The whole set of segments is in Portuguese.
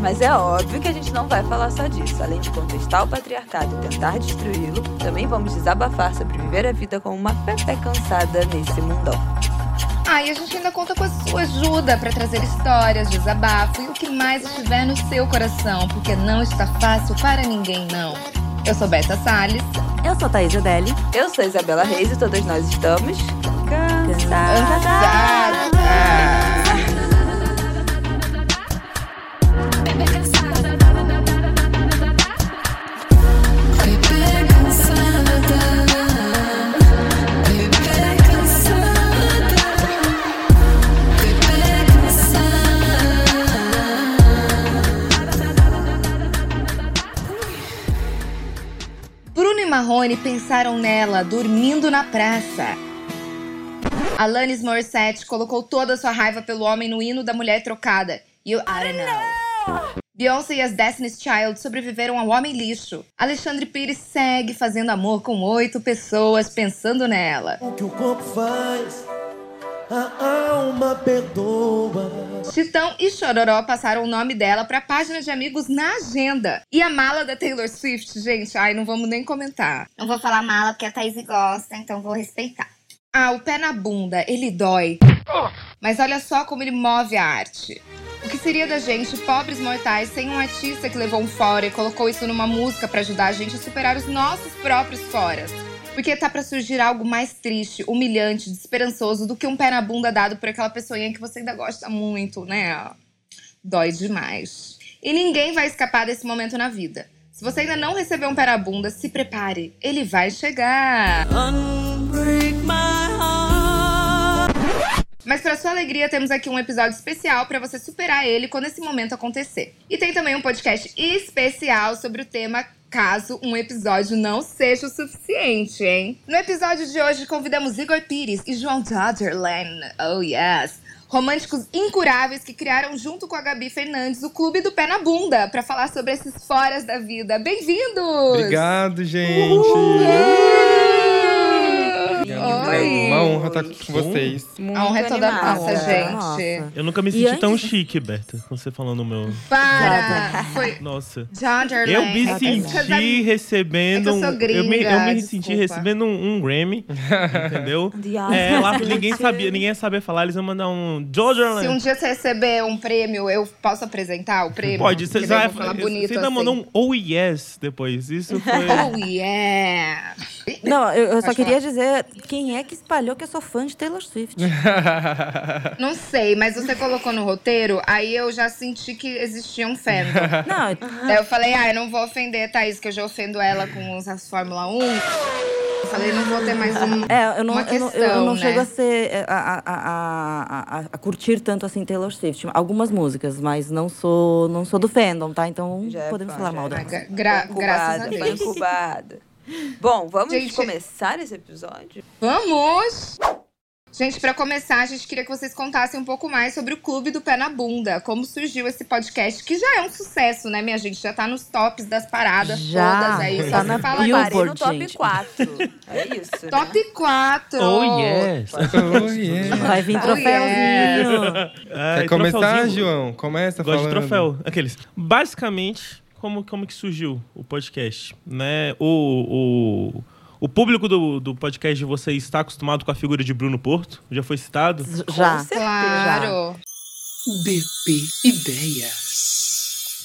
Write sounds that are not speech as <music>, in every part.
Mas é óbvio que a gente não vai falar só disso. Além de contestar o patriarcado e tentar destruí-lo, também vamos desabafar sobre viver a vida com uma Pepe cansada nesse mundão. Ah, e a gente ainda conta com a sua ajuda para trazer histórias, desabafo e o que mais estiver no seu coração, porque não está fácil para ninguém, não. Eu sou Beta Salles. Eu sou Thaís Adeli. Eu sou Isabela Reis e todas nós estamos Cansada. Bruno Marrone pensaram nela dormindo na praça. Alanis Morissette colocou toda a sua raiva pelo homem no hino da mulher trocada. You I don't know. Beyoncé e as Destiny's Child sobreviveram ao homem lixo. Alexandre Pires segue fazendo amor com oito pessoas pensando nela. O que o corpo faz, a alma perdoa. Chitão e Chororó passaram o nome dela pra página de amigos na agenda. E a mala da Taylor Swift, gente, ai, não vamos nem comentar. Não vou falar mala porque a Thaís gosta, então vou respeitar. Ah, o pé na bunda, ele dói. Mas olha só como ele move a arte. O que seria da gente, pobres mortais, sem um artista que levou um fora e colocou isso numa música pra ajudar a gente a superar os nossos próprios foras? Porque tá pra surgir algo mais triste, humilhante, desesperançoso do que um pé na bunda dado por aquela pessoinha que você ainda gosta muito, né? Dói demais. E ninguém vai escapar desse momento na vida. Se você ainda não recebeu um pé na bunda, se prepare. Ele vai chegar. Mas para sua alegria, temos aqui um episódio especial para você superar ele quando esse momento acontecer. E tem também um podcast especial sobre o tema caso um episódio não seja o suficiente, hein? No episódio de hoje, convidamos Igor Pires e João Dodgerland. Oh, yes! Românticos incuráveis que criaram junto com a Gabi Fernandes o Clube do Pé na Bunda para falar sobre esses foras da vida. Bem-vindos! Obrigado, gente. Oi! Uma honra estar com vocês. A honra é toda animada. nossa, gente. Nossa. Eu nunca me senti antes- tão chique, Berta, com você falando o meu. Para! Foi Nossa. Dodgerland. Eu me É senti recebendo é que eu um. sou eu me, eu me senti recebendo um, um Grammy, entendeu? <laughs> É, lá ninguém <laughs> sabia, ninguém ia saber falar, eles iam mandar um Se um dia você receber um prêmio, eu posso apresentar o prêmio? Pode, você já falar bonito Você ainda assim. mandou um oh yes depois. Isso <laughs> foi. Oh, yeah! Não, eu, eu só queria dizer quem é que espalhou que eu sou fã de Taylor Swift. <laughs> Não sei, mas você colocou no roteiro, aí eu já senti que existia um fandom. <laughs> Não, Daí eu falei, ah, eu não vou ofender a Thaís, que eu já ofendo ela com os- as Fórmula 1. Eu falei, não vou ter mais um. é, eu não, uma eu não, questão, eu não né? chego a ser. A, a, a, a, a curtir tanto assim Taylor Swift. Algumas músicas, mas não sou, não sou do fandom, tá? Então Já é podemos fã, falar já mal é dela. Gra- gra- Fã graças a fã Deus. incubada. Bom, vamos Gente- começar esse episódio? Vamos! Gente, pra começar, a gente queria que vocês contassem um pouco mais sobre o Clube do Pé na Bunda. Como surgiu esse podcast, que já é um sucesso, né, minha gente? Já tá nos tops das paradas Já, todas aí. tá Só na se fala Billboard. Parei no top gente. 4. É isso. né? Top 4! Oh yes! Oh, yeah. Vai vir Oh, troféuzinho. Ai, Quer começar. João? Começa Gosto de falando. troféu. Aqueles. Basicamente, como, como que surgiu o podcast? Né? O, o, o público do, do podcast de vocês está acostumado com a figura de Bruno Porto? Já foi citado? Já. Claro! BP Ideias.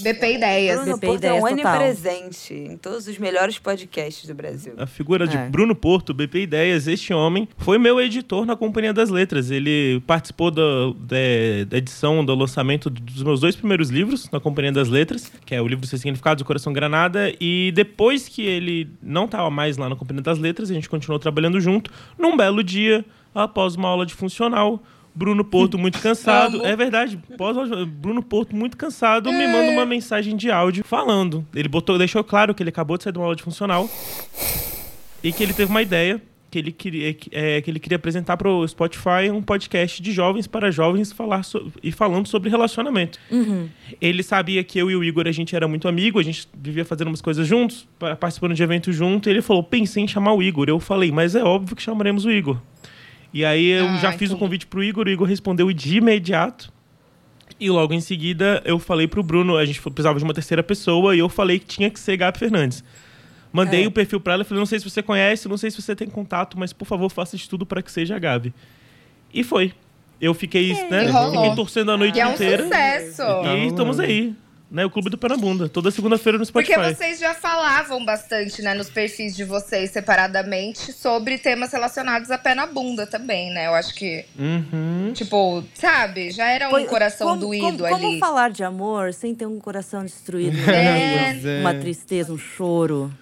BP Ideias. Bruno BP Porto é um ideias total. onipresente em todos os melhores podcasts do Brasil. A figura de É. Bruno Porto, BP Ideias, este homem, foi meu editor na Companhia das Letras. Ele participou da, da- da edição, do lançamento dos meus dois primeiros livros na Companhia das Letras, que é o livro Seus Significados do Coração Granada. E depois que ele não estava mais lá na Companhia das Letras, a gente continuou trabalhando junto. Num belo dia, após uma aula de funcional, Bruno Porto muito cansado. É verdade. Pós Bruno Porto muito cansado me manda uma mensagem de áudio falando. Ele botou, deixou claro que ele acabou de sair de uma aula de funcional e que ele teve uma ideia que ele queria, é, que ele queria apresentar para o Spotify um podcast de jovens para jovens falar so- e falando sobre relacionamento. Ele sabia que eu e o Igor a gente era muito amigo, a gente vivia fazendo umas coisas juntos, pa- participando de eventos junto. E ele falou: pensei em chamar o Igor. Eu falei, mas é óbvio que chamaremos o Igor. E aí eu Ah, já fiz o entendi. convite pro Igor, o Igor respondeu de imediato. E logo em seguida eu falei pro Bruno, a gente precisava de uma terceira pessoa, e eu falei que tinha que ser Gabi Fernandes. Mandei É. o perfil pra ela e falei, não sei se você conhece, não sei se você tem contato, mas por favor faça de tudo para que seja a Gabi. E foi. Eu fiquei, né, E rolou. fiquei torcendo a noite E é um inteira. sucesso. E estamos aí, né? O Clube do Pé na Bunda, toda segunda-feira no Porque Spotify. vocês já falavam bastante, né, nos perfis de vocês separadamente sobre temas relacionados a pé na bunda também, né? Eu acho que, Uhum. tipo, sabe, já era um Pois- coração como, doído como, ali. Como falar de amor sem ter um coração destruído? <laughs> É. Pois é. Uma tristeza, um choro.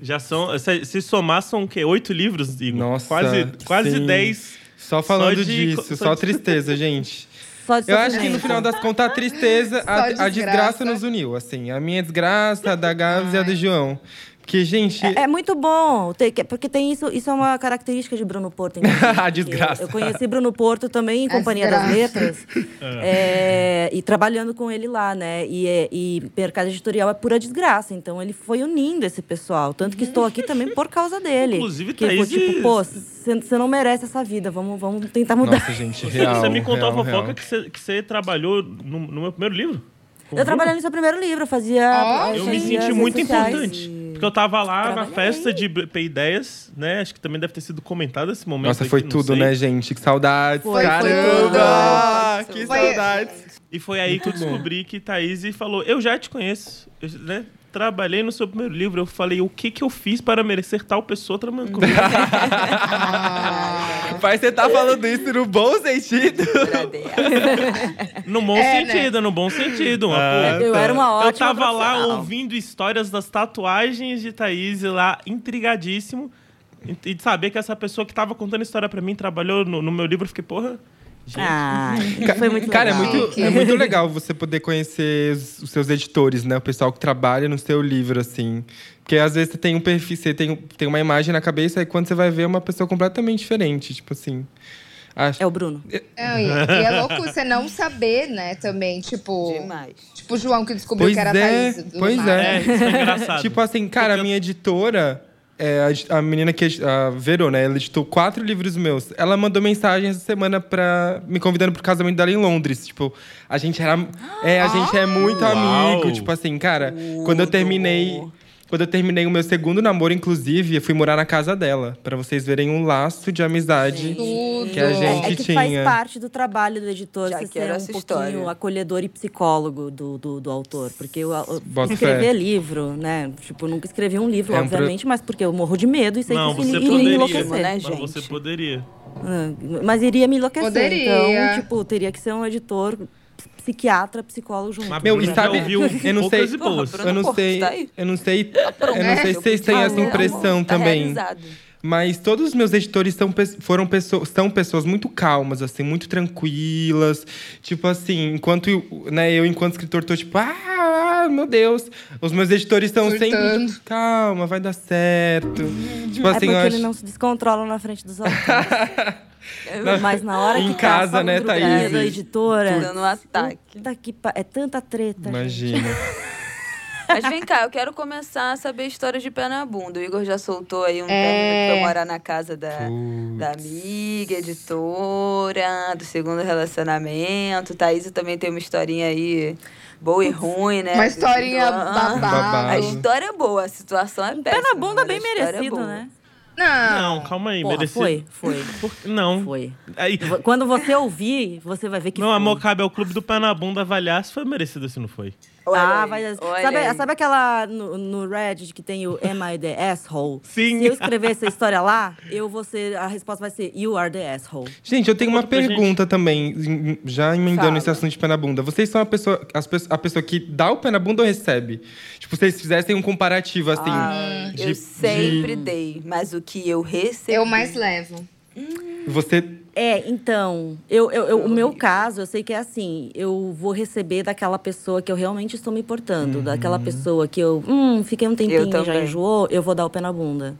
Já são, se, se somar são o quê? Oito livros, Igor? Nossa, Quase, quase sim. dez. Só falando Só de- disso, só só de- tristeza, gente. Só de Eu acho que no final das contas, a tristeza, a, a desgraça. desgraça nos uniu, assim. A minha desgraça, a da Gabs e a do João. Porque, gente, É, é muito bom, ter- que- porque tem isso, isso é uma característica de Bruno Porto. <laughs> A desgraça. Eu conheci Bruno Porto também em A Companhia das. Letras, <laughs> é, e trabalhando com ele lá, né? E, é- e mercado editorial é pura desgraça, então ele foi unindo esse pessoal. Tanto que estou aqui também por causa dele. Inclusive, que foi Thaís- tipo, pô, você não merece essa vida, vamos, vamos tentar mudar. nossa, gente, Você- <laughs> real. você me contou real, a fofoca real. que você, que você trabalhou no, no meu primeiro livro? Eu trabalhei no seu primeiro livro, eu fazia. Eu me senti muito sociais. importante. Porque eu tava lá na festa de BP Ideias, né? Acho que também deve ter sido comentado esse momento. Nossa, aqui, foi tudo, sei. né, gente? Que saudades. Foi, foi Caramba! tudo. Que Foi- saudades. E foi aí que eu descobri que Thaís falou: Eu já te conheço, eu, né? Trabalhei no seu primeiro livro. Eu falei: O que que eu fiz para merecer tal pessoa trabalhando comigo? <laughs> Ah, Mas você tá falando isso no bom sentido. no bom É, né? sentido, no bom sentido. Uma Ah, porra. Eu era uma ótima Eu tava lá ouvindo histórias das tatuagens de Thaís lá, intrigadíssimo. E de saber que essa pessoa que tava contando história pra mim trabalhou no, no meu livro, eu fiquei, porra. Gente, Ah, foi muito Cara, é muito, é muito legal você poder conhecer os, seus editores, né? O pessoal que trabalha no seu livro, assim. Porque às vezes você tem um perfil, você tem, tem uma imagem na cabeça, e quando você vai ver é uma pessoa completamente diferente. Tipo assim. Acho, É o Bruno. Não, e, e é louco você não saber, né, também, tipo... Demais. Tipo o João que descobriu Pois que era é, Thaís. do pois nada. é, isso foi engraçado. <laughs> Tipo assim, cara, a minha editora, é, a, a menina que a Verô, né? Ela editou quatro livros meus. Ela mandou mensagem essa semana pra me convidando pro casamento dela em Londres. Tipo, a gente era. É, a gente é muito Uau. amigo. Tipo assim, cara, quando eu terminei. Quando eu terminei o meu segundo namoro, inclusive, eu fui morar na casa dela. Pra vocês verem um laço de amizade Tudo. que a É, gente é que tinha. faz parte do trabalho do editor Já você ser um essa pouquinho história. acolhedor e psicólogo do, do, do autor. Porque o- Boto escrever fé. livro, né? Tipo, eu nunca escrevi um livro, É um pro- obviamente, mas porque eu morro de medo e sei Não, que isso iria poderia. enlouquecer. né, Mas gente? você poderia. Ah, Mas iria me enlouquecer. Poderia. Então, tipo, teria que ser um editor psiquiatra, psicólogo junto. Mas Meu, e sabe- ouviu eu não sei-. Porra, Eu não sei. Eu não sei. Eu não sei se vocês têm essa impressão tá também. realizado. Mas todos os meus editores são, foram pessoas, são pessoas muito calmas, assim, muito tranquilas. Tipo assim, enquanto eu, né, eu, enquanto escritor, tô tipo, ah, meu Deus. Os meus editores estão sempre, tipo, calma, vai dar certo. Tipo é assim, porque eu ele acho. não se descontrola na frente dos autores. <laughs> Mas na hora Em que casa, tá né, Thaís? da editora. Dando um ataque. Que pa- É tanta treta. gente. Imagina. <laughs> Mas vem cá, eu quero começar a saber histórias de pé na bunda. O Igor já soltou aí um É. que foi morar na casa da, Putz. da amiga, editora, do segundo relacionamento. Thaís também tem uma historinha aí boa e ruim, né? Uma historinha. Babado. A história é boa, a situação é péssima. Pé na bunda bem é merecido, boa. né? Não. Não, calma aí, Porra, merecido. foi, foi, <laughs> Por- Não. foi. Aí, Quando você ouvir, você vai ver que meu foi. amor, cabe ao clube do pé na bunda avaliar se foi merecido ou se não foi. Olha ah, vai. Sabe, sabe aquela no, no Reddit que tem o Am I the asshole? Sim. Se eu escrever essa história lá, eu vou ser. A resposta vai ser You are the asshole. Gente, eu tenho uma pergunta também, em- já emendando Fala. esse assunto de pé na bunda. Vocês são a pessoa, as a pessoa que dá o pé na bunda ou recebe? Tipo, vocês fizessem um comparativo, assim. Ah, de- eu sempre de- dei, mas o que eu recebi. Eu mais levo. Você. É, então, eu, eu, eu- o meu caso, eu sei que é assim, eu vou receber daquela pessoa que eu realmente estou me importando, daquela pessoa que eu, hum, fiquei um tempinho e já enjoou, eu vou dar o pé na bunda.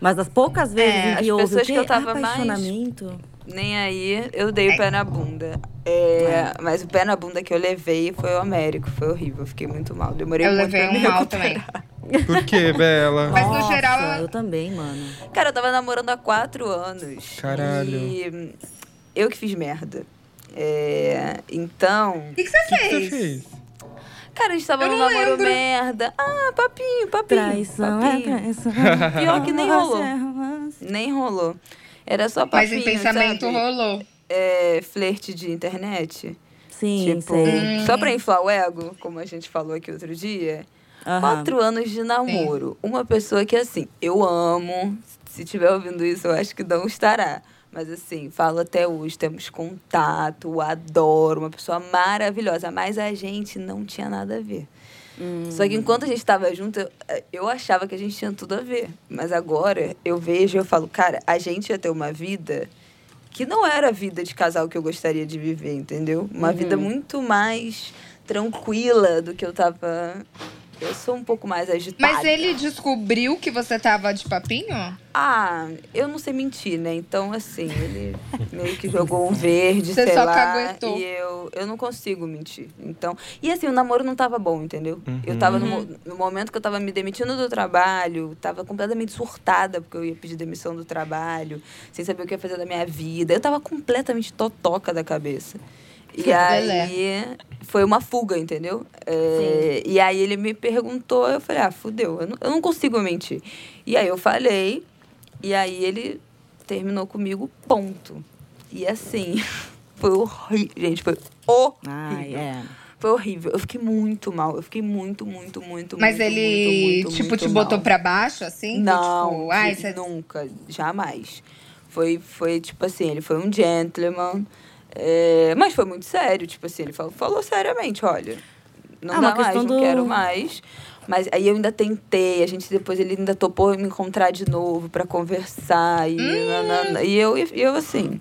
Mas as poucas vezes É, em que as houve pessoas que eu tava mais- apaixonamento. Nem aí, eu dei o pé na bunda. É, Mas o pé na bunda que eu levei foi o Américo. Foi horrível. Eu fiquei muito mal. Demorei Eu muito levei pra me um mal recuperar. também. <laughs> Por quê, Bela? Mas no Nossa, geral, eu também, mano. Cara, eu tava namorando há quatro anos. Caralho. E eu que fiz merda. É, então. O que, que você O que fez? você fez? Cara, a gente tava num namoro lembro. merda. Ah, papinho, papinho. Traição papinho. é traição. Pior que nem rolou. É. Nem rolou. Era só Mas papinho, em pensamento sabe? rolou. É, flerte de internet. Sim, tipo, sei. só pra inflar o ego, como a gente falou aqui outro dia. Aham. Quatro anos de namoro. Uma pessoa que, assim, eu amo. Se tiver ouvindo isso, eu acho que não estará. Mas, assim, falo até hoje, temos contato, adoro, uma pessoa maravilhosa. Mas a gente não tinha nada a ver. Só que enquanto a gente estava junto, eu, eu achava que a gente tinha tudo a ver. Mas agora eu vejo e eu falo, cara, a gente ia ter uma vida que não era a vida de casal que eu gostaria de viver, entendeu? Uma vida muito mais tranquila do que eu tava. Eu sou um pouco mais agitada. Mas ele descobriu que você tava de papinho? Ah, eu não sei mentir, né? Então, assim, ele meio que jogou um verde, Você sei só lá. caguetou. E eu, eu não consigo mentir. Então, e assim, o namoro não tava bom, entendeu? Eu tava no, mo- no momento que eu tava me demitindo do trabalho, tava completamente surtada, porque eu ia pedir demissão do trabalho, sem saber o que ia fazer da minha vida. Eu tava completamente totoca da cabeça. E aí foi uma fuga, entendeu? É, e aí ele me perguntou, eu falei, ah, fudeu, eu não, eu não consigo mentir. E aí eu falei, e aí ele terminou comigo, ponto. E assim, <laughs> foi horrível, gente, foi horrível. É. Foi horrível. Eu fiquei muito mal. Eu fiquei muito, muito, muito, Mas muito, ele, muito, muito, tipo, muito te botou mal. pra baixo, assim? Não, Tipo, ai, nunca, jamais. Foi, foi, tipo assim, ele foi um gentleman, é, mas foi muito sério, tipo assim, ele falou, falou seriamente, olha, não Ah, dá mais, não do- quero mais. Mas aí eu ainda tentei, a gente depois ele ainda topou me encontrar de novo pra conversar e, Hum. nanana, e eu, e eu assim,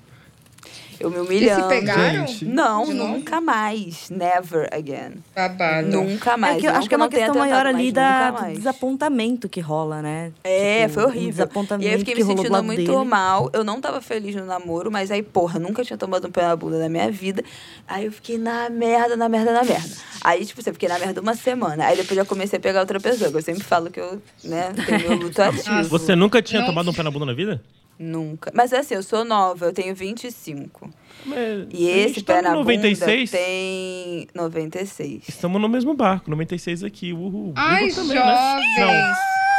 eu me humilhando. pegaram? Gente. Não, De novo? nunca mais, never again. Babado. Nunca mais. É que eu acho que é eu uma questão maior ali da, do desapontamento que rola, né? É, Tipo, foi um horrível. Desapontamento E aí eu fiquei que me sentindo muito dele. mal. Eu não tava feliz no namoro, mas aí, porra, nunca tinha tomado um pé na bunda na minha vida. Aí eu fiquei na merda, na merda, na merda. Aí, tipo, você fiquei na merda uma semana. Aí depois já comecei a pegar outra pessoa. que Eu sempre falo que eu, né, tenho meu luto ativo. Você nunca tinha Não. tomado um pé na bunda na vida? Nunca. Mas assim, eu sou nova, eu tenho 25. Mas E esse gente pé tá na no 96? bunda tem 96. Estamos no mesmo barco, 96 aqui. Uhul. Ai, Igor também, jovens! né?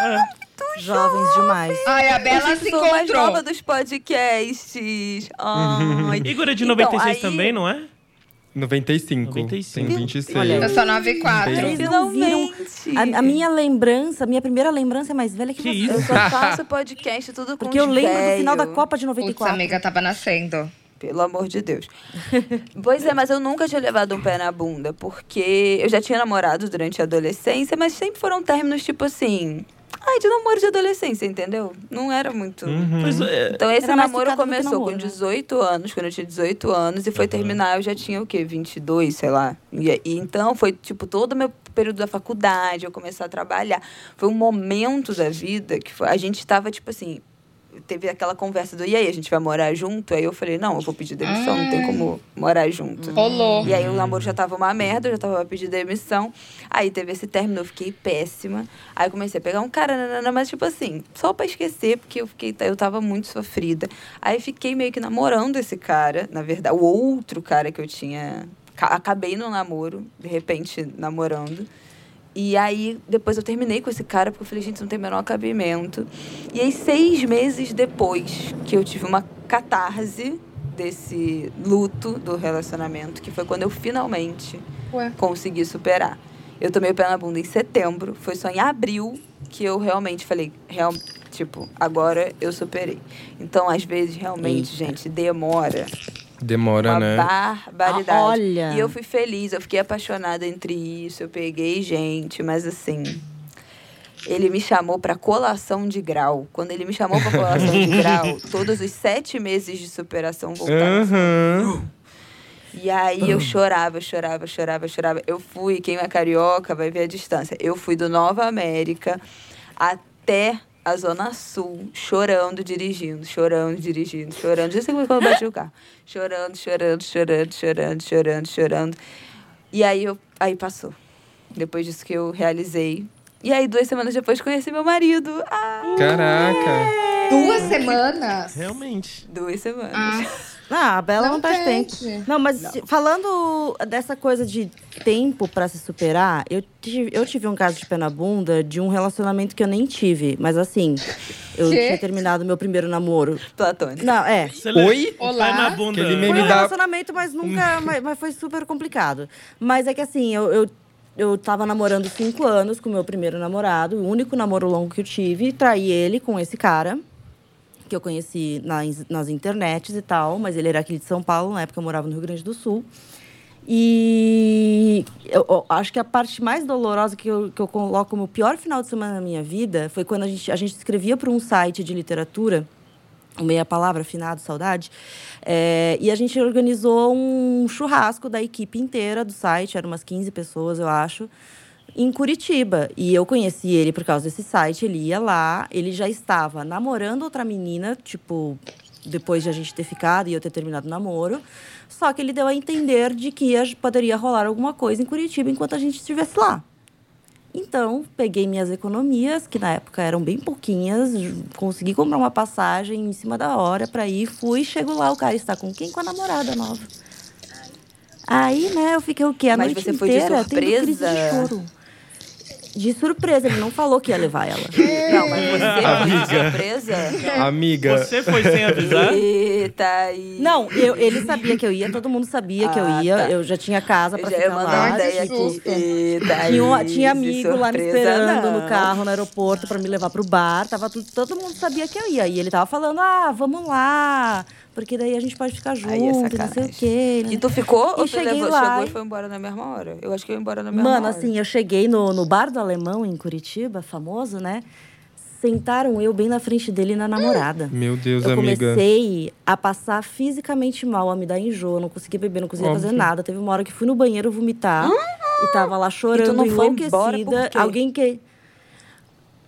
Não. É. Jovens demais. Ai, a Bela eu se sou mais encontrou. nova dos podcasts. Ai. <laughs> Igor é de Então, 96 aí- também, não é? 95. 95. Tem 26. Olha. Eu sou 9 e 4. Eles não viram. A, a minha lembrança, a minha primeira lembrança é mais velha que, Que você. isso? Eu só <laughs> faço podcast tudo com Porque eu lembro do final da velho. Copa de Putz, 94. amiga, tava nascendo. Pelo amor de Deus. <laughs> pois é, mas eu nunca tinha levado um pé na bunda, porque eu já tinha namorado durante a adolescência, mas sempre foram términos tipo assim. Ai, de namoro de adolescência, entendeu? Não era muito. Mas, é, Então esse Era namoro começou namoro, com né? 18 anos, quando eu tinha 18 anos, e foi terminar, eu já tinha o quê? 22, sei lá. E, e então foi, tipo, todo o meu período da faculdade, eu começar a trabalhar. Foi um momento da vida que foi- a gente tava, tipo assim, teve aquela conversa do, e aí, a gente vai morar junto? Aí eu falei, não, eu vou pedir demissão, não tem como morar junto. Rolou. E aí o namoro já tava uma merda, eu já tava pra pedir demissão. Aí teve esse término, eu fiquei péssima. Aí eu comecei a pegar um cara, nanana, mas tipo assim, só pra esquecer, porque eu fiquei, eu tava muito sofrida. Aí fiquei meio que namorando esse cara, na verdade, o outro cara que eu tinha. ca- Acabei no namoro, de repente, namorando. E aí, depois eu terminei com esse cara, porque eu falei, gente, isso não tem o menor cabimento. E aí, seis meses depois que eu tive uma catarse desse luto do relacionamento, que foi quando eu finalmente Ué. consegui superar. Eu tomei o pé na bunda em setembro, foi só em abril que eu realmente falei, real, tipo, agora eu superei. Então, às vezes, realmente, gente, demora Demora, uma né? barbaridade. Ah, olha. E eu fui feliz, eu fiquei apaixonada entre isso, eu peguei gente, mas assim. Ele me chamou pra colação de grau. Quando ele me chamou pra colação de <laughs> grau, todos os sete meses de superação voltaram. Aham. E aí eu chorava, chorava, chorava, chorava. Eu fui, quem é carioca vai ver a distância. Eu fui do Nova América até a Zona Sul, chorando, dirigindo, chorando, dirigindo, chorando. Já sei como é que eu bati o carro. Chorando, chorando, chorando, chorando, chorando, chorando. E aí, eu, aí passou. Depois disso que eu realizei. E aí, duas semanas depois, conheci meu marido. Ah, Caraca. Duas semanas? Realmente. duas semanas. Ah, Ah, a Bela não, não perde tempo. Não, mas se- falando dessa coisa de tempo pra se superar, eu tive, eu tive um caso de pé na bunda de um relacionamento que eu nem tive. Mas assim, eu Quê? tinha terminado meu primeiro namoro. Platônico. Não, é. Oi? Olá. Vai na bunda. Foi um relacionamento, mas nunca. mas, mas foi super complicado. Mas é que assim, eu, eu, eu tava namorando cinco anos com o meu primeiro namorado, o único namoro longo que eu tive, traí ele com esse cara. Que eu conheci nas, nas internets e tal, mas ele era aqui de São Paulo, na época eu morava no Rio Grande do Sul. E eu, eu acho que a parte mais dolorosa que eu, que eu coloco como o pior final de semana na minha vida foi quando a gente, a gente escrevia para um site de literatura o Meia Palavra, Finado, Saudade. É, e a gente organizou um churrasco da equipe inteira do site, eram umas 15 pessoas, eu acho, em Curitiba. E eu conheci ele por causa desse site, ele ia lá, ele já estava namorando outra menina, tipo, depois de a gente ter ficado e eu ter terminado o namoro. Só que ele deu a entender de que ia- poderia rolar alguma coisa em Curitiba enquanto a gente estivesse lá. Então, peguei minhas economias, que na época eram bem pouquinhas, consegui comprar uma passagem em cima da hora pra ir, fui, chego lá, o cara está com quem? Com a namorada nova. Aí, né, eu fiquei o quê? A Mas noite você foi de inteira tendo crise de surpresa? choro. De surpresa, ele não falou que ia levar ela. <laughs> Não, mas você foi de surpresa? <laughs> Amiga. Você foi sem avisar? Eita, aí. Não, eu, ele sabia que eu ia, todo mundo sabia que eu Ah, ia, tá. eu já tinha casa pra ficar mandar lá. uma ideia aqui. Eita, Tinha, um- tinha amigo lá me surpresa, esperando não. no carro, no aeroporto, pra me levar pro bar. Tava tudo, todo mundo sabia que eu ia. E ele tava falando, ah, vamos lá. Porque daí a gente pode ficar junto, Aí é não sei o quê. E tu ficou E ou tu cheguei levou, lá chegou e- e foi embora na mesma hora? Eu acho que eu ia embora na mesma Mano, hora. assim, eu cheguei no, no bar do Alemão, em Curitiba, famoso, né? Sentaram eu bem na frente dele e na namorada. Meu Deus, Eu amiga. comecei a passar fisicamente mal, a me dar enjoo, não conseguia beber, não conseguia fazer Óbvio. nada. Teve uma hora que fui no banheiro vomitar e tava lá chorando, não foi embora enlouquecida. por quê? Alguém que.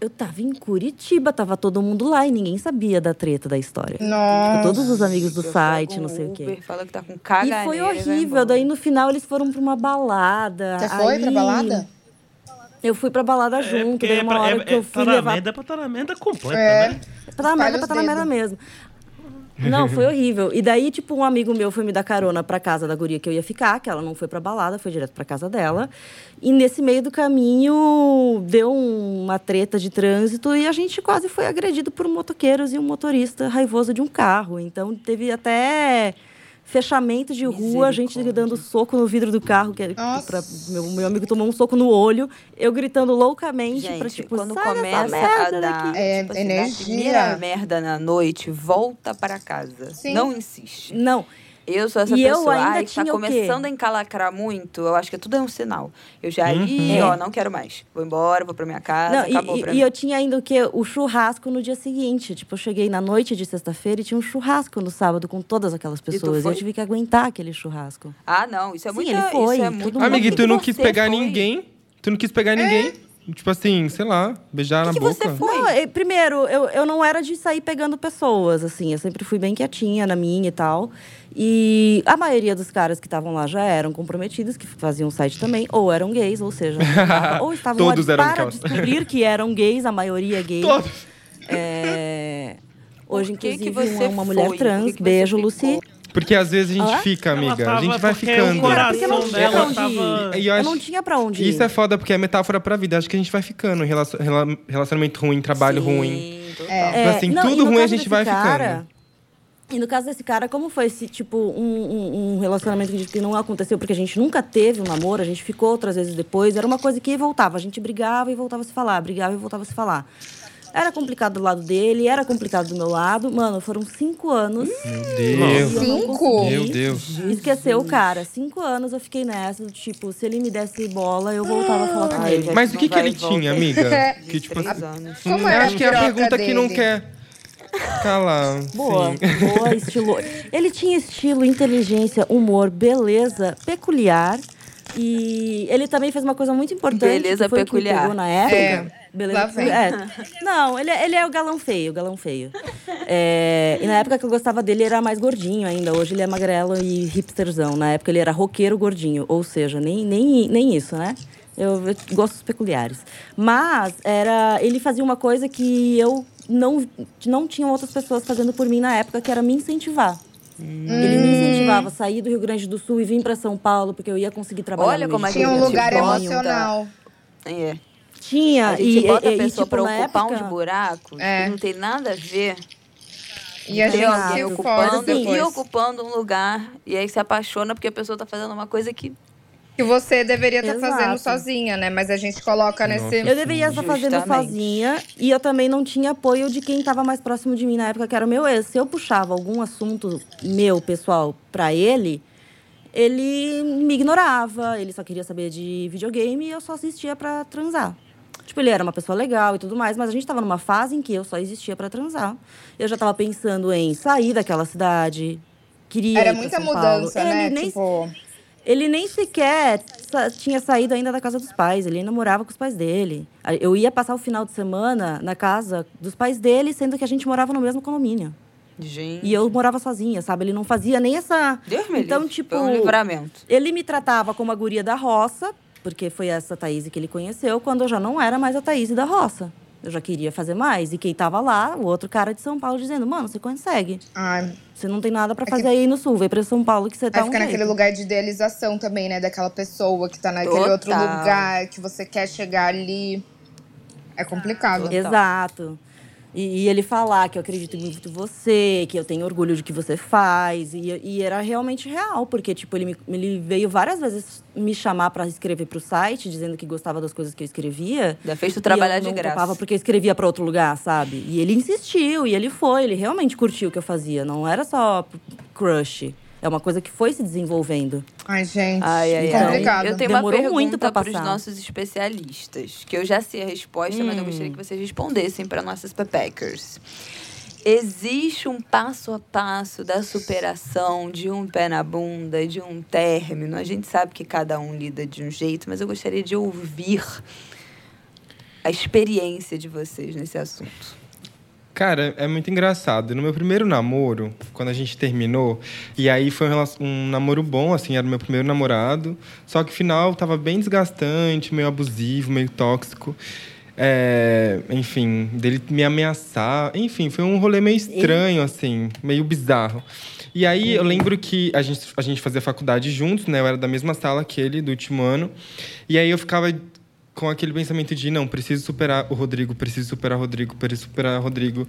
Eu tava em Curitiba, tava todo mundo lá e ninguém sabia da treta da história. Nossa. Tipo, todos os amigos do site, não sei o quê. Fala que tá com E caganeira. foi vai horrível. Daí no final eles foram pra uma balada. Você foi pra Aí, balada? Eu fui pra balada É, junto. porque daí é uma pra- hora é- que eu é- fui tá na levar merda, é pra tá na merda completa, É. né? Pra dar merda, Espalha pra dedos. mesmo. Não, foi <laughs> horrível. E daí, tipo, um amigo meu foi me dar carona pra casa da guria que eu ia ficar, que ela não foi pra balada, foi direto pra casa dela. E nesse meio do caminho, deu um- uma treta de trânsito e a gente quase foi agredido por motoqueiros e um motorista raivoso de um carro. Então, teve até fechamento de rua, gente dando soco no vidro do carro, que é- Nossa. pra- meu, meu amigo tomou um soco no olho, eu gritando loucamente Gente, pra, tipo, quando começa merda a dar daqui. É, tipo assim, energia. dá merda na noite, volta pra casa. Sim. Não insiste. Não, Eu sou essa E eu pessoa. ainda Ai, tá tinha começando a encalacrar muito, eu acho que tudo é um sinal. Eu já ia, É. ó, não quero mais. Vou embora, vou pra minha casa, Não, acabou e, pra e mim. eu tinha ainda o quê? O churrasco no dia seguinte. Tipo, eu cheguei na noite de sexta-feira e tinha um churrasco no sábado com todas aquelas pessoas. E, eu tive que aguentar aquele churrasco. Ah, não, isso é Sim, muito... ele foi, Isso é muito Amiga, e tu que não que quis pegar foi? ninguém? Tu não quis pegar ninguém? Tipo assim, sei lá, beijar que na que boca. você foi? Não, primeiro, eu, eu não era de sair pegando pessoas, assim. Eu sempre fui bem quietinha na minha e tal. E a maioria dos caras que estavam lá já eram comprometidos, que faziam site também, ou eram gays, ou seja, ou estavam <laughs> Todos lá eram para aquelas. descobrir que eram gays, a maioria é gay. Todos. É, Hoje, que que inclusive, você uma, foi? mulher que trans. que Beijo, ficou? Lucy. Porque às vezes a gente Hã? fica, amiga. A gente vai porque ficando. Coração não tinha dela pra onde tava... E eu não tinha pra onde ir. Isso é foda porque é metáfora pra vida. Acho que a gente vai ficando. relacion- rela- Relacionamento ruim, trabalho Sim, ruim. É. Tipo assim, não, tudo ruim a gente vai cara, ficando. E no caso desse cara, como foi esse, tipo, um, um- um relacionamento que que não aconteceu porque a gente nunca teve um namoro, a gente ficou outras vezes depois, era uma coisa que voltava. A gente brigava e voltava a se falar, brigava e voltava a se falar. Era complicado do lado dele, era complicado do meu lado. Mano, foram cinco anos. Meu Deus. Cinco? Meu Deus. Esquecer o cara. Cinco anos eu fiquei nessa, do tipo, se ele me desse bola, eu voltava a falar com ele. Mas o que, que ele tinha, amiga? <laughs> Que tipo assim. Como Eu era acho que é a pergunta que não dele? quer calar. Boa, Sim. boa, <laughs> estilo. Ele tinha estilo, inteligência, humor, beleza, peculiar, E ele também fez uma coisa muito importante. Beleza que foi que peculiar. pegou na época. É, Beleza. É. Não, ele, ele é o galão feio, o galão feio. É, e na época que eu gostava dele, ele era mais gordinho ainda. Hoje ele é magrelo e hipsterzão. Na época ele era roqueiro gordinho. Ou seja, nem, nem, nem isso, né? Eu, eu gostos peculiares. Mas era, ele fazia uma coisa que eu não, não tinham outras pessoas fazendo por mim na época, que era me incentivar. Ele me incentivava a sair do Rio Grande do Sul e vir para São Paulo, porque eu ia conseguir trabalhar Olha no como é que Tinha um a gente lugar bota- emocional. É. Tinha. A gente e, bota e, a e, pessoa tipo, pra na ocupar época, uns buracos É. que não tem nada a ver. E a gente alguém se ocupando, e ocupando um lugar. E aí se apaixona porque a pessoa tá fazendo uma coisa que. Que você deveria estar Exato. fazendo sozinha, né? Mas a gente coloca nesse. Eu deveria estar fazendo Justamente. sozinha e eu também não tinha apoio de quem estava mais próximo de mim na época, que era o meu ex. Se eu puxava algum assunto meu, pessoal, pra ele, ele me ignorava, ele só queria saber de videogame e eu só assistia pra transar. Tipo, ele era uma pessoa legal e tudo mais, mas a gente tava numa fase em que eu só existia pra transar. Eu já tava pensando em sair daquela cidade. Queria Era ir pra muita São Paulo. mudança, ele né? Nem, Tipo, ele nem sequer tinha saído ainda da casa dos pais, ele ainda morava com os pais dele. Eu ia passar o final de semana na casa dos pais dele, sendo que a gente morava no mesmo condomínio. Gente. E eu morava sozinha, sabe? Ele não fazia nem essa. Deus me Então, livre. tipo, Foi um livramento. Ele me tratava como a guria da roça, porque foi essa Thaís que ele conheceu, quando eu já não era mais a Thaís da roça. Eu já queria fazer mais. E quem tava lá, o outro cara de São Paulo, dizendo: Mano, você consegue. ai, Você não tem nada pra É que- fazer aí no sul. Vem pra São Paulo que você Aí dá um fica naquele jeito." lugar de idealização também, né? Daquela pessoa que tá naquele Total. outro lugar, que você quer chegar ali. É complicado. Exato. E, e ele falar que eu acredito muito em você, que eu tenho orgulho de que você faz. E, e era realmente real, porque, tipo, ele, me- ele veio várias vezes me chamar para escrever pro site, dizendo que gostava das coisas que eu escrevia. Já fez tu trabalhar de graça. topava porque eu escrevia para outro lugar, sabe? E ele insistiu, e ele foi, ele realmente curtiu o que eu fazia. Não era só crush. É uma coisa que foi se desenvolvendo. Ai, gente. Ai, ai, ai. complicado. Eu tenho Demorou uma pergunta para os nossos especialistas, que eu já sei a resposta, mas eu Hum. gostaria que vocês respondessem para nossas pepeckers. Existe um passo a passo da superação de um pé na bunda, de um término? A gente sabe que cada um lida de um jeito, mas eu gostaria de ouvir a experiência de vocês nesse assunto. Cara, é muito engraçado. No meu primeiro namoro, quando a gente terminou, e aí foi um, um namoro bom, assim, era o meu primeiro namorado. Só que o final tava bem desgastante, meio abusivo, meio tóxico. É, enfim, dele me ameaçar. Enfim, foi um rolê meio estranho, assim, meio bizarro. E aí eu lembro que a gente, a gente fazia faculdade juntos, né? Eu era da mesma sala que ele, do último ano. E aí eu ficava com aquele pensamento de não, preciso superar o Rodrigo, preciso superar o Rodrigo, preciso superar o Rodrigo.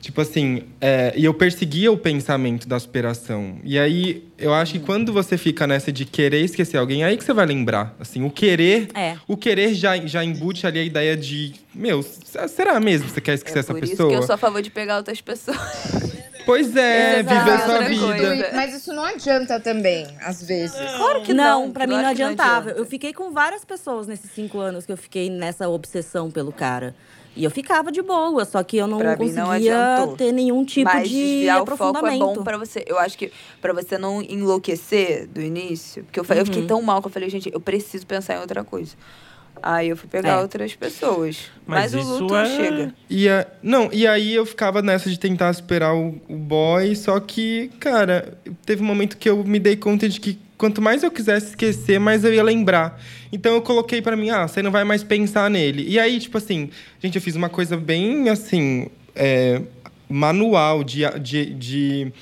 Tipo assim, é, e eu perseguia o pensamento da superação. E aí eu acho que quando você fica nessa de querer esquecer alguém, é aí que você vai lembrar. Assim, o querer, É. o querer já, já embute ali a ideia de, meu, será mesmo que você quer esquecer É essa por pessoa? isso que eu sou a favor de pegar outras pessoas. <laughs> Pois é, Exato, viver sua vida. coisa. Mas isso não adianta também, às vezes. Claro que não, não. pra mim claro não que adiantava. adianta. eu fiquei com várias pessoas nesses cinco anos que eu fiquei nessa obsessão pelo cara. E eu ficava de boa, só que eu não Pra mim, não conseguia adiantou. ter nenhum tipo Mas de desviar o foco é aprofundamento. bom pra você. Eu acho que pra você não enlouquecer do início. Porque eu, falei, eu fiquei Uhum. tão mal que eu falei, gente, eu preciso pensar em outra coisa. Aí eu fui pegar É. outras pessoas. Mas Mas, o luto é- chega. E, a- não, e aí eu ficava nessa de tentar superar o, o boy, só que, cara, teve um momento que eu me dei conta de que quanto mais eu quisesse esquecer, mais eu ia lembrar. Então eu coloquei pra mim, ah, você não vai mais pensar nele. E aí, tipo assim, gente, eu fiz uma coisa bem assim, é, manual de, de, de,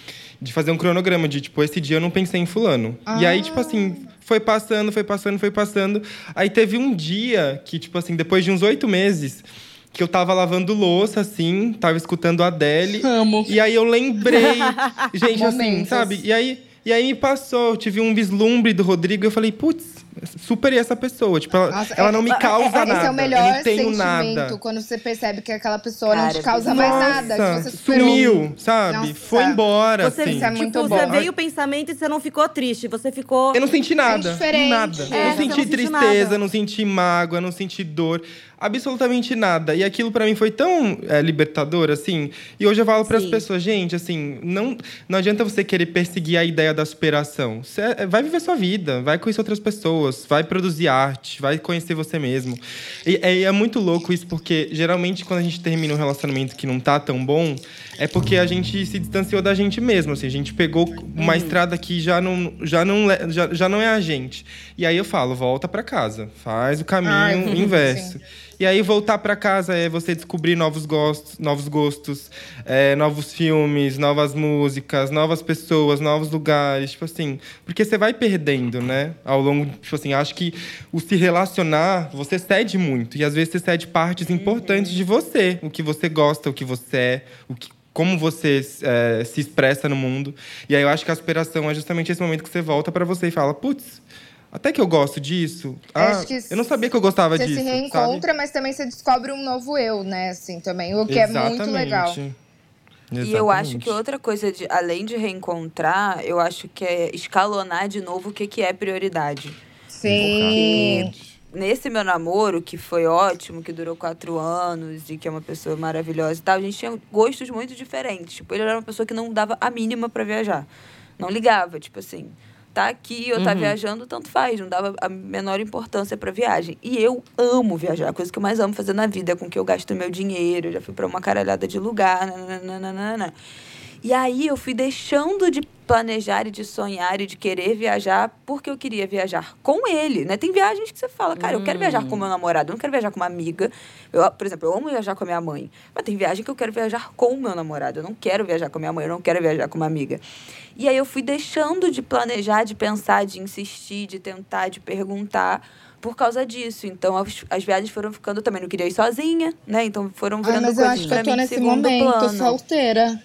de fazer um cronograma de, tipo, esse dia eu não pensei em fulano. E aí, tipo assim, foi passando, foi passando, foi passando. Aí teve um dia que, tipo assim, depois de uns oito meses, que eu tava lavando louça, assim, tava escutando a Adele. Amo. E aí eu lembrei. <laughs> gente, assim, Momentos. sabe? E aí, e aí me passou, eu tive um vislumbre do Rodrigo e eu falei, putz, superei essa pessoa. Tipo, ela, Nossa, ela é- não me é- causa é- nada. Esse é o melhor eu não tenho sentimento, nada. quando você percebe que aquela pessoa não Cara, te causa mais nada. Nossa, Que você superou. sumiu, sabe? Nossa. Foi embora, Você, assim. É tipo, muito você bom. veio o pensamento e você não ficou triste, você ficou. Eu não senti nada. diferente. Nada. É, eu você não não senti sentiu tristeza, nada. não senti mágoa, não senti dor. Absolutamente nada. E aquilo pra mim foi tão é, libertador, assim. E hoje eu falo para as pessoas, gente, assim, não, não adianta você querer perseguir a ideia da superação. Você é- vai viver sua vida, vai conhecer outras pessoas. Pessoas, vai produzir arte, vai conhecer você mesmo. E é, é muito louco isso, porque geralmente quando a gente termina um relacionamento que não tá tão bom, é porque a gente se distanciou da gente mesmo. Assim, a gente pegou uma Uhum. estrada que já não, já, não, já, já não é a gente. E aí eu falo, volta pra casa, faz o caminho Ai, <laughs> inverso. E aí voltar pra casa é você descobrir novos gostos, novos gostos, é, novos filmes, novas músicas, novas pessoas, novos lugares, tipo assim, porque você vai perdendo, né? Ao longo, tipo assim, acho que o se relacionar, você cede muito e às vezes você cede partes importantes de você, o que você gosta, o que você é, o que como você é, se expressa no mundo. E aí eu acho que a superação é justamente esse momento que você volta pra você e fala, putz, até que eu gosto disso. Ah, Acho que eu não sabia que eu gostava Você disso. se sabe? reencontra, mas também você descobre um novo eu, né? Assim, também. O que é muito legal. E eu acho que Exatamente. outra coisa, de, além de reencontrar, eu acho que é escalonar de novo o que, que é prioridade. Sim. Nesse meu namoro, que foi ótimo, que durou quatro anos e que é uma pessoa maravilhosa e tal, a gente tinha gostos muito diferentes. Tipo, ele era uma pessoa que não dava a mínima pra viajar. Não ligava, tipo assim, tá aqui ou tá viajando, tanto faz, não dava a menor importância pra viagem. E eu amo viajar, a coisa que eu mais amo fazer na vida, é com que eu gasto meu dinheiro, eu já fui pra uma caralhada de lugar, nananana. E aí eu fui deixando de planejar e de sonhar e de querer viajar porque eu queria viajar com ele, né? Tem viagens que você fala, cara, eu quero viajar com meu namorado, eu não quero viajar com uma amiga. Eu, por exemplo, eu amo viajar com a minha mãe, mas tem viagem que eu quero viajar com o meu namorado. Eu não quero viajar com a minha mãe, eu não quero viajar com uma amiga. E aí eu fui deixando de planejar, de pensar, de insistir, de tentar, de perguntar por causa disso. Então as, as viagens foram ficando, eu também não queria ir sozinha, né? Então foram Ai, virando mas eu acho que eu tô nesse momento, plano. solteira.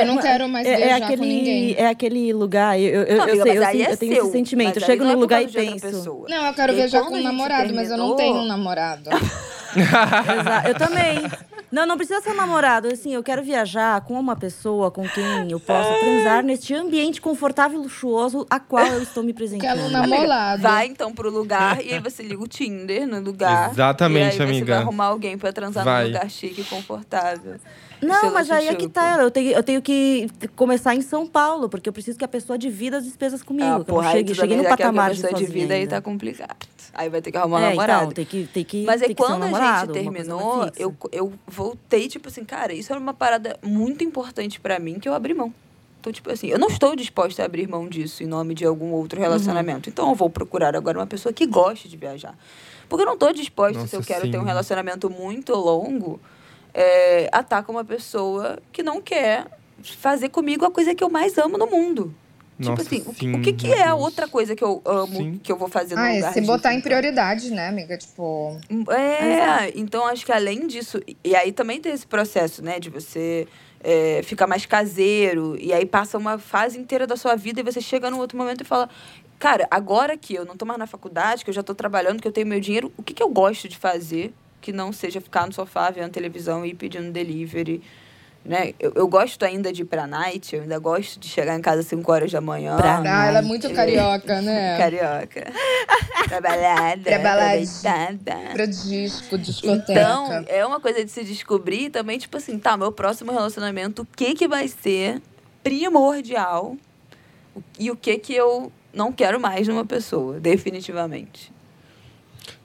Eu não quero mais é, viajar é aquele, com ninguém. É aquele lugar, eu, eu, Não, eu amiga, sei, eu, sei- é eu tenho seu, esse sentimento. Eu chego não é lugar e penso. pessoa. Não, eu quero E viajar com um namorado, mas eu não terminou- tenho um namorado. <laughs> Eu também. Não, não precisa ser namorado. Assim, eu quero viajar com uma pessoa com quem eu possa transar neste ambiente confortável e luxuoso a qual eu estou me Quero um apresentando. namorado. Vai então pro lugar e aí você liga o Tinder no lugar. Exatamente, e aí você amiga. vai arrumar alguém pra transar Vai. num lugar chique e confortável. Não, Estilo mas aí é que tá. Eu tenho, eu tenho que começar em São Paulo, porque eu preciso que a pessoa divida as despesas comigo. Ah, eu porra, cheguei, cheguei no que a patamar de pessoa sozinha divida aí tá complicado. Aí vai ter que arrumar um É, namorado. então, tem que, tem que, Mas tem aí que ser um quando a namorado, gente terminou, fixa. eu, eu voltei, tipo assim, cara, isso era uma parada muito importante pra mim que eu abri mão. Então, tipo assim, eu não estou disposta a abrir mão disso em nome de algum outro Uhum. relacionamento. Então, eu vou procurar agora uma pessoa que goste de viajar. Porque eu não estou disposta, se eu Nossa, quero ter um sim. relacionamento muito longo, é, a estar com uma pessoa que não quer fazer comigo a coisa que eu mais amo no mundo. Nossa, tipo assim, o que- sim, o que, que meu é a outra coisa que eu amo, Sim. que eu vou fazer no Ah, lugar se disso, botar em prioridade, né, amiga? Tipo, É, então acho que além disso, e aí também tem esse processo, né, de você é, ficar mais caseiro, e aí passa uma fase inteira da sua vida e você chega num outro momento e fala, cara, agora que eu não tô mais na faculdade, que eu já tô trabalhando, que eu tenho meu dinheiro, o que, que eu gosto de fazer que não seja ficar no sofá vendo televisão e ir pedindo delivery? Né? Eu, eu gosto ainda de ir pra night, eu ainda gosto de chegar em casa às 5 horas da manhã. Pra ah, ela é night. muito carioca, né? <laughs> Carioca. <laughs> Trabalhada. Aproveitada. Pra disco, discoteca. Então, é uma coisa de se descobrir também, tipo assim, tá, meu próximo relacionamento, o que que vai ser primordial e o que que eu não quero mais numa pessoa, definitivamente.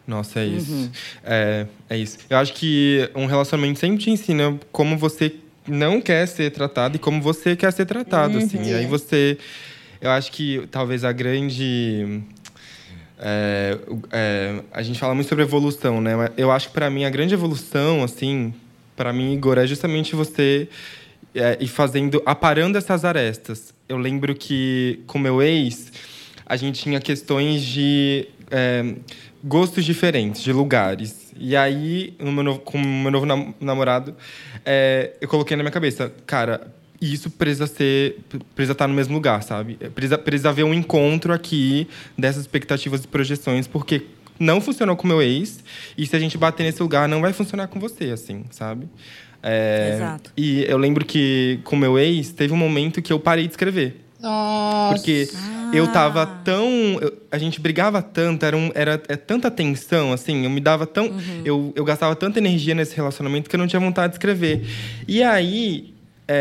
Nossa, é isso. Uhum. É, é isso. Eu acho que um relacionamento sempre te ensina como você não quer ser tratado e como você quer ser tratado, assim. E aí você... Eu acho que talvez a grande... é, é, a gente fala muito sobre evolução, né? Mas Eu acho que para mim a grande evolução, assim, para mim, Igor, é justamente você é, ir fazendo, aparando essas arestas. Eu lembro que com meu ex, a gente tinha questões de é, gostos diferentes, de lugares. E aí, no meu novo- com o meu novo nam- namorado, é, eu coloquei na minha cabeça, cara, isso precisa ser, precisa estar no mesmo lugar, sabe? Precisa, precisa haver um encontro aqui dessas expectativas e projeções, porque não funcionou com o meu ex, e se a gente bater nesse lugar, não vai funcionar com você, assim, sabe? É, Exato. E eu lembro que com o meu ex, teve um momento que eu parei de escrever. Nossa. Porque eu tava tão. eu- a gente brigava tanto, era, um, era é tanta tensão, assim, eu me dava tão. Eu, eu gastava tanta energia nesse relacionamento que eu não tinha vontade de escrever. E aí.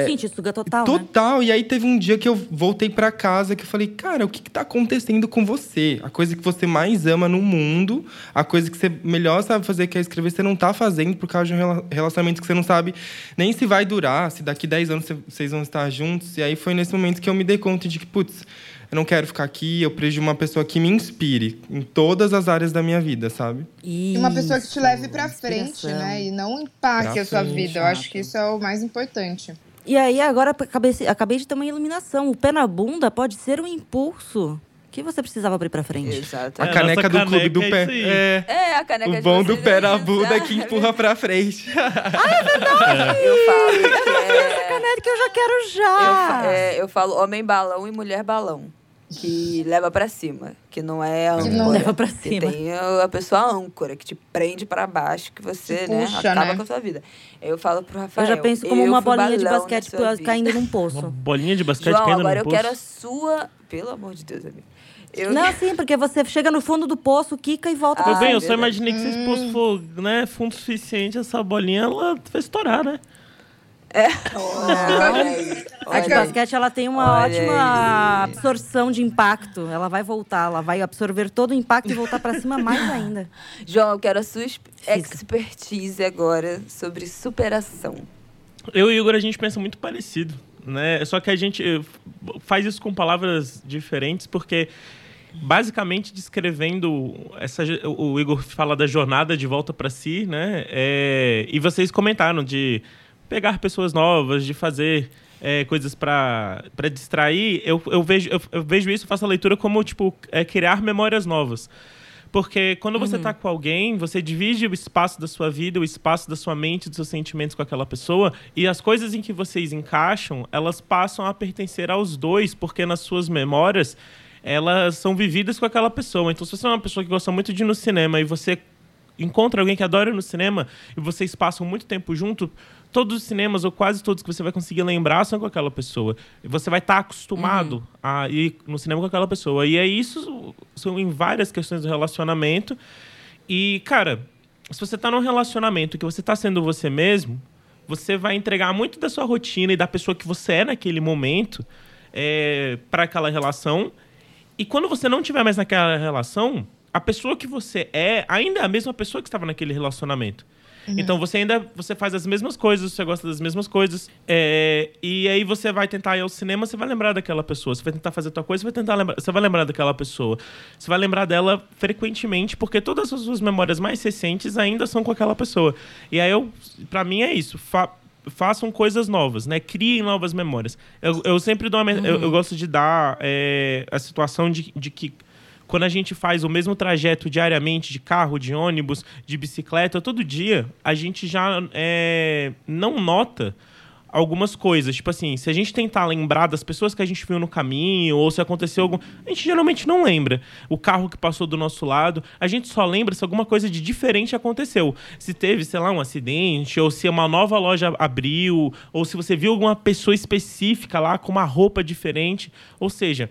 Sim, te suga total, né? Total. E aí teve um dia que eu voltei pra casa que eu falei, cara, o que, que tá acontecendo com você? A coisa que você mais ama no mundo, a coisa que você melhor sabe fazer, que é escrever, você não tá fazendo por causa de um rela- relacionamento que você não sabe nem se vai durar, se daqui 10 anos cê- vocês vão estar juntos. E aí foi nesse momento que eu me dei conta de que, putz, eu não quero ficar aqui, eu preciso de uma pessoa que me inspire em todas as áreas da minha vida, sabe? E uma pessoa que te leve pra Isso, frente, né? E não empaque Pra a sua frente, vida. Eu acho que isso é o mais importante. E aí, agora acabei, acabei de ter uma iluminação. O pé na bunda pode ser um impulso que você precisava pra ir pra frente. Exato. A É, caneca nossa do clube do caneca é pé. isso aí. É. É, a caneca O de bom do vocês pé é na bunda é Ah, que empurra pra frente. <laughs> Eu falo que é... Caneca que eu já quero Eu, já! é, eu falo homem balão e mulher balão. Que leva pra cima. Que não é âncora. não leva pra Que cima. tem a a pessoa âncora, que te prende pra baixo, que você, Te né, puxa, acaba né? com a sua vida. Eu falo pro Eu Rafael. já penso como eu uma fui bolinha de balão basquete na sua vida. caindo num Uma poço. bolinha de basquete João, caindo agora no eu poço. quero a sua... Pelo amor de Deus, amigo. Eu... Não, sim, porque você chega no fundo do poço, quica e volta Ah, pra Meu bem, eu é só imaginei que se esse poço for né, fundo suficiente, essa bolinha ela vai estourar, né? Olha aí, A de basquete, ela tem uma Olha ótima aí. absorção de impacto. Ela vai voltar, ela vai absorver todo o impacto e voltar pra cima mais <laughs> ainda. João, eu quero a sua expertise agora sobre superação. Eu e o Igor, a gente pensa muito parecido, né? Só que a gente eh, faz isso com palavras diferentes, porque basicamente descrevendo essa o Igor fala da jornada de volta para si, né? É, e vocês comentaram de pegar pessoas novas, de fazer é, coisas para distrair. Eu, eu vejo eu, eu vejo isso, faço a leitura como tipo é, criar memórias novas. Porque quando você tá com alguém, você divide o espaço da sua vida, o espaço da sua mente, dos seus sentimentos com aquela pessoa, e as coisas em que vocês encaixam, elas passam a pertencer aos dois, porque nas suas memórias, elas são vividas com aquela pessoa. Então, se você é uma pessoa que gosta muito de ir no cinema e você encontra alguém que adora ir no cinema e vocês passam muito tempo junto, todos os cinemas, ou quase todos que você vai conseguir lembrar, são com aquela pessoa. E você vai estar acostumado a ir no cinema com aquela pessoa. E é isso, são em várias questões do relacionamento. E, cara, se você tá num relacionamento que você tá sendo você mesmo, você vai entregar muito da sua rotina e da pessoa que você é naquele momento é, para aquela relação. E quando você não tiver mais naquela relação, a pessoa que você é ainda é a mesma pessoa que estava naquele relacionamento. Então você ainda você faz as mesmas coisas, você gosta das mesmas coisas. é, e aí você vai tentar ir ao cinema, você vai lembrar daquela pessoa. Você vai tentar fazer tua coisa, você vai tentar lembrar, você vai lembrar daquela pessoa. Você vai lembrar dela frequentemente, porque todas as suas memórias mais recentes ainda são com aquela pessoa. E aí eu, para mim é isso. Fa- façam coisas novas, né? Criem novas memórias. Eu, eu sempre dou uma, me- eu, eu gosto de dar é, a situação de, de que quando a gente faz o mesmo trajeto diariamente de carro, de ônibus, de bicicleta, todo dia, a gente já é, não nota algumas coisas. Tipo assim, se a gente tentar lembrar das pessoas que a gente viu no caminho, ou se aconteceu algum. A gente geralmente não lembra. O carro que passou do nosso lado, a gente só lembra se alguma coisa de diferente aconteceu. Se teve, sei lá, um acidente, ou se uma nova loja abriu, ou se você viu alguma pessoa específica lá com uma roupa diferente. Ou seja,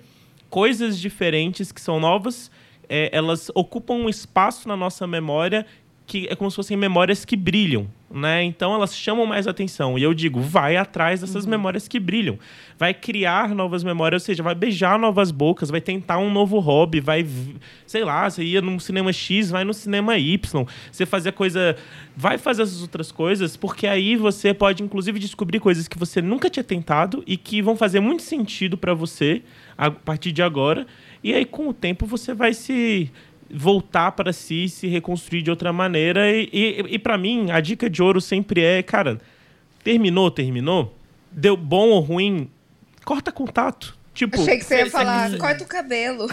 coisas diferentes que são novas, é, elas ocupam um espaço na nossa memória que é como se fossem memórias que brilham, né? Então elas chamam mais atenção. E eu digo, vai atrás dessas memórias que brilham. Vai criar novas memórias, ou seja, vai beijar novas bocas, vai tentar um novo hobby, vai, sei lá, você ia num cinema X, vai no cinema Y. Você fazia coisa, vai fazer essas outras coisas, porque aí você pode inclusive descobrir coisas que você nunca tinha tentado e que vão fazer muito sentido para você a partir de agora. E aí com o tempo você vai se voltar para si, se reconstruir de outra maneira. E, e, e para mim, a dica de ouro sempre é, cara, terminou, terminou, deu bom ou ruim, corta contato. Tipo, Achei que você ia falar, corta o cabelo. <laughs>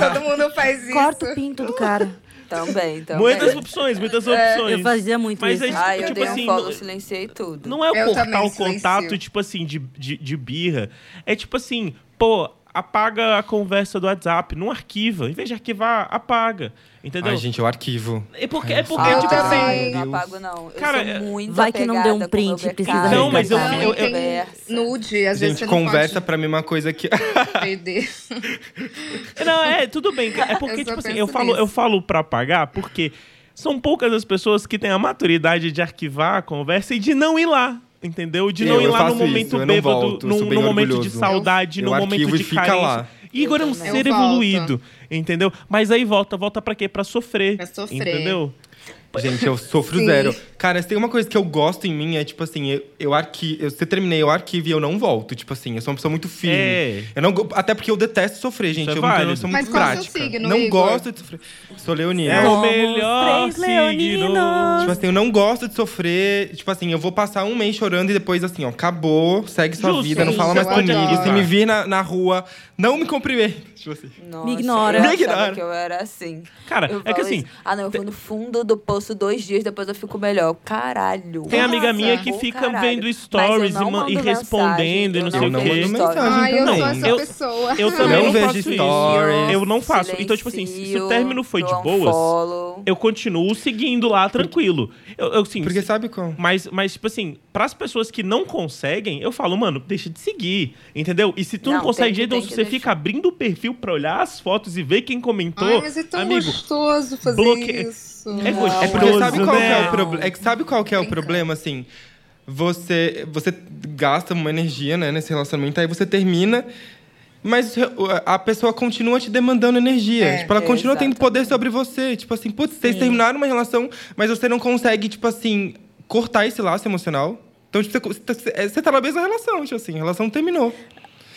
Todo mundo faz isso. Corta o pinto do cara. Também, <laughs> também. Muitas opções, muitas opções. Eu fazia muito Mas isso. é Ai, eu tipo dei um assim, follow, não- silenciei tudo. Não é o Eu cortar o contato, tipo assim, de, de, de birra. É tipo assim, pô, apaga a conversa do WhatsApp, não arquiva. Em vez de arquivar, apaga. Entendeu? Ai, gente, o arquivo. É porque, é porque Ah, tipo eu assim. não apago, não. Eu Cara, sou muito Vai que não deu um print, precisa. Não, mas eu- eu- e tem Conversa. nude, às vezes Gente, você não conversa pode pra mim é uma coisa que. <laughs> Não, é, tudo bem. É porque, Eu tipo assim, eu falo, nisso. eu falo pra apagar porque são poucas as pessoas que têm a maturidade de arquivar a conversa e de não ir lá. Entendeu? De Eu, não ir eu lá no isso, momento não bêbado, volto, num, num momento de saudade, Eu num momento de fica carência. lá. Igor é um ser evoluído, entendeu? Mas aí volta, volta pra quê? Pra sofrer. Pra sofrer. Entendeu? Gente, eu sofro Sim. zero. Cara, se tem uma coisa que eu gosto em mim, é tipo assim, eu, eu arquivo. Eu, se eu terminei, eu arquivo e eu não volto. Tipo assim, eu sou uma pessoa muito firme. É. Eu não, até porque eu detesto sofrer, gente. Isso é eu, eu sou Mas muito qual é prática. signo, não Igor? gosto de sofrer. Sou leonino. É o melhor signo. Tipo assim, eu não gosto de sofrer. Tipo assim, eu vou passar um mês chorando e depois assim, ó, acabou, segue sua Justo. vida, não fala mais eu comigo. Se me vir na, na rua, não me cumprimente. Tipo assim. Nossa, Me ignora. Eu Me ignora. que eu era assim. Cara, Eu é que assim, isso, Ah, não, eu vou no fundo do poço dois dias, depois eu fico melhor. Caralho. tem amiga Nossa. minha que fica caralho. vendo stories eu e, e respondendo e não mensagem, sei eu o quê. mensagem Ai, eu também. sou essa Eu- pessoa. Eu também não não, vejo faço isso. stories. Eu não faço. Então, tipo assim, se o término foi de boas, eu continuo seguindo lá tranquilo. Eu, eu assim, Porque sabe como? Mas, mas, tipo assim, pras pessoas que não conseguem, eu falo, mano, deixa de seguir, entendeu? E se tu não, Não, consegue jeito, então você deixar. fica abrindo o perfil pra olhar as fotos e ver quem comentou, Ai, mas é tão amigo, gostoso fazer bloque- isso. É É porque sabe qual que é né? o problema? É que sabe qual que é o problema, assim? Você, você gasta uma energia, né, nesse relacionamento, aí você termina, mas a pessoa continua te demandando energia. É, tipo, ela continua tendo exatamente. poder sobre você. Tipo assim, putz, vocês terminaram uma relação, mas você não consegue, tipo assim, cortar esse laço emocional. Então, tipo, você, você, você tá na mesma relação, tipo assim, a relação terminou.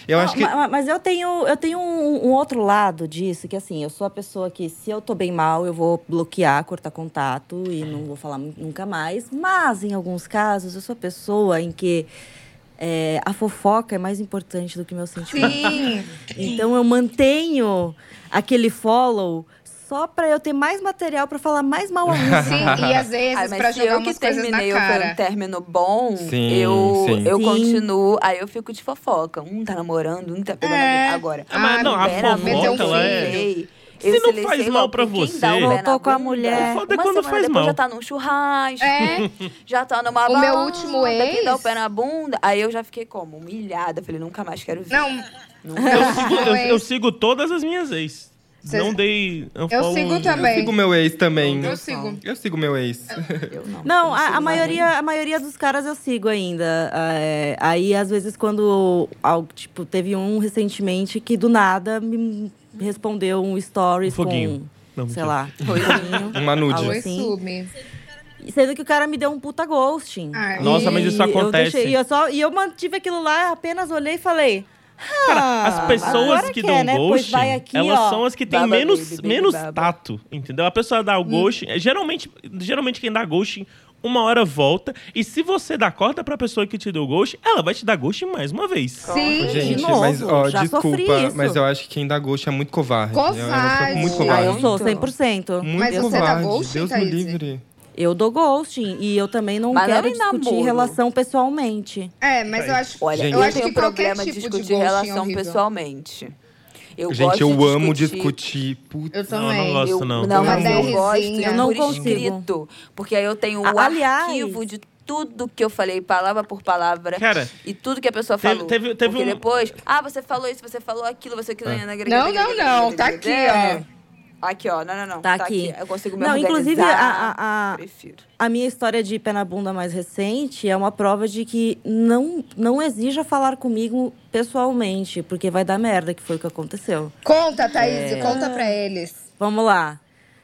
Eu Não, acho que. ma- Mas eu tenho, eu tenho um, um outro lado disso, que assim, eu sou a pessoa que, se eu tô bem mal, eu vou bloquear, cortar contato e não vou falar nu- nunca mais. Mas, em alguns casos, eu sou a pessoa em que é, a fofoca é mais importante do que meu sentimento. Sim. <laughs> Então eu mantenho aquele follow só pra eu ter mais material pra falar mais mal a mim. <laughs> Sim, e às vezes Ah, se jogar eu que umas coisas na terminei foi cara. um término bom, Sim, eu, sim. eu Sim. continuo. Aí eu fico de fofoca. Um tá namorando, um tá pegando É. Agora. Ah, mas não, a fofoca, eu ela é- silenciei. Se Eu não faz mal pra você- dá Voltou na com a mulher. O foda é quando semana faz depois mal. já tá num churrasco, É. <laughs> já tá numa O meu último quem dá o ex- pé na bunda. Aí eu já fiquei como? Humilhada. Falei, nunca mais quero ver. Não, Eu sigo, eu, eu sigo todas as minhas ex. Cês- Não dei. Eu follow sigo também. Eu sigo meu ex também. eu sigo. Eu sigo meu ex. Eu não. <laughs> Não, Eu a, a maioria, a maioria dos caras eu sigo ainda. É, aí, às vezes, quando algo, tipo, teve um recentemente que do nada me respondeu um stories Foguinho. Não, com, sei mentira. lá, rosinho. <laughs> Uma nude. Oi, Sim. sube. Sendo que o cara me deu um puta ghosting. Ai. Nossa, mas isso eu acontece. deixei- e, eu só, e eu mantive aquilo lá, apenas olhei e falei. Cara, as "Ah, pessoas que dão né? Ghosting, vai aqui, elas ó. são as que têm Baba menos, baby, baby menos baba. tato, entendeu? A pessoa dá o Hum. ghosting, é, geralmente, geralmente quem dá ghosting, uma hora volta, e se você dá corda pra pessoa que te deu ghosting, ela vai te dar ghosting mais uma vez. Sim. Gente, novo, mas ó, já sofri desculpa, isso. mas eu acho que quem dá ghost é muito covarde. Covarde. Eu, eu sou muito Ah, covarde. eu sou, Muito. 100%. Muito Mas você dá covarde. ghosting, Deus me livre. Eu dou ghosting. E eu também não Mas não quero em discutir namoro. relação pessoalmente. É, mas eu acho, Olha, Gente, eu eu acho tenho que qualquer problema de tipo discutir de é relação horrível. pessoalmente. Eu Gente, gosto eu de amo discutir. discutir. Putz. Eu Não, também. não gosto, Eu, não. não, mas eu Uma gosto. Eu não por consigo. escrito. Porque aí eu tenho o aliás- arquivo de tudo que eu falei, palavra por palavra. Cara, E tudo que a pessoa teve- falou. teve- teve Porque um- depois, ah, você falou isso, você falou aquilo, você que Não, não, não. Tá aqui, ó. Aqui, ó. Não, não, não. Tá aqui. Eu consigo me Não, inclusive, a- a- a- Prefiro. A minha história de pé na bunda mais recente é uma prova de que não, não exija falar comigo pessoalmente, porque vai dar merda, que foi o que aconteceu. Conta, Thaís, É. conta pra eles. Vamos lá.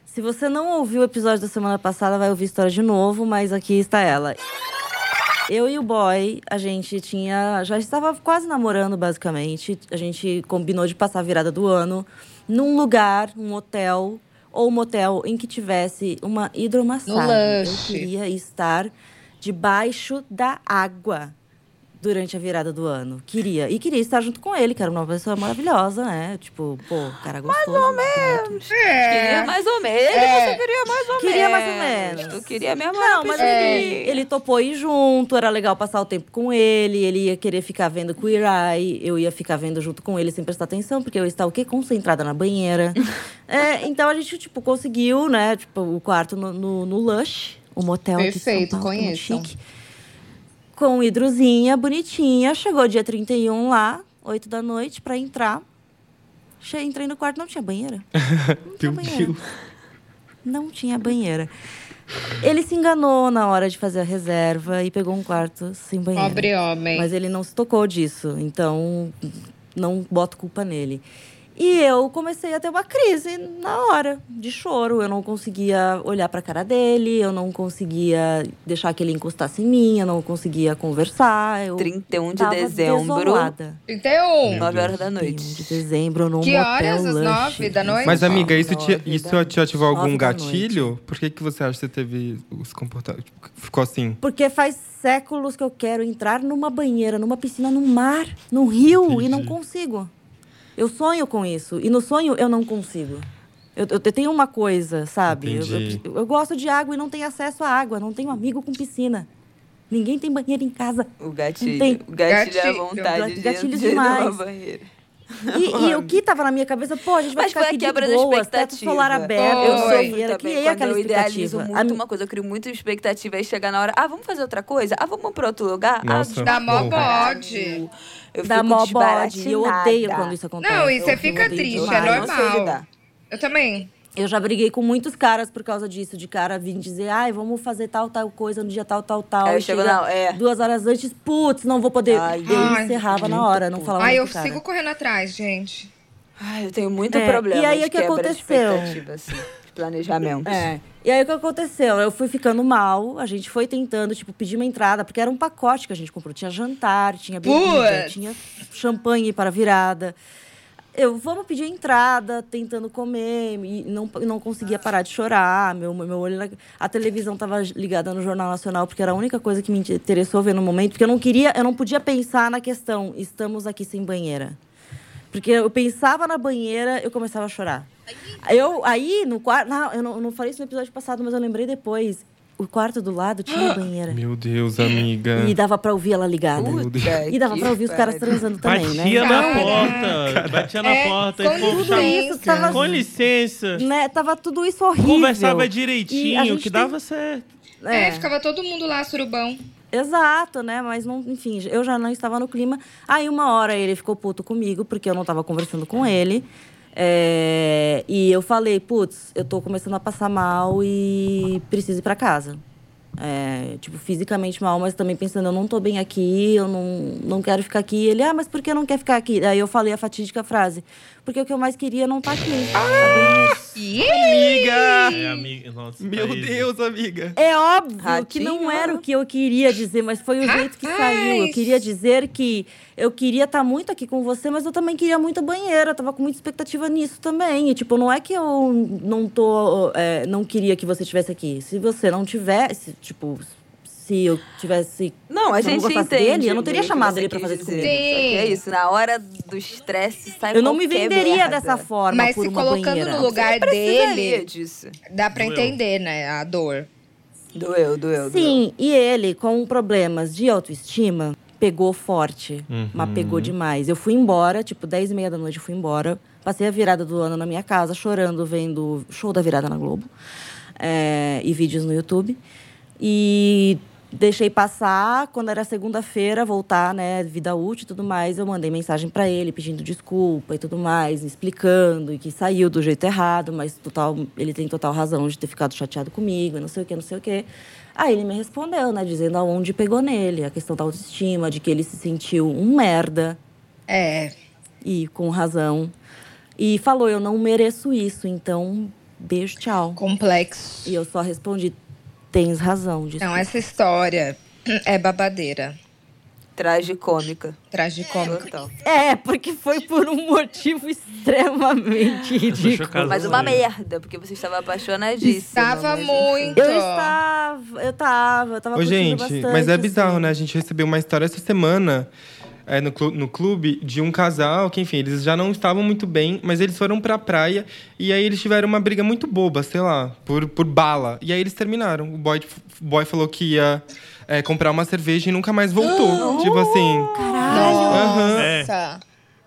Se você não ouviu o episódio da semana passada, vai ouvir a história de novo, mas aqui está ela. Eu e o boy, a gente tinha. Já estava quase namorando, basicamente. A gente combinou de passar a virada do ano num lugar, um hotel ou motel em que tivesse uma hidromassagem. Eu queria estar debaixo da água durante a virada do ano. Queria. E queria estar junto com ele, que era uma pessoa maravilhosa, né? Tipo, pô, cara gostoso. Mais ou menos. Queria mais ou menos. É. Você queria mais ou Queria menos. mais ou menos. Tu queria mesmo Não, mas pedir. ele, ele topou ir junto, era legal passar o tempo com ele, ele ia querer ficar vendo Queer Eye, eu ia ficar vendo junto com ele sem prestar atenção, porque eu estava o quê? Concentrada na banheira. <laughs> É, então a gente, tipo, conseguiu, né? Tipo, o quarto no, no, no Lush, o motel aqui de São Perfeito, Paulo, que é conheçam. chique. Com hidrozinha, bonitinha. Chegou dia 31 lá, 8 da noite, pra entrar. Che- Entrei no quarto, não tinha banheira. <laughs> Não tinha banheira. Não tinha banheira. Ele se enganou na hora de fazer a reserva e pegou um quarto sem banheiro. Pobre homem. Mas ele não se tocou disso, então não boto culpa nele. E eu comecei a ter uma crise na hora de choro. Eu não conseguia olhar para a cara dele, eu não conseguia deixar que ele encostasse em mim, eu não conseguia conversar. Eu 31 de dezembro, desolada. 31. 9 horas da 31 noite. de dezembro, num Que motel horas? Às luxo. nove da noite? Mas, amiga, isso te, isso te ativou algum gatilho? Por que, que você acha que você teve os comportamentos? Ficou assim? Porque faz séculos que eu quero entrar numa banheira, numa piscina, num mar, num rio, e não Entendi. consigo. Eu sonho com isso. E no sonho eu não consigo. Eu, eu tenho uma coisa, sabe? Eu, eu- eu gosto de água e não tenho acesso à água. Não tenho amigo com piscina. Ninguém tem banheiro em casa. O gatilho. Não tem. O gatilho é a Gatilho. vontade de, Gatilho de ir numa demais. banheira. E, e o que tava na minha cabeça, pô, a gente vai Mas ficar foi a aqui de quebra da boas, teto expectativa. solar aberto, Foi. Eu banheira, também. criei aquela eu idealizo expectativa. muito A- uma coisa, eu crio muita expectativa e chega na hora, ah, vamos fazer outra coisa? Ah, vamos pra outro lugar? Nossa. ah, Dá mó bode. Eu Dá fico mó bode. E eu odeio quando isso acontece. Não, e Eu- você eu fica triste, é demais. Eu normal. Eu também. Eu já briguei com muitos caras por causa disso, de cara vir dizer, ai, vamos fazer tal, tal coisa no dia tal, tal, tal. Aí eu E chego, chega não, é. Duas horas antes, putz, não vou poder. Ai, eu ai, encerrava na hora, não falava Ai, eu cara. sigo correndo atrás, gente. Ai, eu tenho muito É, problema e aí, o que de aconteceu? assim, de planejamento. É. E aí o que aconteceu? Eu fui ficando mal, a gente foi tentando, tipo, pedir uma entrada, porque era um pacote que a gente comprou. Tinha jantar, tinha bebida, Putz! tinha champanhe para virada. Eu, vamos pedir entrada, tentando comer, e não, não conseguia parar de chorar. Meu, meu olho. era- A televisão estava ligada no Jornal Nacional, porque era a única coisa que me interessou ver no momento, porque eu não queria, eu não podia pensar na questão, estamos aqui sem banheira. Porque eu pensava na banheira, eu começava a chorar. Eu, aí, no quarto. Não, eu não, eu não falei isso no episódio passado, mas eu lembrei depois. O quarto do lado tinha <gasps> banheira. Meu Deus, amiga. E dava pra ouvir ela ligada. Puta E dava pra ouvir os caras transando também, né? Batia na Cara. porta. Batia na É, porta. com e chamava- Isso tava- Com licença. Né? Tava tudo isso horrível. Conversava direitinho, que tem- dava certo. É, É, ficava todo mundo lá, surubão. exato, né? Mas, não, enfim, eu já não estava no clima. Aí, uma hora, ele ficou puto comigo, porque eu não estava conversando com ele. É, e eu falei, putz, eu tô começando a passar mal e preciso ir pra casa. É, tipo, fisicamente mal, mas também pensando, eu não tô bem aqui, eu não, não quero ficar aqui. Ele, ah, mas por que não quer ficar aqui? Aí eu falei a fatídica frase, porque o que eu mais queria não tá aqui. Ih! Amiga! É, amiga. Nossa, Meu Thaís. Deus, amiga. É óbvio que Ratinho. não era o que eu queria dizer, mas foi o jeito que saiu. Eu queria dizer que eu queria estar muito aqui com você, mas eu também queria muito banheira. Eu tava com muita expectativa nisso também. E, tipo, não é que eu não tô. é, não queria que você estivesse aqui. Se você não tivesse, tipo, se eu tivesse. Não, a gente gostasse entende. dele, eu não teria chamado ele pra fazer isso comigo. Que é isso, na hora do estresse sai Eu não me venderia merda. dessa forma Mas por se uma colocando banheira. no lugar dele, disso. dá pra Doeu. entender, né? A dor. Doeu, doeu, doeu. Sim, e ele, com problemas de autoestima, pegou forte. Mas pegou demais. Eu fui embora, tipo, 10 e meia da noite eu fui embora. Passei a virada do ano na minha casa, chorando, vendo show da virada na Globo. é, e vídeos no YouTube. E deixei passar. Quando era segunda-feira, voltar, né, vida útil e tudo mais, eu mandei mensagem para ele pedindo desculpa e tudo mais, explicando e que saiu do jeito errado, mas total, ele tem total razão de ter ficado chateado comigo, não sei o que, não sei o que. Aí ele me respondeu, né, dizendo aonde pegou nele, a questão da autoestima, de que ele se sentiu um merda É. e com razão. E falou, eu não mereço isso, então beijo, tchau. Complexo. E eu só respondi, tens razão, desculpa. Não, essa história <clears throat> é babadeira. Tragicômica. Tragicômica. Total. É, porque foi por um motivo extremamente ridículo. Mas uma merda, porque você estava apaixonadíssima. Estava enfim. muito. Eu estava, eu tava, eu tava Ô, gente, bastante, mas é bizarro, assim. né? A gente recebeu uma história essa semana é, no, clu- no clube de um casal que, enfim, eles já não estavam muito bem, mas eles foram pra praia e aí eles tiveram uma briga muito boba, sei lá, por, por bala. E aí eles terminaram. O boy, o boy falou que ia é, comprar uma cerveja e nunca mais voltou. tipo assim. Nossa.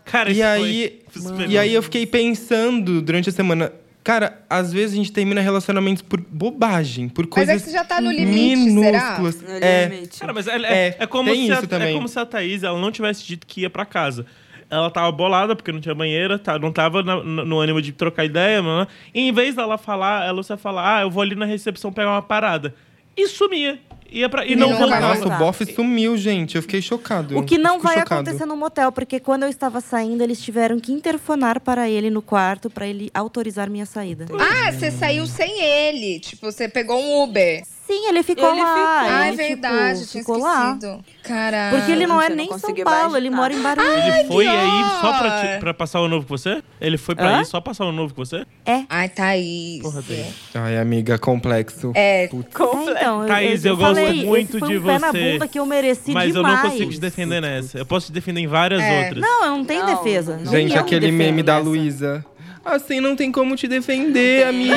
Cara, E isso aí, foi e aí eu fiquei pensando durante a semana. Cara, às vezes a gente termina relacionamentos por bobagem, por Mas coisas é que você já tá no limite, será? minúsculas. No É, limite. Cara, mas é, é, É, é como se a, também. é como se a Thaís ela não tivesse dito que ia pra casa. Ela tava bolada porque não tinha banheira, tá, não tava na- no, no ânimo de trocar ideia, mano. E em vez dela falar, ela só falar, ah, eu vou ali na recepção pegar uma parada. E sumia. Ia pra, e E não mais voltava. Nossa, o bofe sumiu, gente. Eu fiquei chocado. O que não vai chocado. acontecer no motel, porque quando eu estava saindo, eles tiveram que interfonar para ele no quarto para ele autorizar minha saída. Ah, você saiu sem ele. Tipo, você pegou um Uber. Sim, ele ficou Ele lá. ficou. Ah, é ele, tipo, verdade, tinha ficou lá. Caralho. Porque ele não é eu não nem São Paulo, ele mora em Barueri. Ele foi aí só pra, te- pra passar o novo com você? Ele foi pra Hã? aí só passar o novo com você? Ai, Thaís. Porra, Thaís. Ai, amiga, complexo. É, É, então, Thaís, eu falei, gosto esse muito foi de um pé na você, bunda que eu mereci Mas eu demais. não consigo te defender nessa. Eu posso te defender em várias É. outras. Não, eu não tenho Não, defesa. Gente, eu aquele meme da. Luísa. Assim não tem como te defender, amiga.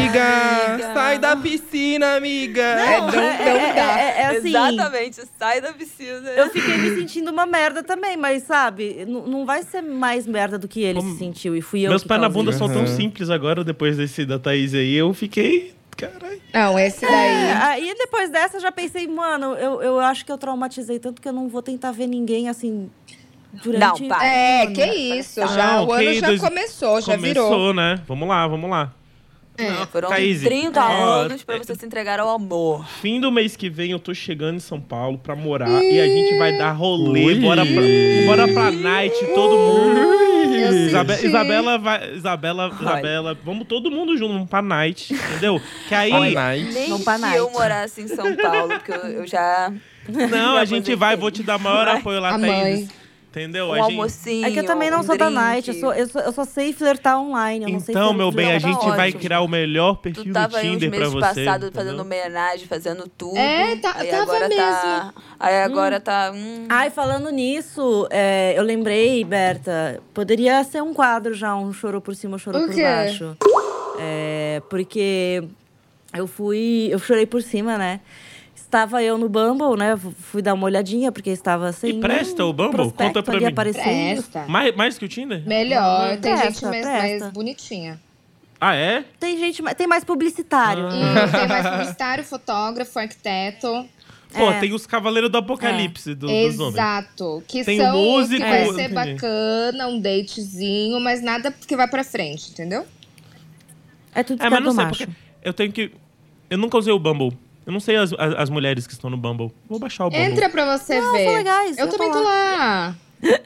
amiga. Sai da piscina, amiga. É, não, não É, dá. é- é assim, Exatamente, sai da piscina. Eu fiquei me sentindo uma merda também, mas sabe, não vai ser mais merda do que ele se sentiu. E fui eu Meus que pés na bunda são tão Aham. simples agora, depois desse da Thaís aí. Eu fiquei. Caralho. Não, esse É, daí. aí depois dessa eu já pensei, mano, eu, eu acho que eu traumatizei tanto que eu não vou tentar ver ninguém assim durante. Não, para. É, que isso. Já, Ah, o ano já dois- começou, já Começou, virou. né? Vamos lá, vamos lá. Foram Thaís, 30 ó, anos pra você se entregar ao amor. Fim do mês que vem eu tô chegando em São Paulo pra morar e a gente vai dar rolê. Ui. Bora pra, bora pra night, todo mundo. Eu Isabe- senti. Isabela vai. Isabela, Isabela, vamos todo mundo junto vamos pra night, entendeu? Que aí. Night. Nem Vamos pra se night. eu morasse em São Paulo, porque eu, eu já. Não, a <laughs> gente vai, vou te dar maior Vai. apoio lá, A Thaís. mãe. Entendeu? Um a gente... almocinho. É que eu também não um sou da drink. night, eu só, eu, só, eu só sei flertar online. Eu não sei Então, meu bem, a gente ótimo. vai criar o melhor perfil Tu do tava aí uns Tinder pra você. passados entendeu? fazendo homenagem, fazendo tudo. É, tá- aí tava agora Tá, mesmo. aí agora tá. Hum, Ai, falando nisso, é, eu lembrei, Berta, poderia ser um quadro já, um chorou por cima, chorou O por quê? baixo. É, porque eu fui, eu chorei por cima, né? Estava eu no Bumble, né? Fui dar uma olhadinha, porque estava sem. E presta o Bumble? Conta pra mim. aparecendo. Presta. Mais, mais que o Tinder? Melhor. Tem Presta, gente mais, mais bonitinha. Ah, é? Tem gente, tem mais publicitário. Ah. <laughs> Hum, tem mais publicitário, fotógrafo, arquiteto. Pô, É. tem os Cavaleiros do Apocalipse do, dos homens. Exato. Que Tem são músico, que vai entendi. ser bacana, um datezinho, mas nada que vai pra frente, entendeu? É tudo É, mas não sei, macho. porque eu tenho que... Eu nunca usei o Bumble. Eu não sei as, as, as mulheres que estão no Bumble. Vou baixar o Bumble. Entra pra você Não, ver. são legais, Eu, eu tô também tô lá. <laughs>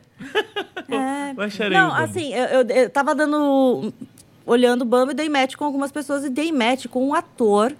É. Baixarei Não, o Bumble. assim, eu, eu, eu tava dando. Olhando o Bumble e dei match com algumas pessoas e dei match com um ator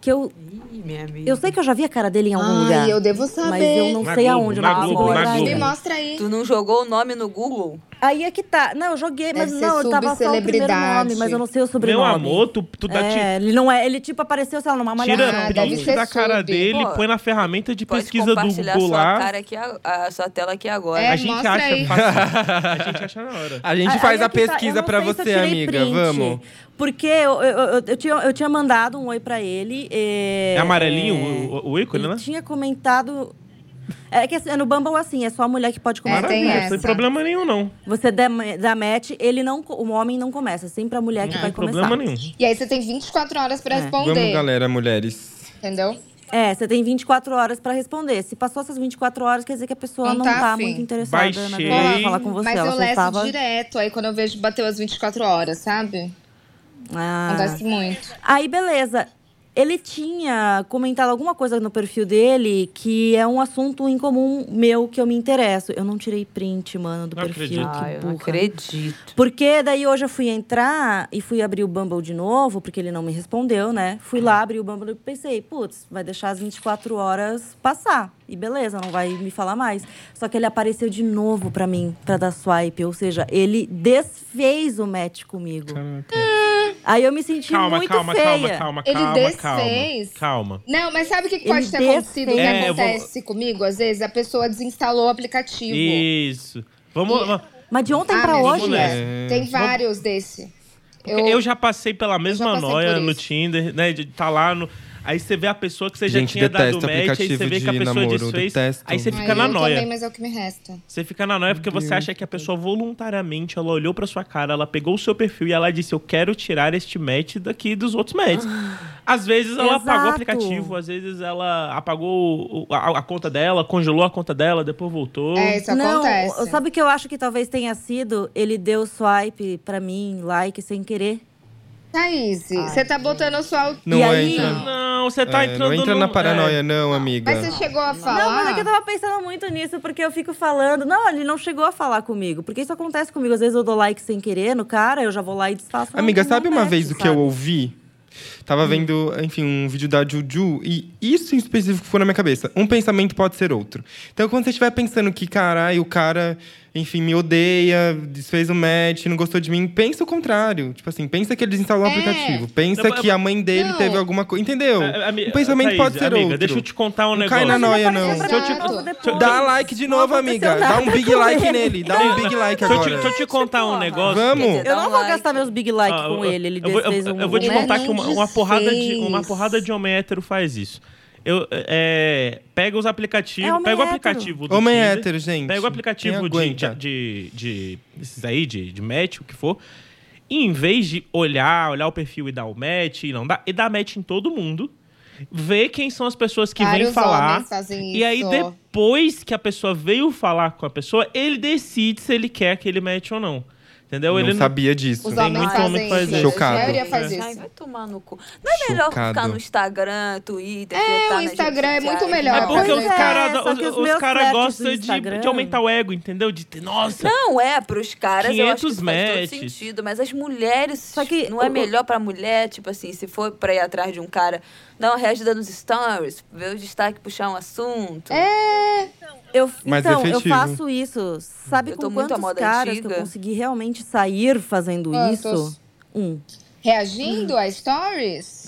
que eu. Ih, minha amiga. Eu sei que eu já vi a cara dele em algum Ai, lugar. eu devo saber. Mas eu não Na sei Globo, aonde, eu na não consigo Globo, na Globo. Me mostra aí. Tu não jogou o nome no Google? Aí é que tá. Não, eu joguei, mas Deve não, eu tava só o primeiro nome, mas eu não sei o sobrenome. Meu amor, tu, tu dá... É, ele não é. Ele tipo apareceu, sei lá, numa malhação. Tira Ah, print da cara sub. dele, Pô, põe na ferramenta de pesquisa do compartilhar Google sua lá. cara aqui, a, a sua tela aqui agora. É, a gente acha aí. fácil. <laughs> A gente acha na hora. A gente faz é a que tá, pesquisa não pra você, amiga. Vamos. Porque eu, eu, eu, eu tinha, eu tinha mandado um oi pra ele. É, É amarelinho é, o, o ícone, né? tinha comentado. É que assim, no Bumble, assim, é só a mulher que pode começar. É, tem essa. Sem problema nenhum, não. Você dá, dá match, ele não, o homem não começa, é sempre a mulher que Não vai tem problema começar. nenhum. E aí você tem 24 horas pra É. responder. Vamos, galera, mulheres. Entendeu? É, você tem 24 horas pra responder. Se passou essas 24 horas, quer dizer que a pessoa Não não, tá tá, muito interessada na Baixei. verdade, falar com você. Mas ela eu levo estava... direto aí quando eu vejo bateu as 24 horas, sabe? Ah. Acontece muito. Aí, beleza. Ele tinha comentado alguma coisa no perfil dele que é um assunto em comum meu que eu me interesso. Eu não tirei print, mano, do Não perfil. acredito. Que Ah, eu não acredito. Porque daí hoje eu fui entrar e fui abrir o Bumble de novo, porque ele não me respondeu, né? Fui lá, abri o Bumble e pensei, putz, vai deixar as 24 horas passar. E beleza, não vai me falar mais. Só que ele apareceu de novo pra mim, pra dar swipe. Ou seja, ele desfez o match comigo. Aí eu me senti Calma, muito calma, feia. calma, calma, Ele calma, desfez. calma. Calma. Não, mas sabe o que que Ele pode ter acontecido? O que desfez. É, eu vou- acontece comigo, às vezes? A pessoa desinstalou o aplicativo. Isso. Vamos. vamos- Mas de ontem Ah, pra hoje, né? Tem vários desse. Eu, já passei pela mesma passei noia no. Tinder, né? De tá lá no. Aí você vê a pessoa que você Gente, já tinha dado match, aí você vê que a pessoa namoro, desfez. detesto. Aí você Ai, fica na eu noia. também, mas é o que me resta. Você fica na noia porque você acha que a pessoa voluntariamente ela olhou pra sua cara, ela pegou o seu perfil e ela disse: Eu quero tirar este match daqui dos outros matches. <gasps> Às vezes ela apagou o Exato. aplicativo, às vezes ela apagou a, a conta dela, congelou a conta dela, depois voltou. É, isso Não, acontece. sabe o que eu acho que talvez tenha sido? Ele deu swipe pra mim, like, sem querer. Thaís, você tá botando a sua. Não E é aí- entra, Não, você tá é, entrando não entra no- na paranoia, não, amiga. Mas você chegou a falar. Não, mas é que eu tava pensando muito nisso, porque eu fico falando. Não, ele não chegou a falar comigo. Porque isso acontece comigo. Às vezes eu dou like sem querer no cara, eu já vou lá e desfaço. Amiga, não sabe uma vez o que eu ouvi? Tava vendo, enfim, um vídeo da Juju e isso em específico ficou na minha cabeça. Um pensamento pode ser outro. Então, quando você estiver pensando que, caralho, o cara, enfim, me odeia, desfez o match, não gostou de mim, pensa o contrário. Tipo assim, pensa que ele desinstalou o É. aplicativo. Pensa Não, que a mãe dele não. teve alguma coisa. Entendeu? Um pensamento Thaís, pode ser amiga, outro. Deixa eu te contar um Não negócio. cai na noia, não. te-. Dá like de novo, amiga. Dá um big like ele. nele. Dá um big like agora. deixa eu te contar um negócio. Vamos. Eu não um vou gastar meus big like Ah, com eu- ele. Ele desfez eu, um. eu vou te contar que uma, uma porrada de, uma porrada de homem hétero faz isso. Eu, é, pega os aplicativos, É homem pega o hétero. aplicativo do Homem Tinder, hétero, gente. Pega o aplicativo de, de, de, desses aí, de, de match, o que for. E em vez de olhar, olhar o perfil e dar o match, e não dá, e dá match em todo mundo. Ver quem são as pessoas que Vários vêm falar. E aí, depois que a pessoa veio falar com a pessoa, ele decide se ele quer aquele match ou não. Entendeu? Não ele sabia disso. Os Tem muito homem que faz isso. Chocado. A maioria faz Ai, isso. vai tomar no cu. Não é melhor Chocado. ficar no Instagram, Twitter, É, o Instagram é muito melhor É porque os caras É, os cara gostam de, de aumentar o ego, entendeu? De ter, nossa, Não, é, pros caras eu acho que 500 isso faz todo matches. sentido. Mas as mulheres, Só que não é melhor pra mulher, tipo assim, se for pra ir atrás de um cara, dar uma reagida nos stories, ver o destaque, puxar um assunto. É, Eu, Mais então, eu efetivo. faço isso. Sabe Eu tô com muito à quantos moda caras antiga. que eu consegui realmente sair fazendo Quantos? isso? Um. reagindo a stories?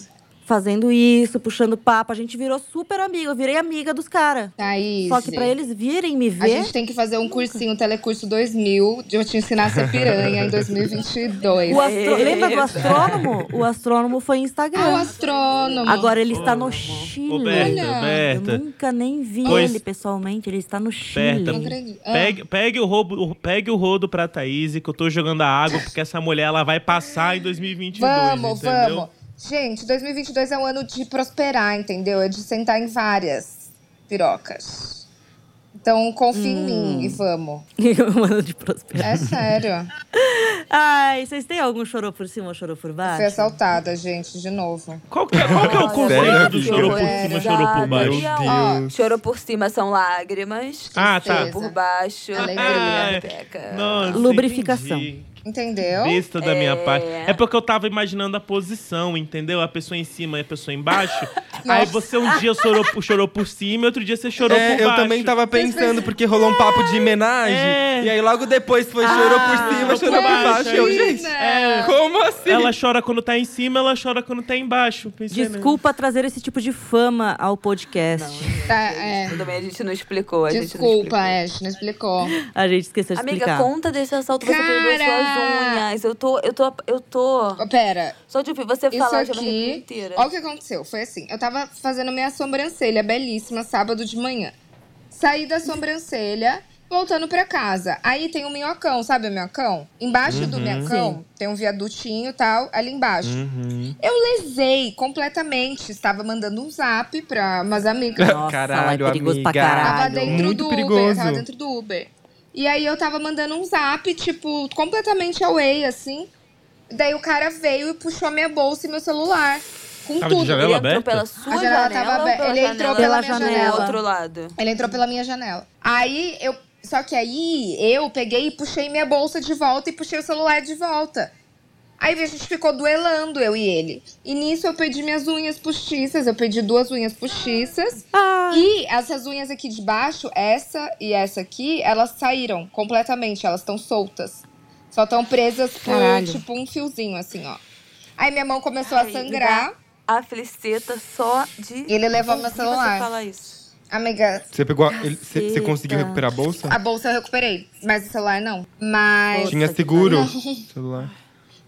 Fazendo isso, puxando papo. A gente virou super amiga. Eu virei amiga dos caras. Thaís. Só que pra eles virem me A ver. gente tem que fazer um cursinho, Telecurso 2000, de eu te ensinar a ser piranha em 2022. O astro- Lembra do astrônomo? O astrônomo foi em Ah, o Instagram. astrônomo. Agora ele está no Chile. Ô, Berta. Eu nunca nem vi Pois- ele pessoalmente. Ele está no Chile. Berta. Ah. Pegue, pegue, o rodo, pegue o rodo pra Thaís, que eu tô jogando a água, porque essa mulher ela vai passar em 2022, Vamos, entendeu? vamos. Gente, 2022 é um ano de prosperar, entendeu? É de sentar em várias pirocas. Então, confia em mim e vamos. <laughs> Mano de prosperar. É sério. <laughs> Ai, vocês têm algum chorou por cima ou chorou por baixo? Fui assaltada, gente, de novo. Qual que é, qual que é o conceito do chorou por É, cima, chorou por Meu baixo? Ó, Deus. Chorou por cima são lágrimas. Ah, tá. Tristeza. Por baixo, Alegria. Rebeca. Nossa, Lubrificação. entendi. Entendeu? Besta da minha É. parte. É porque eu tava imaginando a posição, entendeu? A pessoa em cima e a pessoa embaixo. <laughs> Aí você um dia chorou, por- chorou por cima e outro dia você chorou É, por eu baixo. também tava pensando, porque rolou um papo de homenagem. É. E aí logo depois foi chorou por cima, chorou chorou por baixo. baixo, Eu, gente, É. como assim? Ela chora quando tá em cima, ela chora quando tá embaixo. Pensei? Desculpa trazer esse tipo de fama ao podcast. Tá, <laughs> é. Tudo bem, a gente não explicou. A gente não Desculpa, explicou. Não. A gente esqueceu de Amiga, explicar. conta desse assalto, você perdeu Cara! suas unhas. Eu tô, eu tô, eu tô. Pera, Só de ouvir você Isso falar, já vai arrepio aqui, inteira. olha o que aconteceu. Foi assim, eu tava fazendo minha sobrancelha belíssima sábado de manhã. Saí da sobrancelha, voltando pra casa. Aí tem um minhocão, sabe o minhocão? Embaixo do minhocão tem um viadutinho e tal, ali embaixo. Uhum. Eu lesei completamente. Estava mandando um zap pra umas amigas. <laughs> Nossa, Caralho, é perigoso pra amiga. Tava caralho. dentro Muito do Uber. perigoso. Tava dentro do Uber. E aí eu tava mandando um zap, tipo, completamente away, assim. Daí o cara veio e puxou a minha bolsa e meu celular. Com Tava tudo. janela Ele aberta? entrou pela sua A janela janela, tava ou aberta. pela Ele entrou janela pela do janela. outro lado. Ele entrou pela minha janela. Aí eu. Só que aí eu peguei e puxei minha bolsa de volta e puxei o celular de volta. Aí a gente ficou duelando, eu e ele. E nisso eu perdi minhas unhas postiças. Eu perdi duas unhas postiças. Ah, E essas unhas aqui de baixo, essa e essa aqui, elas saíram completamente. Elas estão soltas. Só estão presas por, Caralho. tipo, um fiozinho, assim, ó. Aí minha mão começou a Ai, sangrar. A feliceta só de. E ele levou meu celular. Você falar isso. Amiga, Você pegou. a- ele- Você você conseguiu recuperar a bolsa? a bolsa eu recuperei, mas o celular não. Mas. Tinha seguro? <laughs> Celular.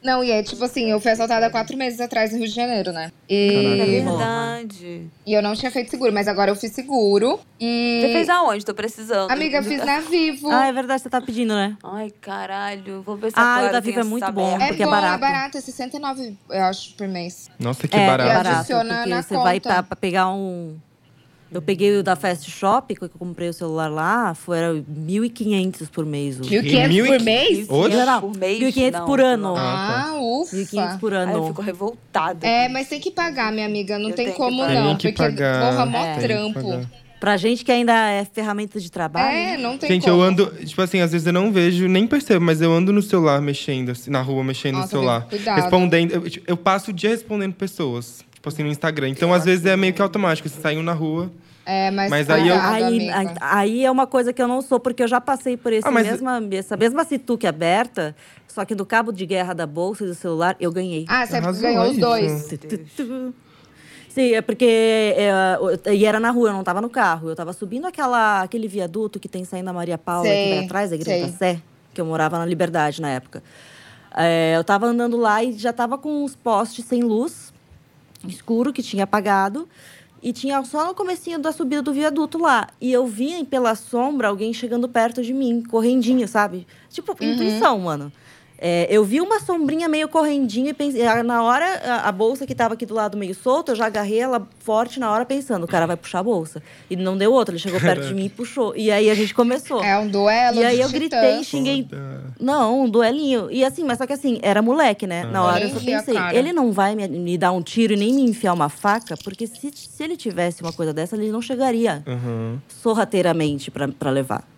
Não, e é tipo assim, eu fui assaltada quatro meses atrás no Rio de Janeiro, né? E, É Caralho. verdade. e eu não tinha feito seguro, mas agora eu fiz seguro. E. Você fez aonde? Tô precisando. Amiga, eu fiz na Vivo. Ah, é verdade, você tá pedindo, né? Ai, caralho. Vou ver se Ah, o da Vivo é muito bom, é porque é bom, barato. é barato, é 69, eu acho, por mês. Nossa, que é, barato. é barato, Adiciona porque na você vai conta. pra, pra pegar um... Eu peguei o da Fast Shop, que eu comprei o celular lá, foi era 1.500 por mês. o- 1.500 mil e por mês? Hoje? Não, não, Por mês? 1.500 Não, por ano. Ah, Ah, ufa. 1.500 por Ai, eu ano. fico revoltada. É, mas tem que pagar, minha amiga. Não Eu tem como pagar. não. Tem que porque, pagar. porra, mó que trampo. Pra gente que ainda é ferramenta de trabalho. É, não tem Gente, como. eu ando, tipo assim, às vezes eu não vejo, nem percebo, mas eu ando no celular mexendo, assim, na rua mexendo no Nossa, celular. cuidado. Respondendo. Eu, tipo, eu passo o dia respondendo pessoas, tipo assim, no Instagram. Então, às vezes é meio que automático. Você saiu na rua. É, mas, Mas aí eu- Aí, aí é uma coisa que eu não sou, porque eu já passei por esse Ah, mas- mesma, essa mesma situque aberta, só que do cabo de guerra da bolsa e do celular, eu ganhei. Ah, você Arrasou, ganhou é os dois. Sim, é porque. é, e era na rua, eu não tava no carro. Eu tava subindo aquela, aquele viaduto que tem saindo da Maria Paula, Sei, que vai atrás da Igreja sei. da Sé, que eu morava na Liberdade na época. É, eu tava andando lá e já tava com os postes sem luz, escuro, que tinha apagado. E tinha só no comecinho da subida do viaduto lá. E eu vi pela sombra alguém chegando perto de mim, correndinho, sabe? Tipo, Uhum. intuição, mano. É, eu vi uma sombrinha meio correndinha e pensei, ah, na hora, a, a bolsa que tava aqui do lado meio solta, eu já agarrei ela forte na hora pensando, o cara vai puxar a bolsa. E não deu outra, ele chegou perto de mim e puxou. E aí a gente começou. É um duelo E aí eu gritei, xinguei. Não, um duelinho. E assim, mas só que assim, era moleque, né? Na hora eu só pensei, ele não vai me, me dar um tiro e nem me enfiar uma faca, porque se, se ele tivesse uma coisa dessa, ele não chegaria Uhum. sorrateiramente pra levar.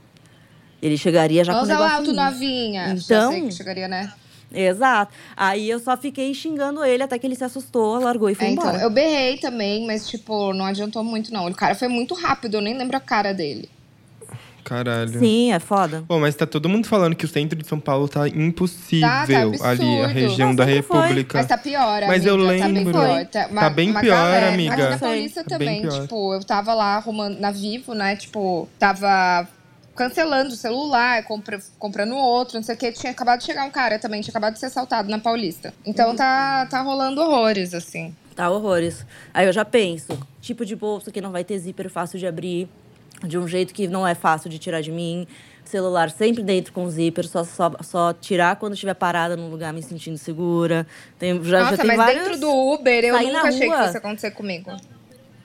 Ele chegaria já Vamos com o negócio alto, novinha. Então- Já sei que chegaria, né? Exato. Aí eu só fiquei xingando ele até que ele se assustou, largou e foi É, então, embora. eu berrei também, mas, tipo, não adiantou muito, não. O cara foi muito rápido, eu nem lembro a cara dele. Caralho. Sim, é foda. Bom, mas tá todo mundo falando que o centro de São Paulo tá impossível Tá, tá ali, a região Não, da sempre foi. República. Mas tá pior, Mas amiga. eu Tá bem lembro. pior. Tá, Tá bem pior, galera- amiga. Aqui na. Paulista Tá também, tipo, eu tava lá arrumando na Vivo, né? Tipo, tava cancelando o celular, compra, comprando outro, não sei o que. Tinha acabado de chegar um cara também, tinha acabado de ser assaltado na Paulista. Então tá, tá rolando horrores, assim. Tá horrores. Aí eu já penso, tipo de bolsa que não vai ter zíper fácil de abrir, de um jeito que não é fácil de tirar de mim. Celular sempre dentro com zíper, só, só, só tirar quando estiver parada num lugar me sentindo segura. Tem, já, Nossa, já tem mas vários... dentro do Uber, eu na nunca achei que rua. fosse acontecer comigo.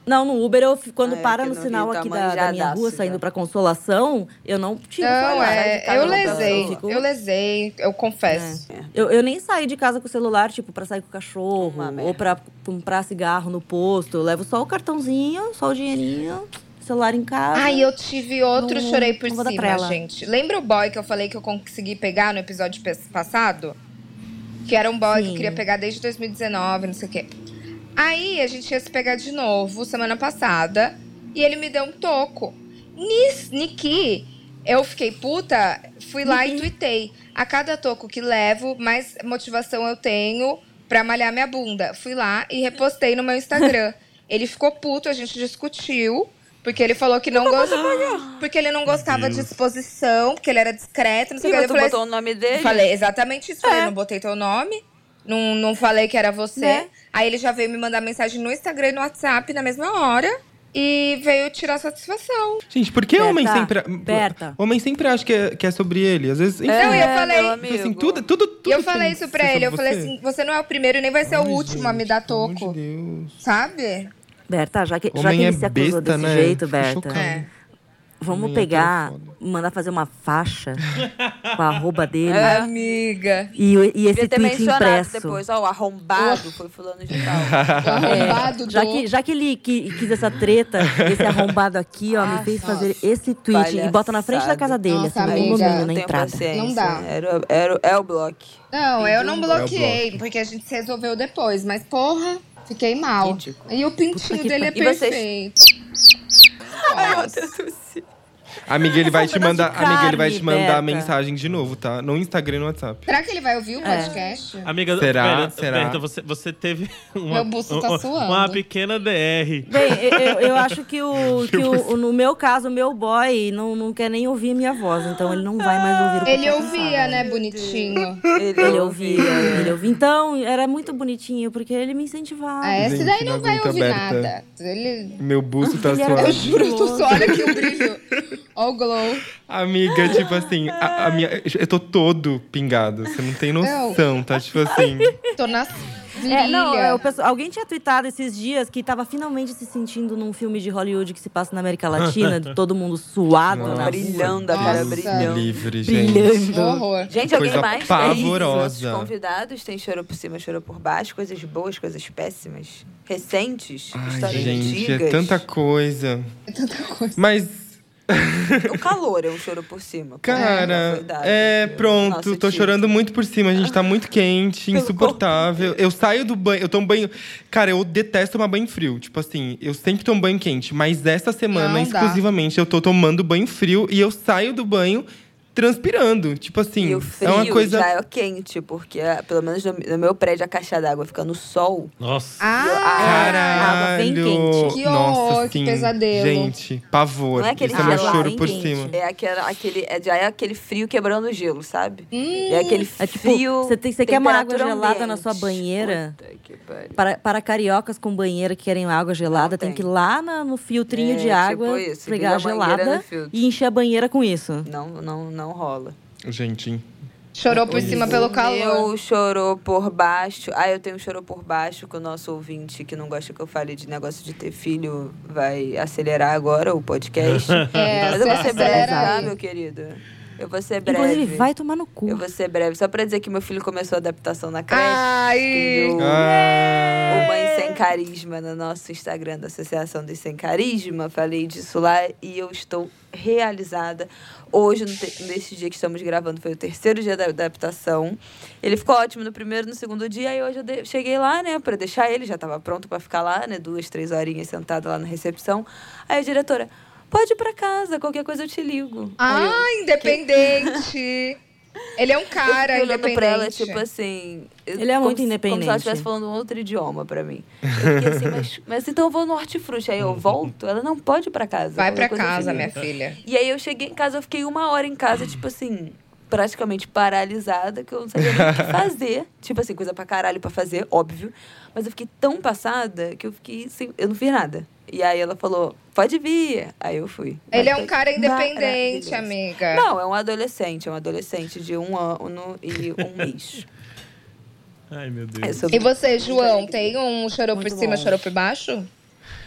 Não, no Uber, eu, quando Ah, é, para no sinal aqui da, da minha rua, já. saindo pra Consolação, eu não tiro o Não, é. Eu lesei. Fico- Eu lesei, eu confesso. Eu, eu nem saio de casa com o celular, tipo, pra sair com o cachorro, Uma ou pra comprar cigarro no posto. Eu levo só o cartãozinho, só o dinheirinho, celular em casa. Ai, eu tive outro, Não- chorei por cima, gente. Lembra o boy que eu falei que eu consegui pegar no episódio passado? Que era um boy que Sim. eu queria pegar desde 2019, não sei o quê. Aí a gente ia se pegar de novo semana passada e ele me deu um toco. Nis, Niki, eu fiquei puta, fui lá e tuitei. A cada toco que levo, mais motivação eu tenho pra malhar minha bunda. Fui lá e repostei no meu Instagram. <laughs> ele ficou puto, a gente discutiu. Porque ele falou que não gostava. Porque ele não gostava de exposição, porque ele era discreto, não sei o que. Eu falei, botou o nome dele? Falei exatamente isso. É. Falei, não botei teu nome. Não, não falei que era você. Né? Aí ele já veio me mandar mensagem no Instagram e no WhatsApp na mesma hora. E veio tirar satisfação. Gente, por que Berta, homem sempre. Berta. Homem sempre acha que é, que é sobre ele. Às vezes. Enfim, Não, eu É, falei- meu amigo. assim, tudo, tudo, tudo. E eu falei isso pra ele. Eu falei assim: você não é o primeiro e nem vai ser o Ai, último a me gente, dar toco. de Deus. Sabe? Berta, já que, já que é ele se acusou besta, desse né? jeito, Berta. É. vamos é pegar, foda. mandar fazer uma faixa <laughs> com a arroba dele É. Amiga. e, e esse Devia tweet impresso. depois, ó, o arrombado foi fulano de tal. <laughs> O arrombado Já do- que, já que ele qui- quis essa treta, esse arrombado aqui, ó, me fez Nossa. fazer esse tweet e bota na frente da casa dele, Nossa, assim, amiga, não na entrada. Não dá. Era, era, é o bloco. Não, eu não bloqueei, porque a gente se resolveu depois. Mas, porra, fiquei mal. Ridículo. E o pintinho que dele é. E vocês- perfeito. Ai, meu Deus do céu. Amiga, ele vai te mandar, amiga, ele vai te mandar mensagem de novo, tá? No Instagram e no WhatsApp. Será que ele vai ouvir o É. podcast? Amiga, Será? Berta, Será? Berta, você, você teve <laughs> uma, Meu busto tá uma, suando. uma pequena DR. Bem, eu, eu- acho que, o, <laughs> que o, no meu caso, o meu boy não, não quer nem ouvir minha voz, então ele não vai mais ouvir o Ele Pepe ouvia, né, bonitinho. Ele, Ele ouvia, ele ouvia. Então, era muito bonitinho, porque ele me incentivava. Ah, esse daí não não vai ouvir Berta. nada. Ele. Meu busto <laughs> tá Ele era Eu suave. juro, tu só olha aqui o brilho. Ó o glow. Amiga, tipo assim, a, a minha, eu tô todo pingado. Você não tem noção, tá? Tipo assim. <laughs> Tô na É, não, é, virilha. o pessoal- alguém tinha tweetado esses dias que tava finalmente se sentindo num filme de Hollywood que se passa na América Latina, de <laughs> todo mundo suado Nossa, na brilhando, a cara Nossa. brilhando. Livre, gente. brilhando. Horror. Gente, alguém Coisa mais pavorosa. tem nossos convidados? Tem chorou por cima, chorou por baixo, coisas boas, coisas péssimas, recentes, Ai, histórias gente, antigas. é tanta coisa. É tanta coisa. Mas, O calor é um choro por cima. cara, dado, é viu? pronto, tô título. chorando muito por cima. A gente tá muito quente, insuportável. Eu saio do banho, eu tomo banho. Cara, eu detesto tomar banho frio. Tipo assim, eu sempre tomo banho quente, mas essa semana, Não dá. exclusivamente, eu tô tomando banho frio e eu saio do banho transpirando. Tipo assim, E o frio é uma coisa. já é quente, porque ah, pelo menos no, no meu prédio a caixa d'água fica no sol. Nossa. Ah, água bem quente. Que Nossa, horror, que sim. pesadelo. Gente, pavor. Não é aquele Esse é meu choro por quente. cima. É aquele, aquele, é, já é aquele frio quebrando o gelo, sabe? Hum. é aquele É tipo, frio. você tem- você quer uma água gelada na sua ambiente. banheira? Para, para cariocas com banheira que querem água gelada, tem tem. que ir lá na- no filtrinho É, de água, tipo isso, pegar a a gelada e encher a banheira com isso. Não, não, não rola. Gente, Chorou por cima pelo calor. Eu chorou por baixo. Ah, eu tenho chorou por baixo que o nosso ouvinte que não gosta que eu fale de negócio de ter filho vai acelerar agora o podcast. <laughs> É, Mas eu vou ser breve, acelera tá, aí. meu querido? Eu vou ser breve. Inclusive, vai tomar no cu. Eu vou ser breve. Só pra dizer que meu filho começou a adaptação na creche. Ai! Ah, O Mãe Sem Carisma no nosso Instagram da Associação dos Sem Carisma. Falei disso lá e eu estou realizada. Hoje, nesse dia que estamos gravando, foi o terceiro dia da adaptação. Ele ficou ótimo no primeiro, no segundo dia. E hoje eu cheguei lá, né, pra deixar ele. Já estava pronto pra ficar lá, né, duas, três horinhas sentada lá na recepção. Aí a diretora, pode ir pra casa, qualquer coisa eu te ligo. Aí eu- Ah, independente. Ele é um <laughs> cara eu olhando pra ela, independente. tipo assim. Ele é como muito se- Como se independente. ela estivesse falando um outro idioma pra mim. Eu fiquei assim, mas, <laughs> mas então eu vou no hortifruti. Aí eu volto, ela não pode ir pra casa. Vai pra casa, minha filha. E aí eu cheguei em casa, eu fiquei uma hora em casa, tipo assim, praticamente paralisada, que eu não sabia nem o que fazer. <laughs> Tipo assim, coisa pra caralho pra fazer, óbvio. Mas eu fiquei tão passada que eu fiquei sem. Eu não fiz nada. E aí ela falou, pode vir. Aí eu fui. Ele é um cara independente, amiga. Não, é um adolescente, é um adolescente de um ano e um mês. Ai, meu É Deus. sobre- E você, João, tem um chorou por Muito cima, bom. chorou por baixo?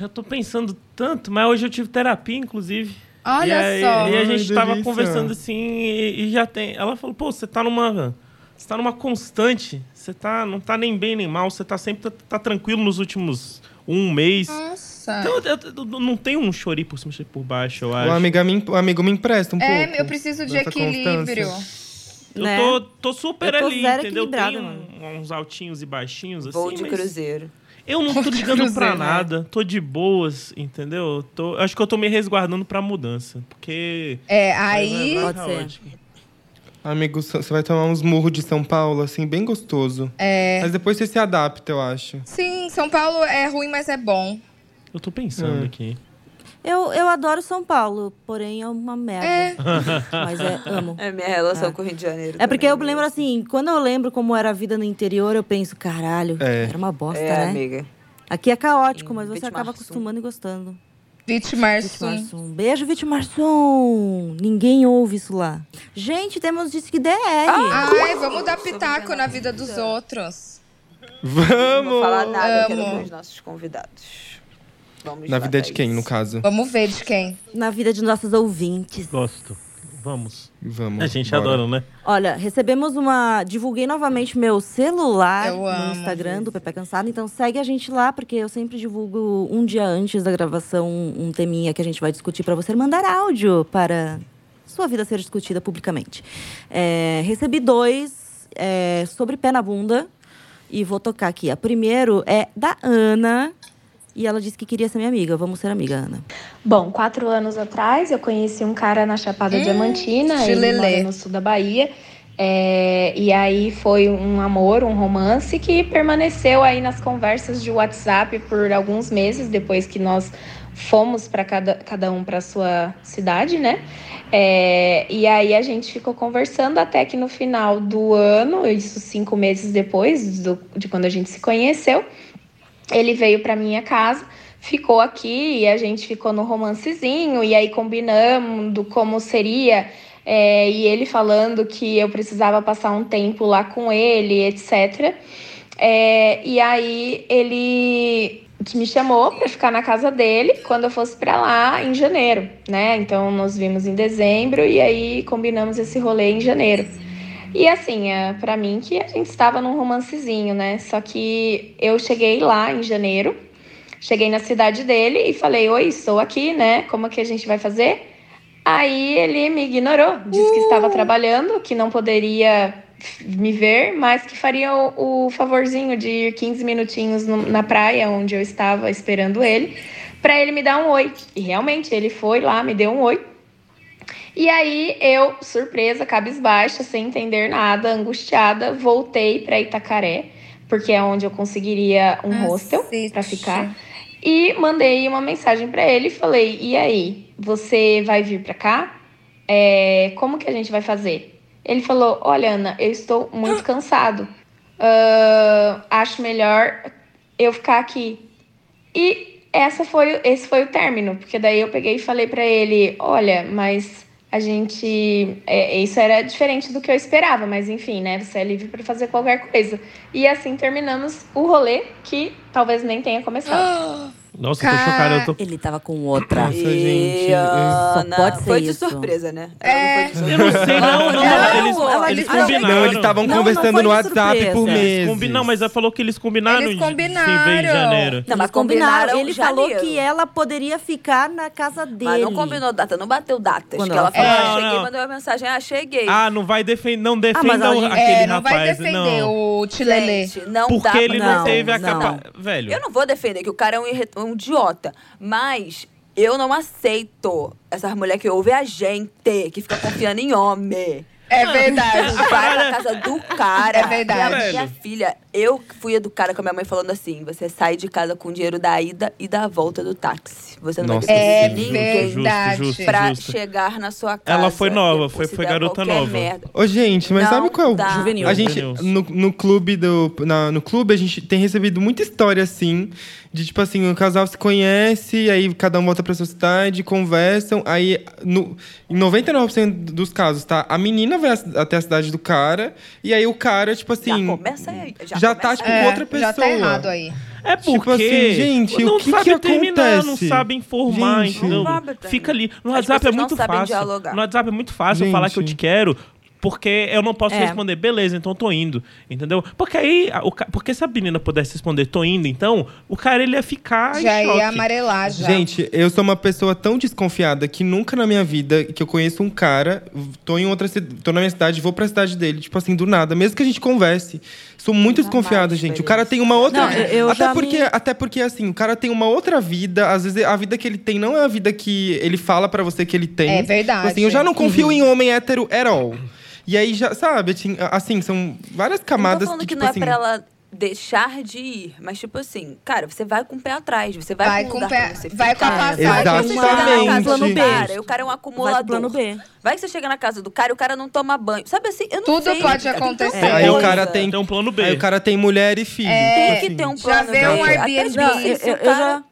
Eu tô pensando tanto, mas hoje eu tive terapia, inclusive. Olha e aí, só. E a Ai, gente tava delícia. conversando assim e, e já tem. Ela falou, pô, você tá numa. Você tá numa constante. Você tá, não tá nem bem nem mal. Você tá sempre tá, tá tranquilo nos últimos um mês. Nossa. Então, eu, eu- eu não tem um chori por cima e por baixo, eu acho. o, amiga me, o amigo me empresta um pouco. é, eu preciso de equilíbrio. constância. Eu né? tô, tô super Eu tô ali, entendeu? Tem um- uns altinhos e baixinhos, assim. Voo de mas cruzeiro. Eu não tô ligando pra né? nada. Tô de boas, entendeu? Eu Tô, acho que eu tô me resguardando pra mudança. Porque. É, aí. Pode ser. Amigo, você vai tomar uns murros de São Paulo, assim, bem gostoso. É. Mas depois você se adapta, eu acho. Sim, São Paulo é ruim, mas é bom. Eu tô pensando Hum. aqui. Eu, eu adoro São Paulo, porém é uma merda. É. Mas é, amo. É minha relação com o Rio de Janeiro. É porque eu também, lembro né? assim, quando eu lembro como era a vida no interior, eu penso, caralho, É. era uma bosta, É, né? amiga. Aqui é caótico, Em mas você acaba acostumando e gostando. Vitimarsum. Beijo, Vitimarsum. Ninguém ouve isso lá. Gente, temos Disque DR. Ai, vamos dar pitaco na vida dos outros. Vamos! Não vou falar nada, quero Amo. ver os nossos convidados. Vamos Na vida de quem, Thaís. no caso? Vamos ver de quem. Na vida de nossos ouvintes. Gosto. Vamos. Vamos. A gente bora. adora, né? Olha, recebemos uma. Divulguei novamente meu celular Eu no amo Instagram do Pepe Cansado. Então segue a gente lá, porque eu sempre divulgo um dia antes da gravação um teminha que a gente vai discutir para você mandar áudio para sua vida ser discutida publicamente. É, recebi dois é, sobre pé na bunda. E vou tocar aqui. A primeiro é da Ana. E ela disse que queria ser minha amiga. Vamos ser amiga, Ana. Bom, quatro anos atrás eu conheci um cara na Chapada Diamantina, ele chilelê. mora no sul da Bahia. É, e aí foi um amor, um romance que permaneceu aí nas conversas de WhatsApp por alguns meses depois que nós fomos para cada, cada um para sua cidade, né? É, e aí a gente ficou conversando até que no final do ano, isso cinco meses depois do- de quando a gente se conheceu, ele veio para minha casa, ficou aqui e a gente ficou no romancezinho e aí combinamos do como seria é, e ele falando que eu precisava passar um tempo lá com ele, etc. É, e aí ele que me chamou para ficar na casa dele quando eu fosse para lá em janeiro, né? Então nos vimos em dezembro e aí combinamos esse rolê em janeiro. E assim, é para mim que a gente estava num romancezinho, né? Só que eu cheguei lá em janeiro, cheguei na cidade dele e falei: "Oi, estou aqui, né? Como que a gente vai fazer?" Aí ele me ignorou, disse que estava trabalhando, que não poderia me ver, mas que faria o, o favorzinho de ir 15 minutinhos no- na praia onde eu estava esperando ele, para ele me dar um oi. E realmente ele foi lá, me deu um oi. E aí eu, surpresa, cabisbaixa, sem entender nada, angustiada, voltei para Itacaré, porque é onde eu conseguiria um hostel para ficar. E mandei uma mensagem para ele e falei: "E aí, você vai vir para cá? É, como que a gente vai fazer?" Ele falou: "Olha, Ana, eu estou muito <gasps> cansado. Ah, acho melhor eu ficar aqui." E essa foi, esse foi o término, porque daí eu peguei e falei pra ele: olha, mas a gente. é, isso era diferente do que eu esperava, mas enfim, né? Você é livre pra fazer qualquer coisa. E assim terminamos o rolê, que talvez nem tenha começado. <gasps> <laughs> Nossa, eu tô chocado. Eu tô... Ele tava com outra. Nossa, gente, E, Só pode ser foi de isso. surpresa, né? É. Ela não foi de Eu não sei, não, não. Ela- eles, ela- eles ela- combinaram. Não, eles estavam Não, não conversando no WhatsApp surpresa. por meses. Combi... Não, mas ela falou que eles combinaram Eles ver em combinaram. janeiro. Não, mas combinaram. combinaram Ele falou que ela poderia ficar na casa dele. Mas não combinou data, não bateu datas. Quando que ela ela falou, falou. ah, cheguei, Não, não. mandou uma mensagem, ah, cheguei. Ah, não vai defender, não mas defendam a gente- aquele É, não vai rapaz, defender não. o Tilelê. Gente, não Porque dá pra ele não, Não, teve a não. capacidade. Velho. Eu não vou defender que o cara é um, um idiota, mas eu não aceito essas mulheres que ouvem a gente, que fica confiando em homem. É verdade. <laughs> Vai pra casa do cara. É verdade. Minha, minha filha, eu fui educada com a minha mãe falando assim: você sai de casa com o dinheiro da ida e da volta do táxi. Você não Nossa, vai É ninguém verdade. Justo, justo. pra justo. chegar na sua casa. Ela foi nova, foi- foi garota nova. Merda. Ô, gente, mas Não sabe qual é o. dá. Juvenil. A gente, no, no clube do. na- no clube, a gente tem recebido muita história assim. De tipo assim, o casal se conhece, aí cada um volta pra sua cidade, conversam. Aí, no, em 99% dos casos, tá? A menina vai até a cidade do cara, e aí o cara, tipo assim. já começa aí. Já, já começa tá, tipo, com outra já tá pessoa. errado aí. É porque Tipo assim, gente, não o que sabe que terminar, não acontece? sabe informar, Gente. entendeu? Não. Fica ali. No As WhatsApp é não muito fácil. dialogar. No WhatsApp é muito fácil eu falar que eu te Gente. quero. Porque eu não posso É. responder, beleza, então eu tô indo, entendeu? Porque aí, o porque se a menina pudesse responder, tô indo, então, o cara ele ia ficar Já em choque. ia amarelar, já. Gente, eu sou uma pessoa tão desconfiada que nunca na minha vida que eu conheço um cara, tô em outra tô na minha cidade, vou pra cidade dele, tipo assim, do nada, mesmo que a gente converse. Sou muito desconfiada, gente. O cara tem uma outra Não, eu- eu até porque me- até porque assim, o cara tem uma outra vida, às vezes a vida que ele tem não é a vida que ele fala pra você que ele tem. É verdade. Tipo assim, eu já não confio em homem hétero at all. E aí já, sabe, assim, assim, são várias Eu não tô camadas falando que, que tipo não é assim, pra ela deixar de ir, mas tipo assim, cara, você vai com o pé atrás, você vai, Vai com um com lugar pé- você vai com a passagem. Vai que você chega na Exatamente. casa do Plano B. cara, e o cara é um Vai acumulador. pro plano B. Vai que você chega na casa do cara e o cara não toma banho. Sabe assim, eu não Tudo sei. pode tem tanta acontecer. Aí o cara tem- Tem um plano B. aí o cara tem mulher e filho. É, Tem que ter um Já plano vê um B. Até Airbnb. se Não, eu- o eu- eu cara- já-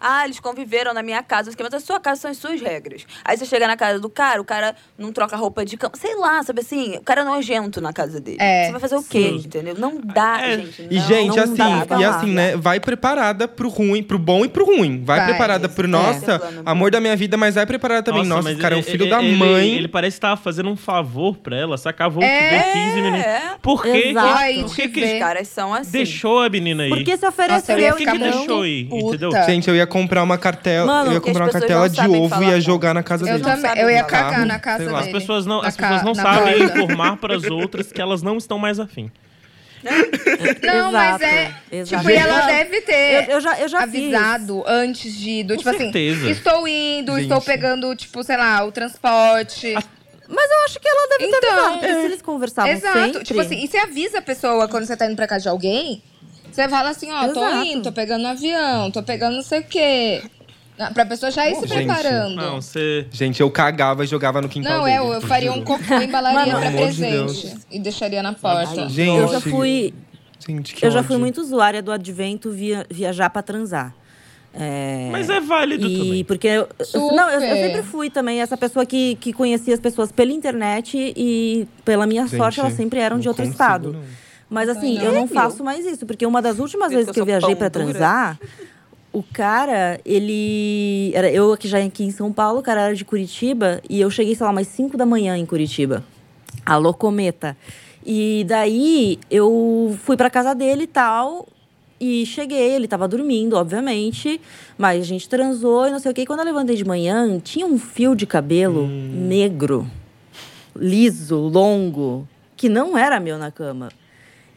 Ah, eles conviveram na minha casa, mas a sua casa são as suas regras. Aí você chega na casa do cara, o cara não troca roupa de cama. Sei lá, sabe assim? O cara é nojento na casa dele. É, Você vai fazer o quê, sim. entendeu? Não dá, É. gente. E, não, gente, não assim, dá, e assim, né? Vai preparada pro ruim, pro bom e pro ruim. Vai, Vai, preparada isso, pro, é. nossa, amor da minha vida, mas vai preparada também. Nossa, esse cara é um ele- filho ele- da ele- mãe. Ele parece que tava fazendo um favor pra ela, saca? Vou É, te ver 15 minutos. é. Por que. Vai por que, que. Os caras são assim. deixou a menina aí? Porque se Nossa, eu ofereceu, Por que, que deixou aí? Entendeu? Gente, eu ia comprar uma cartela. Mano, eu ia as comprar uma cartela de ovo e ia jogar na casa Eu dele. também. Eu ia cagar na casa lá. As dele. pessoas não, Na as pessoas não sabem porta. informar pras outras que elas não estão mais afim. Não, mas é. exato. Tipo, e ela deve ter. Eu, eu já, eu já fiz. avisado antes de. Do, Com tipo certeza. assim, estou indo, Gente. estou pegando, tipo, sei lá, o transporte. Mas eu acho que ela deve ter Então, avisado, porque se eles conversavam Exato. sempre... Tipo assim, e você avisa a pessoa quando você tá indo pra casa de alguém, você fala assim, ó, tô Exato. indo, tô pegando um avião, tô pegando não sei o quê. Ah, Pra pessoa já ir se Gente, preparando. Não, você. Gente, eu cagava e jogava no quintal Não, dele. é, eu faria um cocô, embalaria Mano, pra de presente. Deus. e deixaria na porta. Gente, Eu já fui... Gente, que Eu já fui ódio. muito usuária do advento via, viajar pra transar. É, Mas é válido e também. porque eu, eu- não, eu, eu sempre fui também essa pessoa que, que conhecia as pessoas pela internet e pela minha Gente, sorte elas sempre eram de outro consigo, estado. não. Mas assim, eu não faço mais isso, porque uma das últimas Porque vezes que eu viajei dura. transar, o cara, ele era eu aqui já aqui em São Paulo, o cara era de Curitiba e eu cheguei, sei lá, umas 5 da manhã em Curitiba. Alô Cometa. E daí eu fui pra casa dele e tal. E cheguei, ele tava dormindo, obviamente. Mas a gente transou e não sei o quê. E quando eu levantei de manhã, tinha um fio de cabelo negro, liso, longo, que não era meu na cama.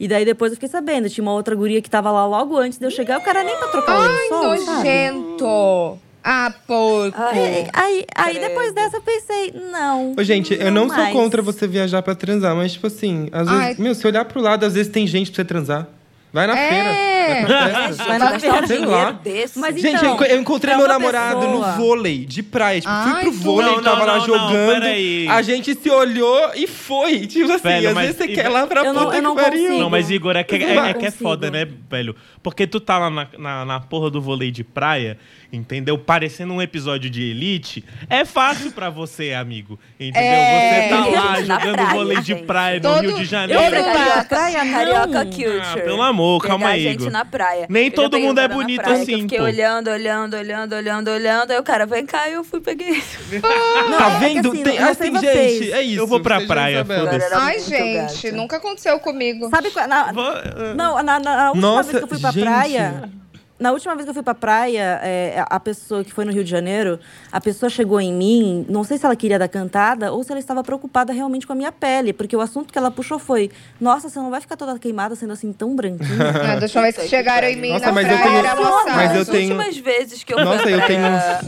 E daí depois eu fiquei sabendo, tinha uma outra guria que tava lá logo antes de eu chegar, o cara nem pra trocar o Ai, lençol, sabe? nojento! Ah, porco! Aí, aí, aí depois dessa eu pensei, não. Ô, gente, eu não sou mais. contra você viajar pra transar, mas, tipo assim, às vezes, Ai. meu, se olhar pro lado, às vezes tem gente pra você transar. Vai na É. feira. Vai pra festa. Vai na um feira. Sei lá. Mas Gente, então, eu, eu encontrei meu namorado pessoa- no vôlei de praia. Tipo, fui Ai, pro vôlei, não, tava não, lá não, jogando. peraí. a gente se olhou e foi. Tipo assim, Velho, às mas- vezes você e- quer lá pra Eu puta eu não que pariu. Não, mas Igor, é que é, Eu é que é foda, né, velho? Porque tu tá lá na, na, na porra do vôlei de praia, entendeu? Parecendo um episódio de Elite. É fácil pra você, amigo. Entendeu? É. Você tá <laughs> lá Na jogando praia, vôlei de gente. praia no Todo- Rio de Eu Janeiro. fui Todo carioca, praia, não. carioca culture. Ah, pelo amor, Pegar calma a aí, gente Igor. na praia. Nem Eu já todo mundo é bonito praia assim, Eu fiquei pô. olhando, olhando, olhando, olhando, olhando. Aí o cara, vem cá, eu fui peguei. <laughs> Tá é vendo? assim, tem, não assim, vocês. gente, é isso. Eu vou pra praia, foda-se. Ai, gente, gato. nunca aconteceu comigo. Sabe qual, na, Vou- Não, na, na última Nossa, vez que eu fui pra gente. praia. Na última vez que eu fui pra praia, é, a pessoa que foi no Rio de Janeiro, a pessoa chegou em mim, não sei se ela queria dar cantada ou se ela estava preocupada realmente com a minha pele, porque o assunto que ela puxou foi: Nossa, você não vai ficar toda queimada sendo assim tão branquinha? <laughs> Ah, deixa eu ver se chegaram em mim Nossa, na mas eu praia, tenho- era mas eu As tenho- últimas vezes que eu Nossa, fui eu pra tenho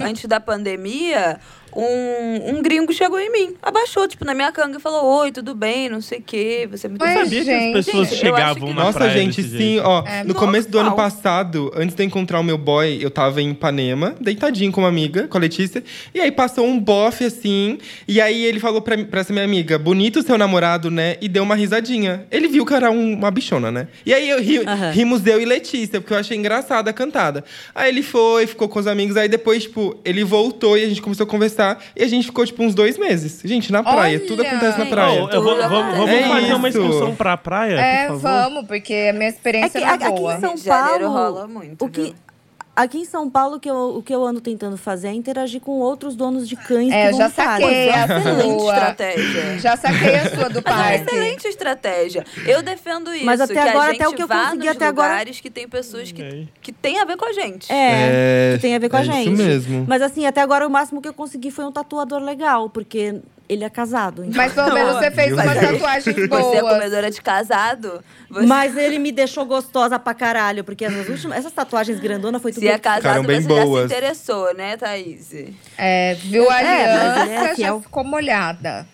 antes da pandemia, um, um gringo chegou em mim, abaixou, tipo, na minha canga e falou, oi, tudo bem, não sei o quê, você me Mas, Eu sabia que gente, as pessoas acho chegavam que- na Nossa, praia gente, desse sim, jeito. ó. É no começo do ano passado, antes de eu encontrar o meu boy, eu tava em Ipanema, deitadinho com uma amiga, com a Letícia. E aí passou um bofe assim. E aí ele falou pra, pra essa minha amiga: bonito o seu namorado, né? E deu uma risadinha. Ele viu que era um- uma bichona, né? E aí eu ri, rimos eu e Letícia, porque eu achei engraçada a cantada. Aí ele foi, ficou com os amigos. Aí depois, tipo, ele voltou e a gente começou a conversar. E a gente ficou, tipo, uns dois meses. Gente, na praia. Olha! tudo acontece na praia. Oh, eu vou- Tudo vamos vamos acontece. fazer É uma isso. excursão pra praia, É, por favor? vamos, porque a minha É experiência que não é aqui boa. em São Rio de Janeiro Paulo, rola muito, o que viu? Aqui em São Paulo, o que eu, o que eu ando tentando fazer é interagir com outros donos de cães É, que eu já saquei a Excelente sua. estratégia. Já saquei a sua do <laughs> Mas é parque. excelente estratégia. Eu defendo isso. Mas até que agora, a gente até o que eu consegui até agora- lugares que tem pessoas que, que tem a ver com a gente. É, É, que tem a ver com a é isso gente. mesmo. Mas assim, até agora o máximo que eu consegui foi um tatuador legal, porque ele é casado. então- Mas pelo menos você fez uma Deus. tatuagem Você é boa. comedora de casado. Você, Mas ele me deixou gostosa pra caralho, porque as últimas, <clears throat> essas tatuagens grandonas foi tudo. se é casado, Ficaram bem você já se boas. interessou, né, Thaís? É, viu a É, ele é aliança, já fiel. ficou molhada.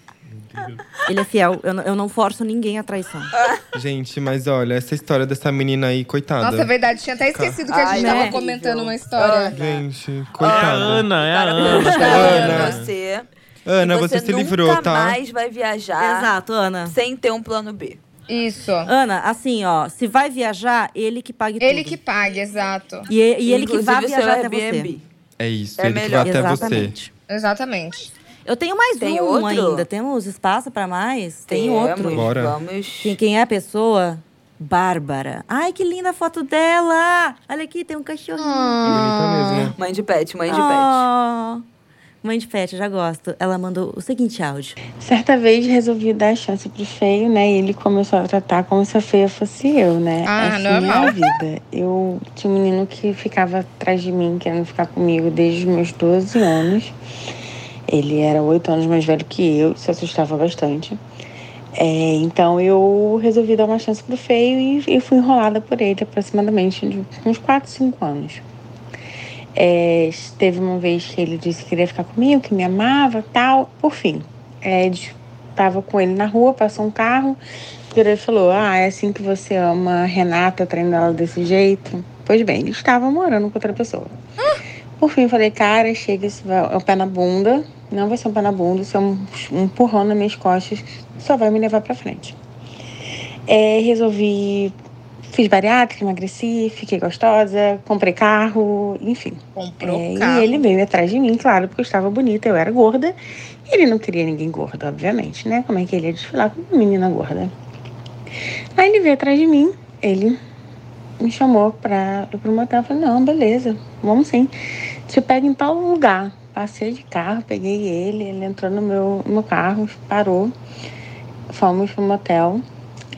Ele é fiel. Eu não, eu não forço ninguém à traição. <laughs> Gente, mas olha, essa história dessa menina aí, coitada. Nossa, é verdade. Tinha até esquecido que a Ai, gente né? tava comentando uma história. Gente, É a coitada. Ana, é a Ana. Ana. você. Ana, e você, se livrou, tá? mais vai viajar Exato, Ana. sem ter um plano B. Isso. Ana, assim, ó, se vai viajar, ele que pague Ele tudo. que pague, exato. E, e ele que Inclusive, vai o seu viajar até Airbnb. você. É isso, É ele que melhor. vai até você. Exatamente. Exatamente. Eu tenho mais Tem um outro? ainda. Temos espaço pra mais? Tem outro. Temos, Bora. Vamos. Quem, quem é a pessoa? Bárbara. Ai, que linda a foto dela! Olha aqui, tem um cachorrinho. Bonita mesmo. Mãe de pet, mãe de pet. Mãe de pet, eu já gosto. Ela mandou o seguinte áudio. Certa vez resolvi dar a chance pro feio, né? E ele começou a tratar como se a feia fosse eu, né? Ah, assim normal. é vida. Eu tinha um menino que ficava atrás de mim, querendo ficar comigo desde os meus 12 anos. Ele era oito anos mais velho que eu, se assustava bastante. É, então eu resolvi dar uma chance pro feio e, e fui enrolada por ele aproximadamente de uns 4, 5 anos. É, teve uma vez que ele disse que queria ficar comigo, que me amava tal. Por fim, é, estava com ele na rua, passou um carro, ele falou: Ah, é assim que você ama Renata, traindo ela desse jeito? Pois bem, ele estava morando com outra pessoa. Por fim, falei: Cara, chega, esse é o pé na bunda. Não vai ser um pé na bunda, isso é um, um empurrão nas minhas costas, só vai me levar pra frente. É, resolvi Fiz bariátrica, emagreci, fiquei gostosa, comprei carro, enfim. Comprou É, carro. E ele veio atrás de mim, claro, porque eu estava bonita, eu era gorda. E ele não queria ninguém gordo, obviamente, né? Como é que ele ia desfilar com uma menina gorda? Aí ele veio atrás de mim, ele me chamou pra ir pro motel. Eu falei, não, beleza, vamos sim. Te pega em tal lugar. Passei de carro, peguei ele, ele entrou no meu, no meu carro, parou. Fomos pro motel.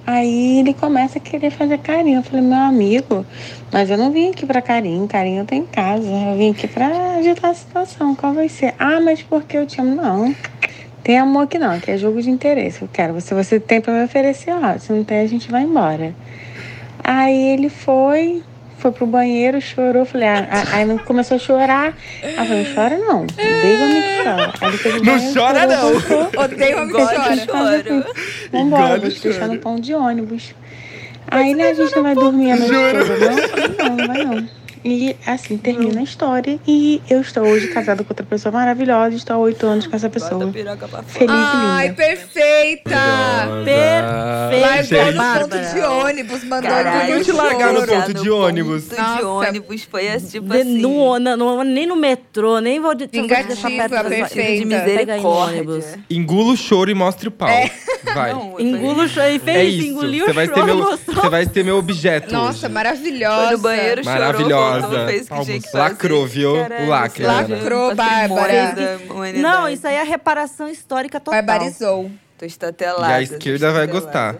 Aí ele começa a querer fazer carinho. Eu falei, meu amigo, mas eu não vim aqui pra carinho, carinho tenho em casa. Eu vim aqui pra agitar a situação. Qual vai ser? Ah, mas porque eu te amo? Não. Tem amor aqui não, que é jogo de interesse. Eu quero. Se você tem pra me oferecer, ó. Se não tem, a gente vai embora. Aí ele foi, foi pro banheiro, chorou. Falei, ah, ah, aí começou a chorar. Aí eu falei, não chora não. Odeio homem que chora. Aí ele Não banheiro, chora, chorou, não. voltou. <laughs> Odeio homem que chora. choro. Vambora, vou te deixar no pão de ônibus. Aí né, a gente não vai dormir a noite toda, não? Não, não vai não. E assim termina a história. E eu estou hoje casada com outra pessoa maravilhosa. Estou há oito anos com essa pessoa. Feliz Ai, e linda. perfeita! Perfeita. Largou no ponto de ônibus, mandou Caralho, engolir o te largar no ponto de ônibus. ponto de ônibus foi assim, tipo De- assim. no- na- no- nem no metrô, nem vou de deixar perto de no misericórdia. Engula o choro e mostre o pau. Vai. Não, foi- Engula o choro e fez é engoliu Você o vai, choro, você vai ser meu objeto Nossa, hoje. maravilhosa. Foi no banheiro, chorou, Maravilhosa. Voltou, fez o que tinha que fazer. Lacrou, viu? O lacre. Lacrou, Bárbara. Não, isso aí é reparação histórica total. Barbarizou. Tô E estatelada. a esquerda vai gostar.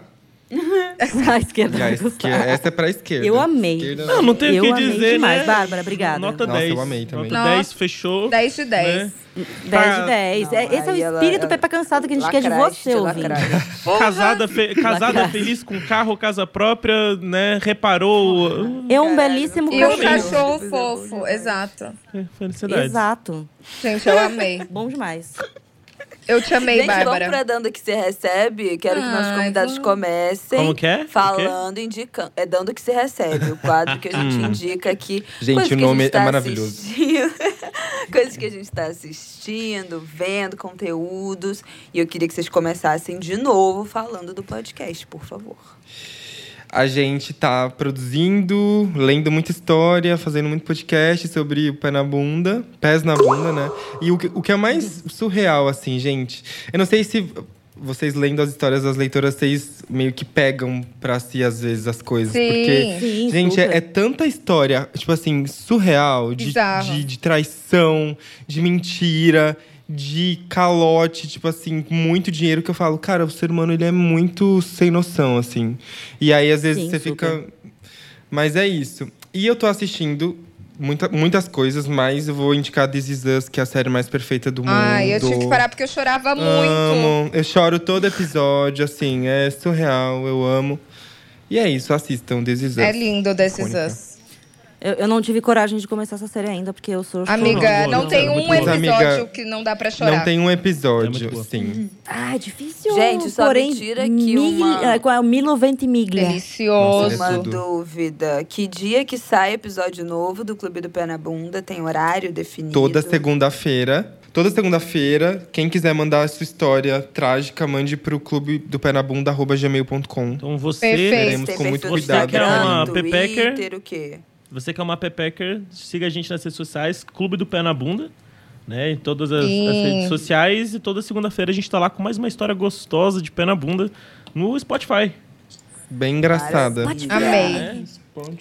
<laughs> A esquerda a vai esquerda, gostar. essa é pra esquerda. Eu amei. Esquerda- Não, não tem o Eu que amei dizer, demais. né? Bárbara, obrigada. Nota Nossa, 10. eu amei também. Nota Nossa. 10, fechou. 10 de 10. né? 10 de 10. Não, É, esse é o ela- espírito ela- Pepa Cansado que a gente quer de Lacraste, você, ouvinte. lacraste. Casada, fe- casada feliz com carro, casa própria, né? Reparou. É um belíssimo não E um Cachorro. cachorro é fofo, exato. Felicidade. Exato. Gente, eu amei. Bom demais. Eu te amei, Gente, vamos Bárbara. pra Dando que se recebe. Quero que nossos Ai, convidados vamos. comecem. Como que é? Falando, indicando. É Dando que se recebe. O quadro que a gente <laughs> indica aqui. Gente, o nome gente tá é maravilhoso. <laughs> Coisas que a gente tá assistindo, vendo, conteúdos. E eu queria que vocês começassem de novo falando do podcast, por favor. A gente tá produzindo, lendo muita história, fazendo muito podcast sobre o pé na bunda, pés na bunda, né? E o que, o que é mais surreal, assim, gente, eu não sei se vocês lendo as histórias das leitoras, vocês meio que pegam pra si, às vezes, as coisas. Sim. Porque, Sim, gente, é, é tanta história, tipo assim, surreal, de, de, de traição, de mentira. De calote, tipo assim, muito dinheiro que eu falo, cara, o ser humano ele é muito sem noção, assim. E aí, às vezes, Sim, você super. fica. Mas é isso. E eu tô assistindo muita, muitas coisas, mas eu vou indicar This Is Us, que é a série mais perfeita do mundo. Ai, eu tive que parar porque eu chorava muito. Amo. Eu choro todo episódio, assim, é surreal, eu amo. E é isso, assistam This Is Us. É lindo desses Icônica. Us. Eu, eu não tive coragem de começar essa série ainda, porque eu sou Amiga, chorona. não Não, tem é muito um episódio Amiga, que não dá pra chorar. Não tem um É episódio, boa. sim. Ah, é difícil. Gente, só porém, tira aqui migli- uma- é, Qual é o Milo Ventimiglia? Delicioso. Nossa, Uma É tudo. dúvida. Que dia que sai episódio novo do Clube do Pé na Bunda? Tem horário definido? Toda segunda-feira. Toda segunda-feira, quem quiser mandar a sua história trágica, mande pro clube do pé na bunda, arroba gmail.com. Então você, Perfeito. Teremos com muito cuidado. Você que é uma pepeca? Twitter, o quê? Você que é uma pepecker, siga a gente nas redes sociais, Clube do Pé na Bunda. Né, em todas as, as redes sociais. E toda segunda-feira a gente tá lá com mais uma história gostosa de pé na bunda no Spotify. Bem engraçada. Amei.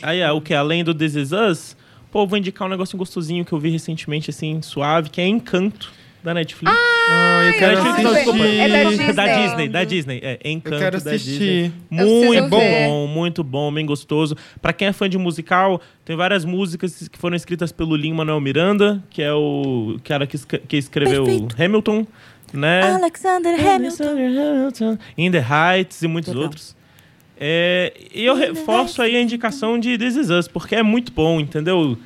Aí, é, o que? Além do This Is Us, pô, vou indicar um negocinho gostosinho que eu vi recentemente, assim, suave, que é Encanto, da Netflix. Ah, eu quero Netflix, desculpa. é da Disney. Da Disney, da Disney. É, Encanto Eu quero da assistir. Muito bom, ver. muito bom, bem gostoso. Pra quem é fã de musical, tem várias músicas que foram escritas pelo Lin-Manuel Miranda, que é o cara que, que escreveu Perfeito. Hamilton. né? Alexander Hamilton. In the Heights e muitos Legal. outros. É, e eu reforço aí a indicação de This Is Us, porque é muito bom, entendeu?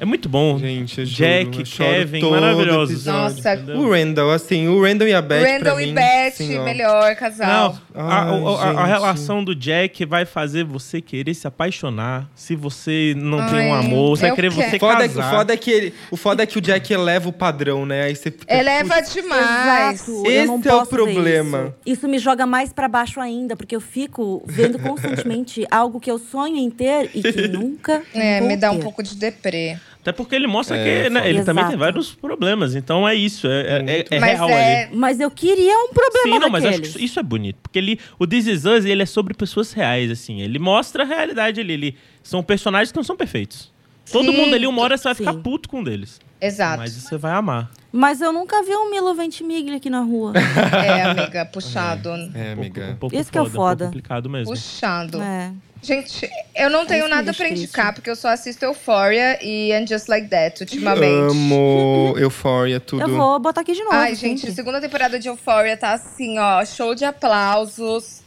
É muito bom. Gente, juro, Jack, Kevin, maravilhosos. episódio. Nossa, Entendeu? O Randall, assim, o Randall e a Beth. pra Randall e mim, Beth, assim, ó. melhor casal. Não, a, Ai, a- a- a relação do Jack vai fazer você querer se apaixonar. Se você não tem um Ai, amor, você vai querer quero. você O foda, é, que- casar. o foda é que ele- o foda é que o Jack eleva o padrão, né? Aí você fica. Eleva putz, demais. Exato, Esse é o problema. Isso. Isso me joga mais pra baixo ainda, porque eu fico vendo constantemente <laughs> algo que eu sonho em ter e que <laughs> nunca É, me dá um pouco de deprê. Até porque ele mostra É, que né, foda. ele também tem vários problemas. Então é isso, é, é- é Mas real é- ali. Mas eu queria um problema Sim, não, mas acho daqueles. que isso, isso é bonito. Porque ele, o This Is Us, ele é sobre pessoas reais, assim. Ele mostra a realidade ali. Ele, são personagens que não são perfeitos. Todo Sim. mundo ali, uma hora você vai ficar Sim. puto com um deles. Exato. Mas você vai amar. Mas eu nunca vi um Milo Ventimiglia aqui na rua. <laughs> É, amiga, puxado. É, Um pouco, um amiga. pouco Esse que é o foda, um pouco foda. complicado mesmo. Puxado. é. Gente, eu não tenho nada triste. indicar, porque eu só assisto Euphoria e And Just Like That ultimamente. Amo Euphoria, tudo. Eu vou botar aqui de novo. Ai, gente, a sempre. segunda temporada de Euphoria tá assim, ó, show de aplausos,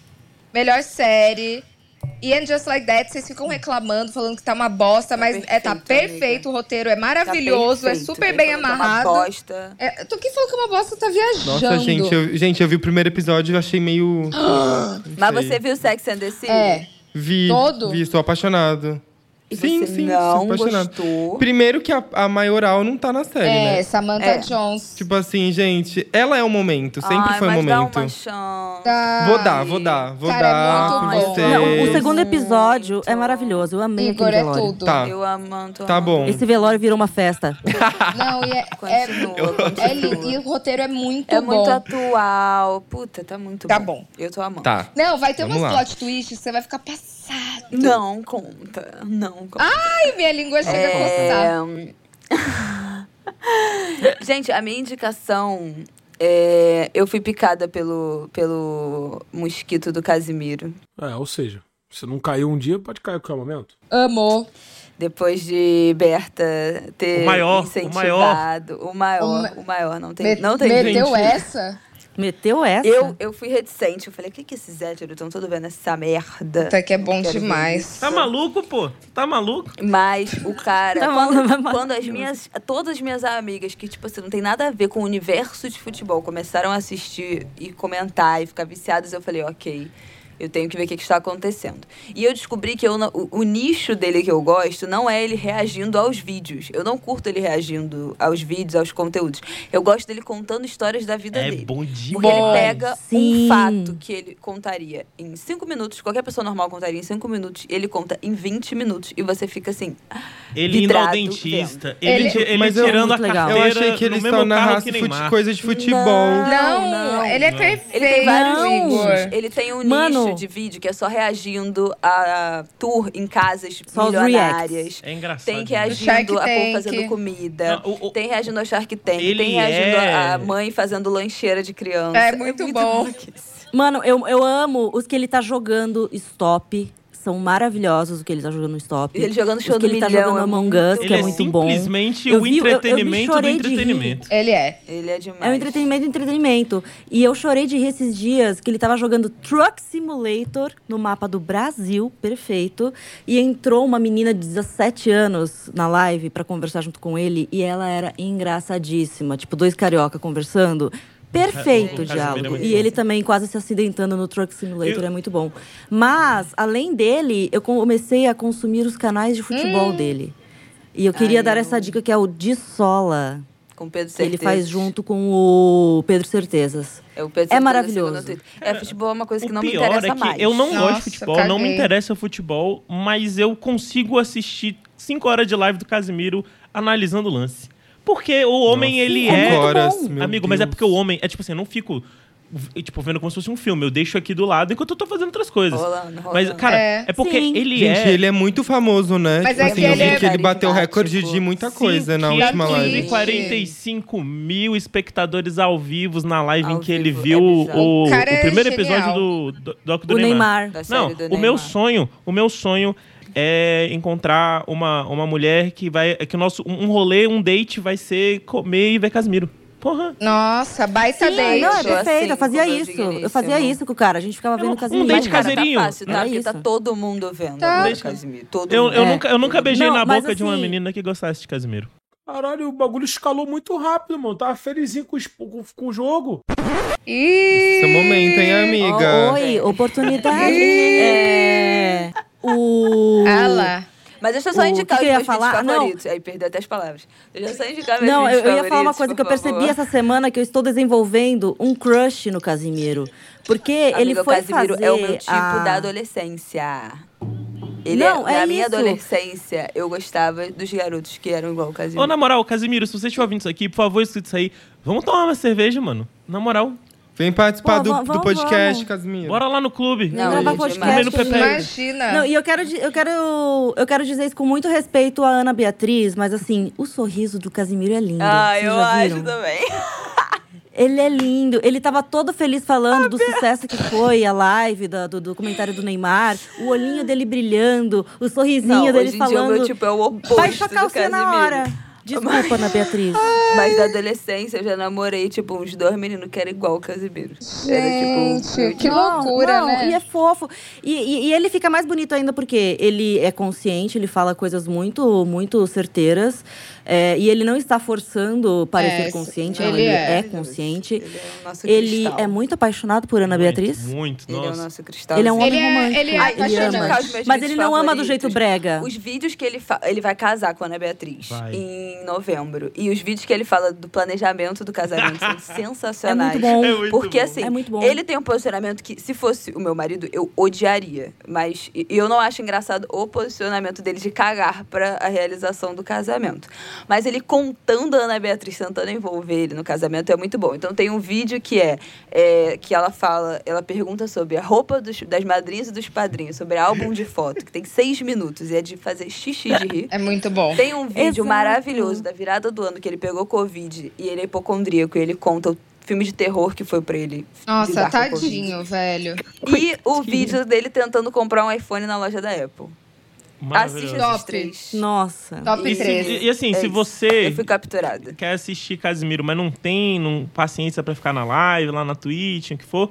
melhor série. E And Just Like That, vocês ficam reclamando, falando que tá uma bosta, mas é, tá perfeito, perfeito, o roteiro é maravilhoso, Tá é perfeito. super Ele bem que é uma amarrado. bosta. É, tu que falou que é uma bosta, tá viajando. Nossa, gente eu, gente, eu vi o primeiro episódio e achei meio. <gasps> Mas sei. você viu Sex and the City? É. Vi. Todo? Vi, estou apaixonado. E sim, você sim, não gostou? Primeiro que a, a maioral não tá na série, É, né? Samantha É. Jones. Tipo assim, gente, ela é o momento, sempre Ai, foi o momento. Dá uma chance. Tá. Vou dar, vou dar, vou Cara, é dar muito por bom. vocês. Não, o segundo episódio é maravilhoso. Eu amei Igor aquele é velório. tudo. Tá, Eu amo. tô tá amando. bom. Esse velório virou uma festa. <laughs> Não, e é, é, é lindo. E o roteiro é muito É bom. muito atual. Puta, tá muito Tá bom. bom. Eu tô amando. Tá. Não, vai ter Vamos umas lá. plot twists você vai ficar passado. Não conta. Não conta. Ai, minha língua chega a coçar. É... <laughs> Gente, a minha indicação é... Eu fui picada pelo, pelo mosquito do Casimiro. É, ou seja, se não caiu um dia, pode cair a qualquer momento. Amor. Depois de Berta ter O maior, o incentivado. O maior, O o, ma- maior. Não tem, Me- não tem meteu gente. essa? <laughs> Meteu essa? Eu, eu fui reticente. Eu falei, o que, que esses héteros estão todos vendo essa merda? Até que é bom demais. Tá maluco, pô? Tá maluco? Mas o cara, <laughs> Tá quando, maluco, quando as minhas, todas as minhas amigas que tipo assim, não tem nada a ver com o universo de futebol, começaram a assistir e comentar e ficar viciadas, eu falei, OK. Eu tenho que ver o que, que está acontecendo. E eu descobri que eu não- o, o nicho dele que eu gosto não é ele reagindo aos vídeos. Eu não curto ele reagindo aos vídeos, aos conteúdos. Eu gosto dele contando histórias da vida É dele. bom Porque demais. ele pega Sim. um fato que ele contaria em cinco minutos, qualquer pessoa normal contaria em cinco minutos, ele conta em 20 minutos. E você fica assim. Ele indo ao dentista, Ele- ele, ele Mas eu- tirando a legal. carteira Eu achei que ele narrasse que fute- Neymar. coisa de futebol. Não, não, ele é não. perfeito, Ele tem vários Não. Nichos. Ele tem um Mano. nicho de vídeo que é só reagindo a tour em casas Só milionárias. É engraçado. Tem Shark reagindo a povo Tank. fazendo comida. Não, o- o- tem reagindo ao Shark Tank. Tem reagindo é- a mãe fazendo lancheira de criança. É muito bom. maluquice. Mano, eu, eu amo os que ele tá jogando stop. São maravilhosos o que ele tá jogando no stop. Ele jogando show que do ele tá milhão, jogando é Among muito Us, que Ele é é muito bom. simplesmente o vi- eu- eu me entretenimento do de rir. entretenimento. Ele é. Ele é demais. É um entretenimento, entretenimento. E eu chorei de rir esses dias que ele tava jogando Truck Simulator no mapa do Brasil, perfeito. E entrou uma menina de 17 anos na live pra conversar junto com ele e ela era engraçadíssima. Tipo, dois carioca conversando. Perfeito O o é diálogo. muito E ele também quase se acidentando no Truck Simulator, Eu- é muito bom. Mas, além dele, eu comecei a consumir os canais de futebol Hum. dele. E eu queria Ai, dar eu- essa dica que é o De Sola. Com Pedro Que ele Certezas. faz junto com o Pedro Certezas. É, o Pedro É Certezas maravilhoso. o. É, futebol é uma coisa que o não me pior interessa é que mais. eu não gosto Nossa, de futebol, não me interessa futebol, mas eu consigo assistir 5 horas de live do Casimiro analisando o lance. Porque o homem, Nossa, ele é. horas, bom. meu Amigo, mas é Deus. porque o homem. É tipo assim, eu não fico. Tipo, vendo como se fosse um filme. Eu deixo aqui do lado enquanto eu tô fazendo outras coisas. Rolando, rolando. Mas, cara, É. é, porque Sim. ele Gente, é. ele é muito famoso, né? Mas tipo é assim, que eu ele vi é que ele bateu recorde de muita coisa na Sim, última que- live. 45 mil espectadores ao vivo na live Ao em que ele viu é bizarro. o, O é primeiro episódio do, do, doc do o Neymar. Neymar. Da série Não, do o Neymar. meu sonho, o meu sonho é encontrar uma, uma mulher que vai. Que o nosso, um rolê, um date vai ser comer e ver Casimiro. Porra. Nossa, baita Sim, date. não, é Assim, perfeito. eu fazia isso. Eu fazia isso com o cara. A gente ficava vendo o Casimiro. um date Cara, caseirinho. Tá fácil, tá? É Porque tá isso. todo mundo vendo Tá. o Casimiro. Todo Eu, mundo. eu, É. nunca, eu nunca beijei Não, na boca de uma assim- menina que gostasse de Casimiro. Caralho, o bagulho escalou muito rápido, mano. Tava felizinho com, os- com, com o jogo. Ih, Seu momento, hein, amiga? Oi, oportunidade. é. O. Ela. Mas deixa eu só O indicar que os que eu ia meus vídeos falar? Não. favoritos. Aí perdi até as palavras. Deixa eu só indicar meus Não, eu, eu ia falar uma coisa que eu percebi favor. essa semana que eu estou desenvolvendo um crush no Casimiro. Porque ele foi o Casimiro fazer é o meu tipo a... da adolescência. Ele Não, é, é na minha isso. adolescência, eu gostava dos garotos que eram igual o Casimiro. Ô, na moral, Casimiro, se você estiver ouvindo isso aqui, por favor, escuta isso aí. Vamos tomar uma cerveja, mano. Na moral. Vem participar Pô, do, vamos, do podcast, vamos. Casimiro. Bora lá no clube. Não, gravar gente, podcast. No Pepe. Imagina. Não, e eu quero, eu quero, eu quero dizer isso com muito respeito à Ana Beatriz, mas assim, o sorriso do Casimiro é lindo. Ah, Vocês eu acho também. <laughs> Ele é lindo. Ele tava todo feliz falando do sucesso que foi a live da- do documentário do Neymar. O olhinho dele brilhando, o sorrisinho Não, dele hoje em dia o falando. meu tipo é o oposto Vai do chocar você na hora. Desculpa, Ana Beatriz. Mas da adolescência eu já namorei, tipo, uns dois meninos que eram igual o Casimiro. Era, tipo, Gente, que loucura, não, né? E é fofo. E, e- e ele fica mais bonito ainda porque ele é consciente, ele fala coisas muito, muito certeiras. É, e ele não está forçando parecer É, consciente, ele não, ele é. é, consciente. Ele é o nosso Ele cristal. é muito apaixonado por Ana Beatriz. Muito, Ele é o nossa. nosso cristal. Ele é um homem Ele é- romântico. ele é ama. apaixonante. Mas ele não ama do jeito brega. Os vídeos que ele fa... ele vai casar com a Ana Beatriz Vai. em novembro. E os vídeos que ele fala do planejamento do casamento são <laughs> sensacionais. É muito bom. É muito Porque bom. assim, É muito bom. ele tem um posicionamento que, se fosse o meu marido, eu odiaria. Mas e- eu não acho engraçado o posicionamento dele de cagar pra a realização do casamento. Mas ele contando a Ana Beatriz tentando envolver ele no casamento é muito bom. Então tem um vídeo que é, é, que ela fala, ela pergunta sobre a roupa dos- das madrinhas e dos padrinhos, sobre álbum de foto, que tem seis minutos e é de fazer xixi de rir. É muito bom. Tem um vídeo Exato. maravilhoso da virada do ano que ele pegou Covid e ele é hipocondríaco e ele conta o filme de terror que foi pra ele. Nossa, tadinho, velho. E o vídeo dele tentando comprar um iPhone na loja da Apple. Maravilhoso. Assiste esses Top. três. Nossa. Top E, se- 3. e- e assim, É se isso. você Eu fui capturada. quer assistir Casimiro, mas não tem não, paciência pra ficar na live, lá na Twitch, o que for.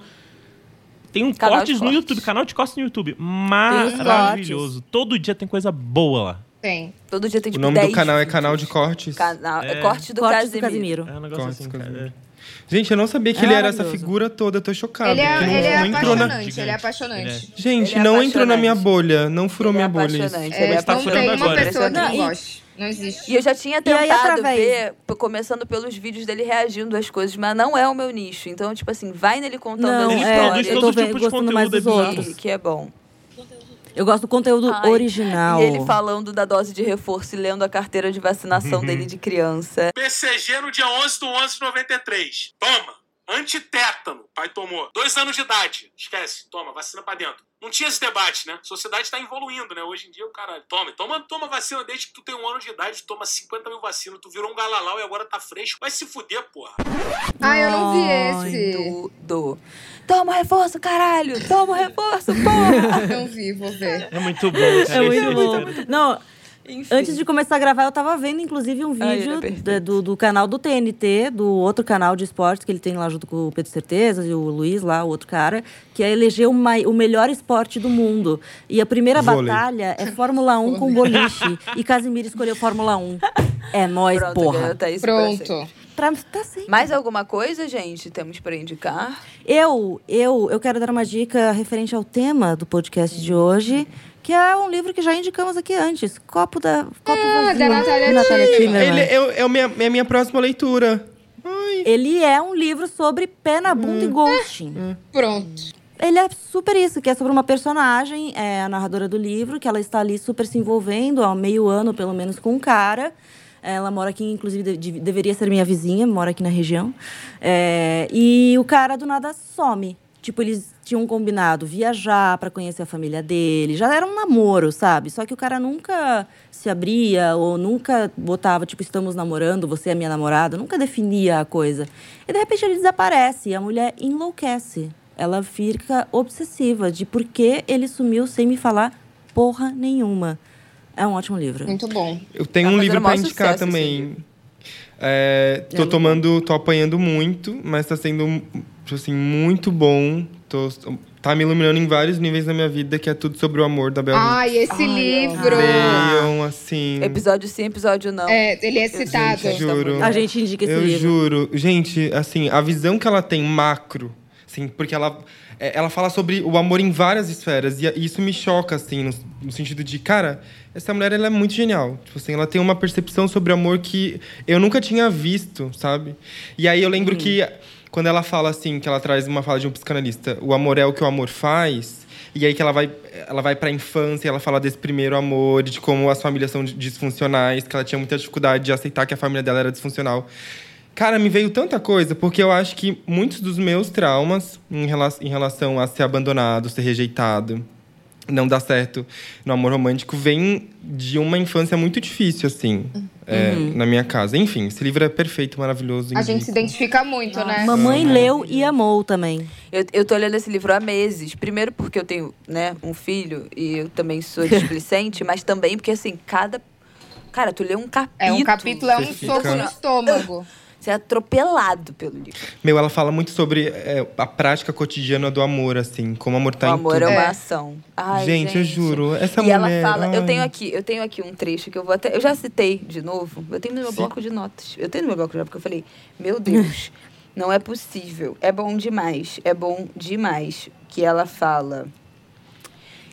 Tem um Canal cortes no cortes. YouTube, canal de cortes no YouTube. Maravilhoso. Todo dia tem coisa boa lá. Tem. Todo dia tem O tipo nome 10 do canal é canal de cortes. Canal, é. É. corte do Cortes do Casimiro. Casimiro. É um negócio Cortes assim, cara. Casimiro. É. Gente, eu não sabia que É ele era essa figura toda, eu tô chocado. Ele é, que não, ele é não entrou na... apaixonante, ele é apaixonante. Gente, Ele é não entrou na minha apaixonante. bolha, não furou Ele é minha bolha isso. apaixonante, É, ele é tá não furando tem uma agora. pessoa que não Não, e- goste. Não existe. E eu já tinha aí, tentado através- ver, começando pelos vídeos dele reagindo às coisas, mas não é o meu nicho. Então, tipo assim, vai nele contando Não, as Ele é, produz histórias. eu todo tô vendo- tipo de conteúdo episódio. outros. que é bom. Eu gosto do conteúdo Ai, original. E ele falando da dose de reforço e lendo a carteira de vacinação dele de criança. PCG no dia 11 do 11 de 93. Toma. Antitétano. Pai tomou. Dois anos de idade. Esquece. Toma, vacina pra dentro. Não tinha esse debate, né? A sociedade tá evoluindo, né? Hoje em dia o cara toma, toma, toma vacina desde que tu tem um ano de idade, toma 50 mil vacinas, tu virou um galalau e agora tá fresco. Vai se fuder, porra. Ah, eu não vi Ai, esse. Tudo. Toma o reforço, caralho! Toma o reforço, porra! Não vi, vou ver. É muito bom. É cara, muito bom. Não, Enfim. antes de começar a gravar, eu tava vendo, inclusive, um é vídeo da- do, do canal do TNT, do outro canal de esportes que ele tem lá junto com o Pedro Certezas e o Luiz lá, o outro cara, que é eleger o, mai- o melhor esporte do mundo. E a primeira Vôlei. batalha é Fórmula 1 com boliche. E Casimiro escolheu Fórmula 1. É nóis, Pronto, porra. Pronto. Pra, tá sim. Mais alguma coisa, gente? Temos pra indicar? Eu, eu, eu quero dar uma dica referente ao tema do podcast de hoje, que é um livro que já indicamos aqui antes, Copo da Copo Ah, Vazio, da Natália. Ele é, é, a minha, é a minha próxima leitura. Ele é um livro sobre pé na bunda e ghosting. Pronto. Ele é super isso, que é sobre uma personagem, é a narradora do livro, que ela está ali super se envolvendo há meio ano, pelo menos, com um cara. Ela mora aqui, inclusive, de- de- deveria ser minha vizinha, mora aqui na região. É, e o cara, do nada, some. Tipo, eles tinham combinado viajar para conhecer a família dele. Já era um namoro, sabe? Só que o cara nunca se abria ou nunca botava, tipo, estamos namorando, você é minha namorada. Nunca definia a coisa. E, de repente, ele desaparece e a mulher enlouquece. Ela fica obsessiva de por que ele sumiu sem me falar porra nenhuma. É um ótimo livro. Muito bom. Eu tenho Tá um livro pra maior indicar também. É, tô tomando, tô apanhando muito, mas tá sendo, tipo assim, muito bom. Tô, tá me iluminando em vários níveis da minha vida, que é tudo sobre o amor da Bel Hooks. Ai, esse livro. Leiam, assim. Episódio sim, episódio não. É, ele é citado. Gente, juro. A gente indica esse eu livro. juro. Gente, assim, a visão que ela tem macro, assim, porque ela, é, ela fala sobre o amor em várias esferas. E, e isso me choca, assim, no, no sentido de, cara, essa mulher ela é muito genial. Tipo assim, ela tem uma percepção sobre amor que eu nunca tinha visto, sabe? E aí eu lembro que quando ela fala assim, que ela traz uma fala de um psicanalista, o amor é o que o amor faz. E aí que ela vai, ela vai pra infância, e ela fala desse primeiro amor, de como as famílias são disfuncionais, que ela tinha muita dificuldade de aceitar que a família dela era disfuncional. Cara, me veio tanta coisa, porque eu acho que muitos dos meus traumas em, rela em relação a ser abandonado, ser rejeitado, não dar certo no amor romântico, vem de uma infância muito difícil, assim, é, Uhum. na minha casa. Enfim, esse livro é perfeito, maravilhoso. A gente indico. se identifica muito, né? Mamãe leu e amou também. Eu, eu tô lendo esse livro há meses. Primeiro porque eu tenho, né, um filho e eu também sou displicente, <laughs> mas também porque, assim, cada... Cara, tu lê um capítulo... É um capítulo, é um soco no estômago. Você é atropelado pelo livro. Meu, ela fala muito sobre é, a prática cotidiana do amor, assim, como o amor tá o em amor tudo. é uma É. ação. Ai, gente, eu juro, essa e mulher... ela fala, eu ai. tenho aqui, eu tenho aqui um trecho que eu vou até, eu já citei de novo. Eu tenho no meu Sim. bloco de notas. Eu tenho no meu bloco de notas porque eu falei, meu Deus, <laughs> não é possível. É bom demais, é bom demais que ela fala.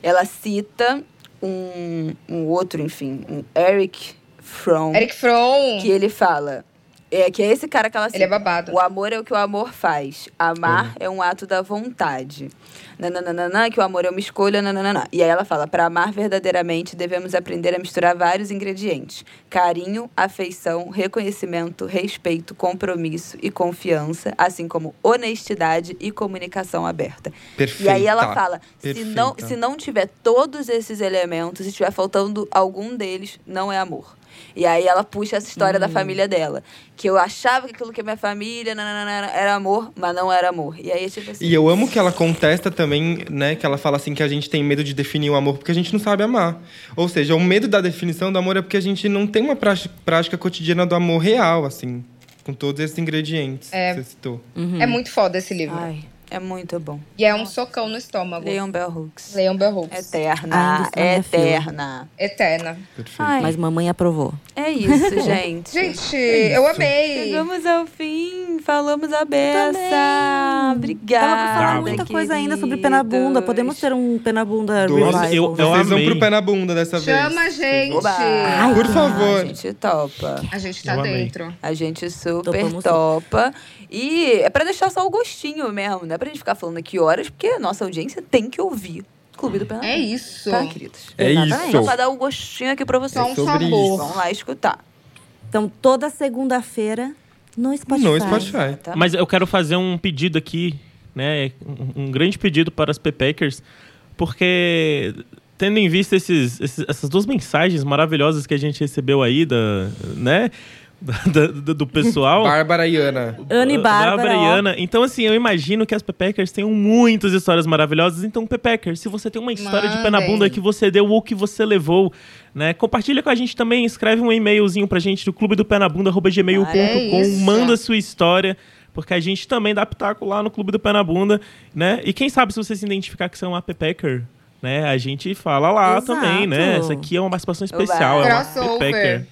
Ela cita um, um outro, enfim, um Eric Fromm, Eric Fromm. que ele fala, é que é esse cara que ela cita. Ele é babado. O amor é o que o amor faz. Amar é um ato da vontade. Nananana, que o amor é uma escolha, nananana. E aí ela fala, para amar verdadeiramente, devemos aprender a misturar vários ingredientes. Carinho, afeição, reconhecimento, respeito, compromisso e confiança, assim como honestidade e comunicação aberta. Perfeita. E aí ela fala, se não, se não tiver todos esses elementos, se tiver faltando algum deles, não é amor. E aí ela puxa essa história Hum. da família dela. Que eu achava que aquilo que é minha família nananana, era amor, mas não era amor. E aí, tipo assim. E eu amo que ela contesta também, né? Que ela fala assim que a gente tem medo de definir o amor porque a gente não sabe amar. Ou seja, o medo da definição do amor é porque a gente não tem uma prática, prática cotidiana do amor real, assim. Com todos esses ingredientes É. que você citou. É muito foda esse livro. Ai, é muito bom. E é um socão no estômago. Leon Bell Hooks. Leon Bell Hooks. Eterna, eterna. Eterna. Perfeito. Ai, Mas mamãe aprovou. é isso, <laughs> gente. Gente, eu amei. Chegamos ao fim, falamos a beça. Obrigada. Dava pra falar muita coisa ainda sobre pé na bunda. Podemos ter um pé na bunda Dois. revival. Eu- eu Vocês vão amei. pro pé na bunda dessa Chama a vez. gente. Oba. Ai, Por favor. A gente topa. A gente tá Eu amei. dentro. A gente super Topamos topa. E é pra deixar só o gostinho mesmo, não é pra gente ficar falando aqui horas, porque a nossa audiência tem que ouvir Clube do Pernambuco. É isso. Tá, queridos? É Exatamente. Só isso. pra dar um gostinho aqui pra vocês. Só um sobre sabor. Vão lá escutar. Então, toda segunda-feira no Spotify. No Spotify. Tá? Mas eu quero fazer um pedido aqui, né? Um, um grande pedido para as Pepeckers, porque tendo em vista esses, esses- essas duas mensagens maravilhosas que a gente recebeu aí, da, né? <laughs> Da- do pessoal. Bárbara e Ana. Ana e Bárbara, e ó. Ana. Então, assim, eu imagino que as Pepeckers tenham muitas histórias maravilhosas. Então, Pepecker, se você tem uma história de pé na Mandem. bunda que você deu ou que você levou, né? Compartilha com a gente também. Escreve um e-mailzinho pra gente do clube do pé na bunda, gmail.com. É manda sua história. Porque a gente também dá pitaco lá no Clube do Pé na Bunda, né? E quem sabe se você se identificar que você é uma Pepecker, né? A gente fala lá Exato. também, né? Essa aqui é uma participação especial, é uma Crossover.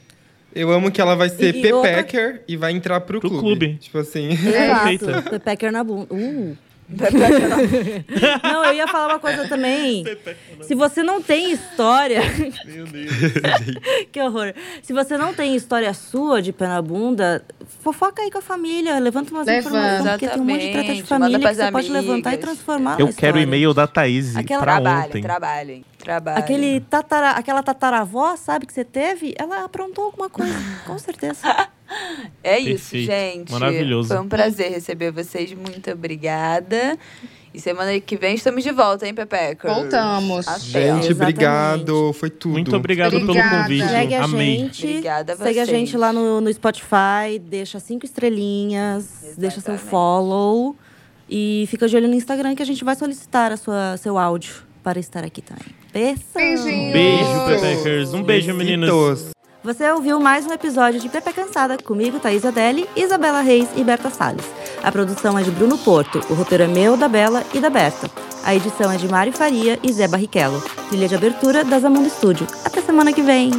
Eu amo que ela vai ser E- e outra- Pepecker e vai entrar pro, Pro clube. clube. Tipo assim. Perfeita. Exato. Pepecker na bunda. Uh. <laughs> não, eu ia falar uma coisa também. Se você não tem história. <laughs> que horror. Se você não tem história sua de pé na bunda, fofoca aí com a família. Levanta umas Levanta. informações, porque tem um monte de treta de Exatamente. família que você pras pode levantar e amigas. transformar. Eu na quero o e-mail da Thaís Aquela- pra Trabalhem, ontem. trabalhem, trabalhem. Aquele tatara, aquela tataravó, sabe, que você teve, ela aprontou alguma coisa, com certeza. <laughs> É isso, Perfeito. gente. Maravilhoso. Foi um prazer receber vocês. Muito obrigada. E semana que vem estamos de volta, hein, Pepeca? Voltamos. Até. Gente, Exatamente. obrigado. Foi tudo. Muito obrigado Obrigada. pelo convite. Segue a Amei. gente. Obrigada a Segue a vocês. gente lá no, no Spotify, deixa cinco estrelinhas, deixa seu Exatamente. follow. E fica de olho no Instagram que a gente vai solicitar a sua, seu áudio para estar aqui também. Beijo! Beijinho. Beijo, Pepeckers. Um beijo, meninas. Você ouviu mais um episódio de Pepe Cansada comigo, Thaís Adeli, Isabela Reis e Berta Salles. A produção é de Bruno Porto, o roteiro é meu, da Bela e da Berta. A edição é de Mari Faria e Zé Barrichello. Trilha de abertura da Zamundo Studio. Até semana que vem!